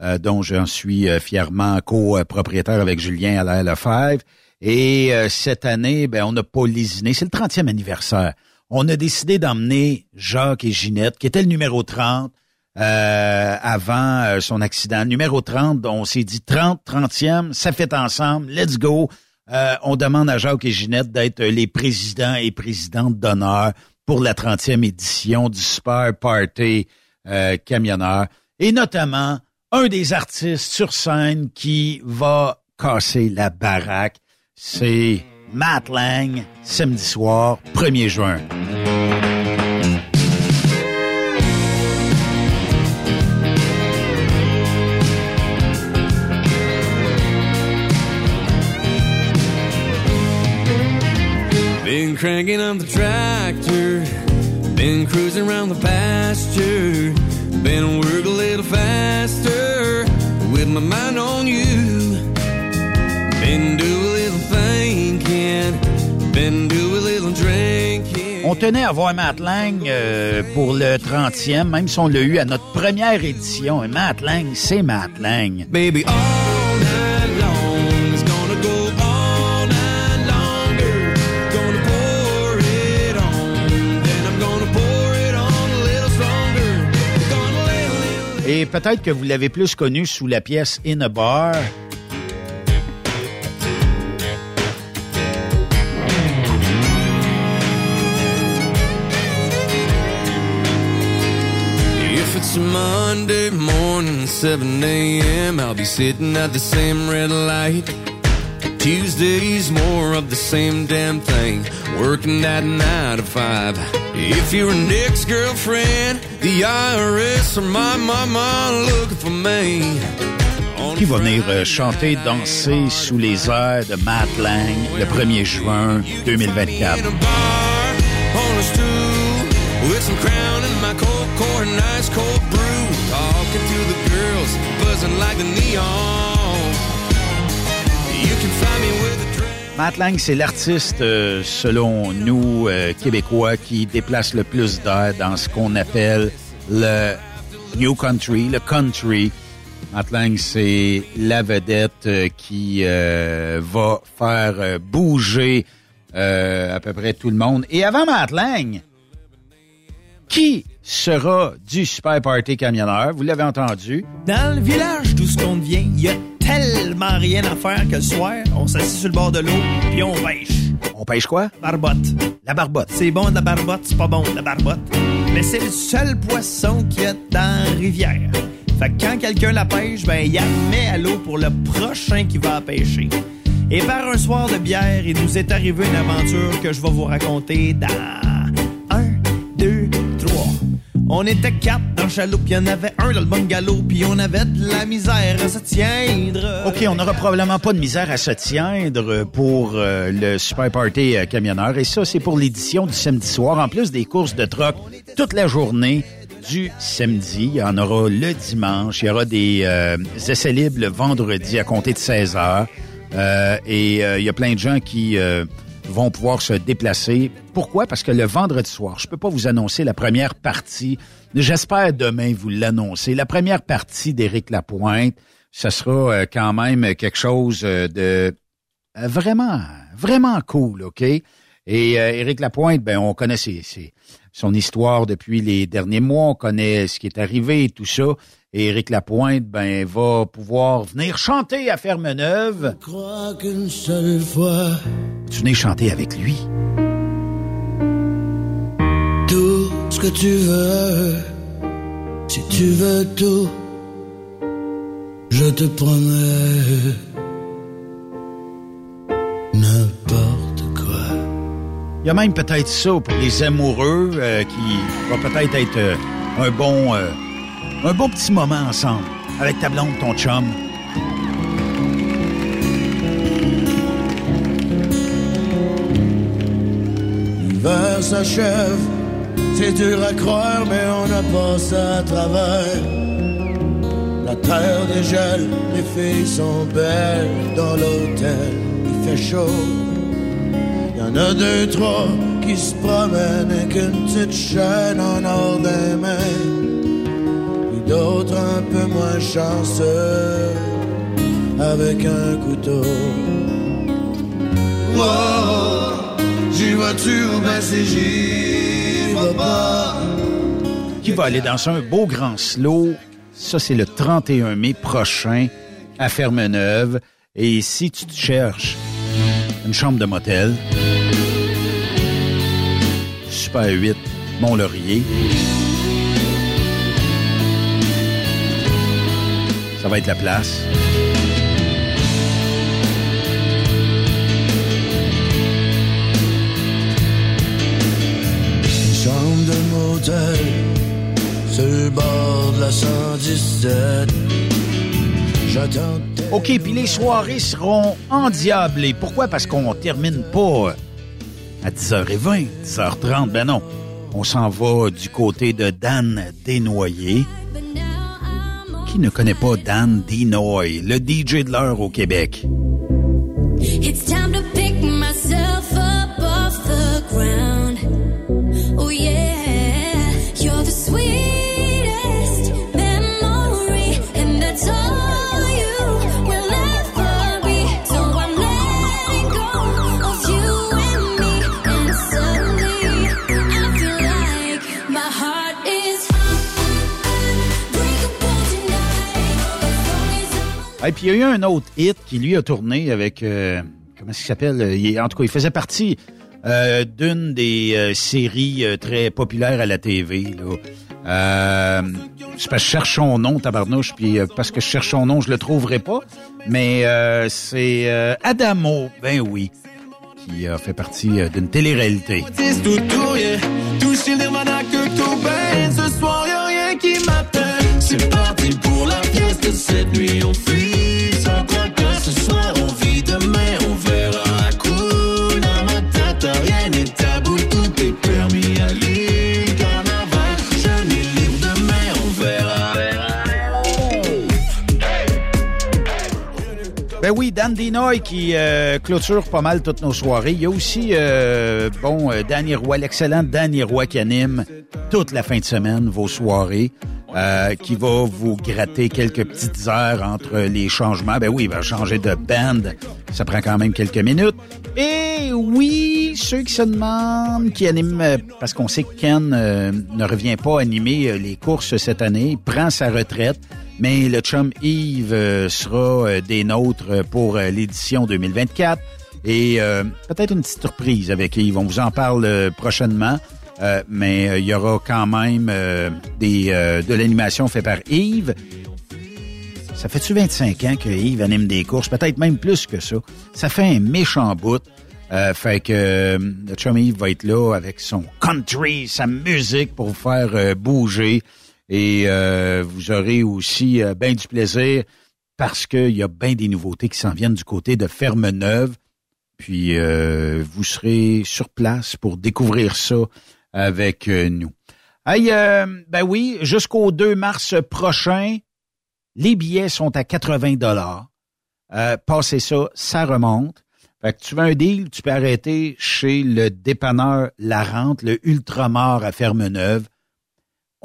euh, dont j'en suis euh, fièrement copropriétaire avec Julien Allaire Lefebvre. Et euh, cette année, ben, on n'a pas lésiné. C'est le 30e anniversaire. On a décidé d'emmener Jacques et Ginette, qui était le numéro 30, euh, avant euh, son accident. Numéro 30, on s'est dit 30, 30e, ça fait ensemble, let's go. Euh, on demande à Jacques et Ginette d'être les présidents et présidentes d'honneur pour la 30e édition du Super Party euh, camionneur. Et notamment, un des artistes sur scène qui va casser la baraque, c'est Matt Lang, samedi soir, 1er juin. Been cranking up the tractor, been cruising around the pasture, been work a little faster with my mind on you. Been do a little thinking, been do a little drinking. On tenait à voir Matt Lang euh, pour le 30e, même si on l'a eu à notre première édition. Et Matt Lang, c'est Matt Lang. Baby, all Et peut-être que vous l'avez plus connu sous la pièce In a Bar. Monday morning, 7 a.m., I'll be sitting at the same red light. Tuesday's more of the same damn thing, working that nine to five. If you're an ex-girlfriend, the IRS or my mama looking for me. Qui va venir euh, chanter, danser sous les airs de Matt Lang le 1er juin 2024. In a bar, on a stool, with some crown in my cold core and ice cold brew. Talking to the girls, buzzing like the neon. Matt c'est l'artiste, euh, selon nous, euh, québécois, qui déplace le plus d'air dans ce qu'on appelle le New Country, le country. Matt c'est la vedette euh, qui va faire bouger à peu près tout le monde. Et avant Matt qui sera du Super Party camionneur? Vous l'avez entendu. Dans le village d'où ce qu'on vient, il y a tellement rien à faire que le soir, on s'assit sur le bord de l'eau puis on pêche. On pêche quoi? Barbotte. La barbotte. C'est bon de la barbotte, c'est pas bon de la barbotte. Mais c'est le seul poisson qu'il y a dans la rivière. Fait que quand quelqu'un la pêche, ben il la met à l'eau pour le prochain qui va la pêcher. Et par un soir de bière, il nous est arrivé une aventure que je vais vous raconter dans. On était quatre dans le chaloupe, y en avait un dans le bungalow, puis on avait de la misère à se tiendre. OK, on n'aura probablement pas de misère à se tiendre pour euh, le Super Party euh, camionneur. Et ça, c'est pour l'édition du samedi soir. En plus des courses de troc toute la journée du samedi. Il y en aura le dimanche. Il y aura des euh, essais libres le vendredi à compter de 16 heures. Euh, et il y a plein de gens qui vont pouvoir se déplacer. Pourquoi? Parce que le vendredi soir, je peux pas vous annoncer la première partie. J'espère demain vous l'annoncer. La première partie d'Éric Lapointe, ce sera euh, quand même quelque chose euh, de euh, vraiment, vraiment cool, OK? Et Éric Lapointe, ben, on connaît ses, ses- son histoire depuis les derniers mois, on connaît ce qui est arrivé et tout ça. Et Éric Lapointe, ben, va pouvoir venir chanter à Ferme-Neuve. crois qu'une seule fois, Tu venais chanter avec lui. tout ce que tu veux, si tu veux tout, je te promets n'importe quoi. Il y a même peut-être ça pour les amoureux euh, qui va peut-être être euh, un bon euh, un bon petit moment ensemble avec ta blonde, ton chum. L'hiver s'achève, c'est dur à croire, mais on a passé à travers. La terre dégèle, les filles sont belles dans l'hôtel, il fait chaud. Y en a deux, trois qui se promènent avec une petite chaîne en or des mains. Un peu moins chanceux, avec un couteau. Wow, j'y vas-tu? Qui va aller dans un beau grand slow? Ça, c'est le 31 mai prochain à Ferme-Neuve. Et si tu te cherches une chambre de motel, Super 8, Mont-Laurier, ça va être la place. Une chambre de motel sur le bord de la 117. J'attends. OK, puis les soirées seront endiablées. Pourquoi? Parce qu'on termine pas à 10h20, 10h30. Ben non. On s'en va du côté de Dan Desnoyers. Qui ne connaît pas Dan Denoy, le DJ de l'heure au Québec? Et puis il y a eu un autre hit qui lui a tourné avec euh, comment est-ce qu'il s'appelle? Euh, En tout cas, il faisait partie euh, d'une des séries très populaires à la TV. Là. C'est parce que cherche son nom, tabarnouche, puis parce que je cherche son nom, je le trouverai pas. Mais c'est Adamo, ben oui, qui a fait partie d'une télé-réalité. C'est parti pour la fiesta. Cette nuit, on fuit Ben oui, Dan Dinoy qui euh, clôture pas mal toutes nos soirées. Il y a aussi, euh, bon, euh, Danny Roy, l'excellent Danny Roy qui anime toute la fin de semaine vos soirées, euh, qui va vous gratter quelques petites heures entre les changements. Ben oui, il va changer de band. Ça prend quand même quelques minutes. Et oui, ceux qui se demandent, qui animent, parce qu'on sait que Ken ne revient pas animer les courses cette année, prend sa retraite. Mais le chum Yves euh, sera euh, des nôtres pour euh, l'édition 2024. Et peut-être une petite surprise avec Yves. On vous en parle prochainement. Mais il y aura quand même des, de l'animation faite par Yves. Ça fait-tu 25 ans que Yves anime des courses? Peut-être même plus que ça. Ça fait un méchant bout. Fait que le chum Yves va être là avec son country, sa musique pour vous faire bouger. Et euh, vous aurez aussi euh, bien du plaisir parce qu'il y a bien des nouveautés qui s'en viennent du côté de Ferme Neuve. Puis euh, vous serez sur place pour découvrir ça avec euh, nous. Hey, euh, ben oui, jusqu'au 2 mars prochain, les billets sont à 80 dollars. Euh, passez ça, ça remonte. Fait que tu veux un deal, tu peux arrêter chez le dépanneur La Rente, le Ultramar à Ferme-Neuve.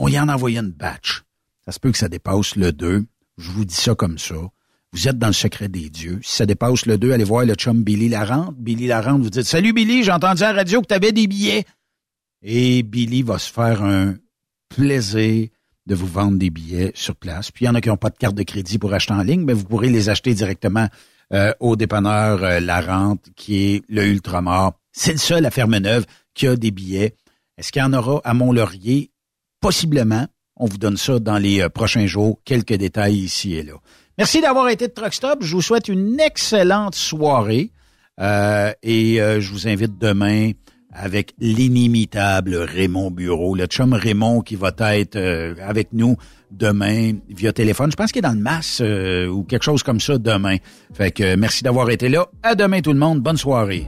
On y en a envoyé une batch. Ça se peut que ça dépasse le 2. Je vous dis ça comme ça. Vous êtes dans le secret des dieux. Si ça dépasse le 2, allez voir le chum Billy Larente. Billy Larente, vous dites Salut Billy, j'ai entendu à la radio que tu avais des billets. Et Billy va se faire un plaisir de vous vendre des billets sur place. Puis il y en a qui n'ont pas de carte de crédit pour acheter en ligne, mais vous pourrez les acheter directement euh, au dépanneur euh, qui est le Ultramar. C'est le seul à Ferme-Neuve qui a des billets. Est-ce qu'il y en aura à Mont-Laurier? Possiblement. On vous donne ça dans les euh, prochains jours. Quelques détails ici et là. Merci d'avoir été de Truck Stop. Je vous souhaite une excellente soirée. Euh, et euh, je vous invite demain avec l'inimitable Raymond Bureau, le chum Raymond qui va être avec nous demain via téléphone. Je pense qu'il est dans le mass euh, ou quelque chose comme ça demain. Fait que merci d'avoir été là. À demain tout le monde. Bonne soirée.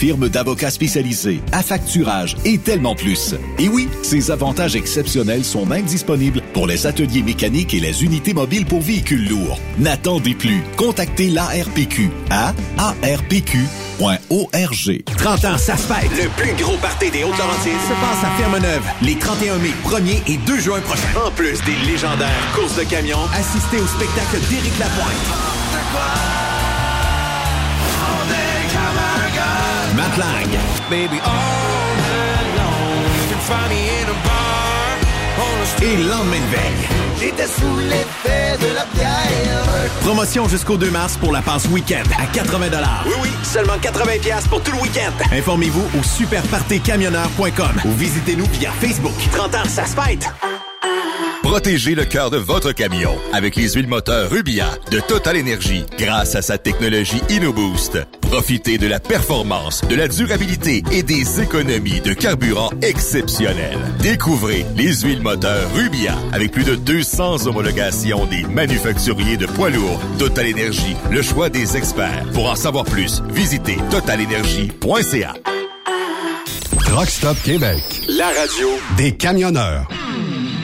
firme d'avocats spécialisés, affacturage et tellement plus. Et oui, ces avantages exceptionnels sont même disponibles pour les ateliers mécaniques et les unités mobiles pour véhicules lourds. N'attendez plus. Contactez l'ARPQ à arpq.org. 30 ans, ça se fête. Le plus gros party des Hautes-Laurentides se passe à Ferme-Neuve les 31 mai, 1er et 2 juin prochains. En plus des légendaires courses de camions, assistez au spectacle d'Éric Lapointe. Bar et lendemain de veille. J'étais sous l'effet de la bière. Promotion jusqu'au 2 mars pour la passe week-end à 80 Oui, oui, seulement 80 pièces pour tout le week-end. Informez-vous au superpartycamionneur.com ou visitez-nous via Facebook. 30 ans, ça se fête. Protégez le cœur de votre camion avec les huiles moteurs Rubia de Total Energy grâce à sa technologie InnoBoost. Profitez de la performance, de la durabilité et des économies de carburant exceptionnelles. Découvrez les huiles moteurs Rubia avec plus de 200 homologations des manufacturiers de poids lourds. Total Energy, le choix des experts. Pour en savoir plus, visitez totalenergy.ca. Truck Stop Québec. La radio Des camionneurs.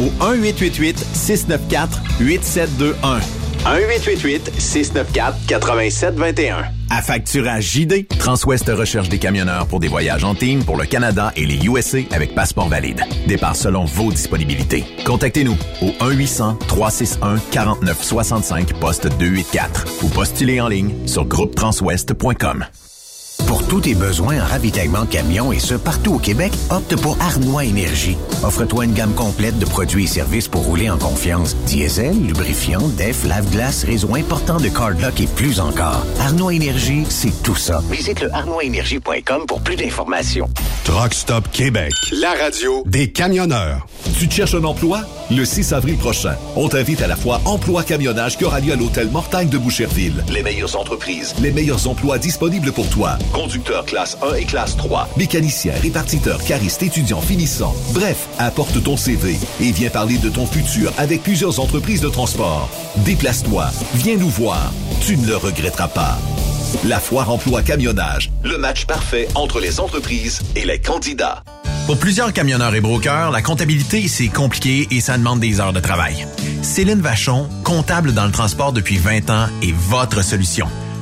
au 1-888-694-8721. 1-888-694-8721. À facturage JD, Transwest recherche des camionneurs pour des voyages en team pour le Canada et les USA avec passeport valide. Départ selon vos disponibilités. Contactez-nous au 1-800-361-4965 poste 284 ou postulez en ligne sur groupetranswest.com. Pour tous tes besoins en ravitaillement de camions et ce, partout au Québec, opte pour Arnois Énergie. Offre-toi une gamme complète de produits et services pour rouler en confiance. Diesel, lubrifiant, def, lave-glace, réseau important de cardlock et plus encore. Arnois Énergie, c'est tout ça. Visite le arnoisénergie.com pour plus d'informations. Truck Stop Québec. La radio Des camionneurs. Tu te cherches un emploi? Le 6 avril prochain, on t'invite à la fois Emploi Camionnage qui aura lieu à l'hôtel Mortagne de Boucherville. Les meilleures entreprises, les meilleurs emplois disponibles pour toi. Conducteur classe 1 et classe 3, mécanicien, répartiteur, cariste, étudiant, finissant. Bref, apporte ton CV et viens parler de ton futur avec plusieurs entreprises de transport. Déplace-toi, viens nous voir. Tu ne le regretteras pas. La foire emploi camionnage, le match parfait entre les entreprises et les candidats. Pour plusieurs camionneurs et brokers, la comptabilité, c'est compliqué et ça demande des heures de travail. Céline Vachon, comptable dans le transport depuis 20 ans, est votre solution.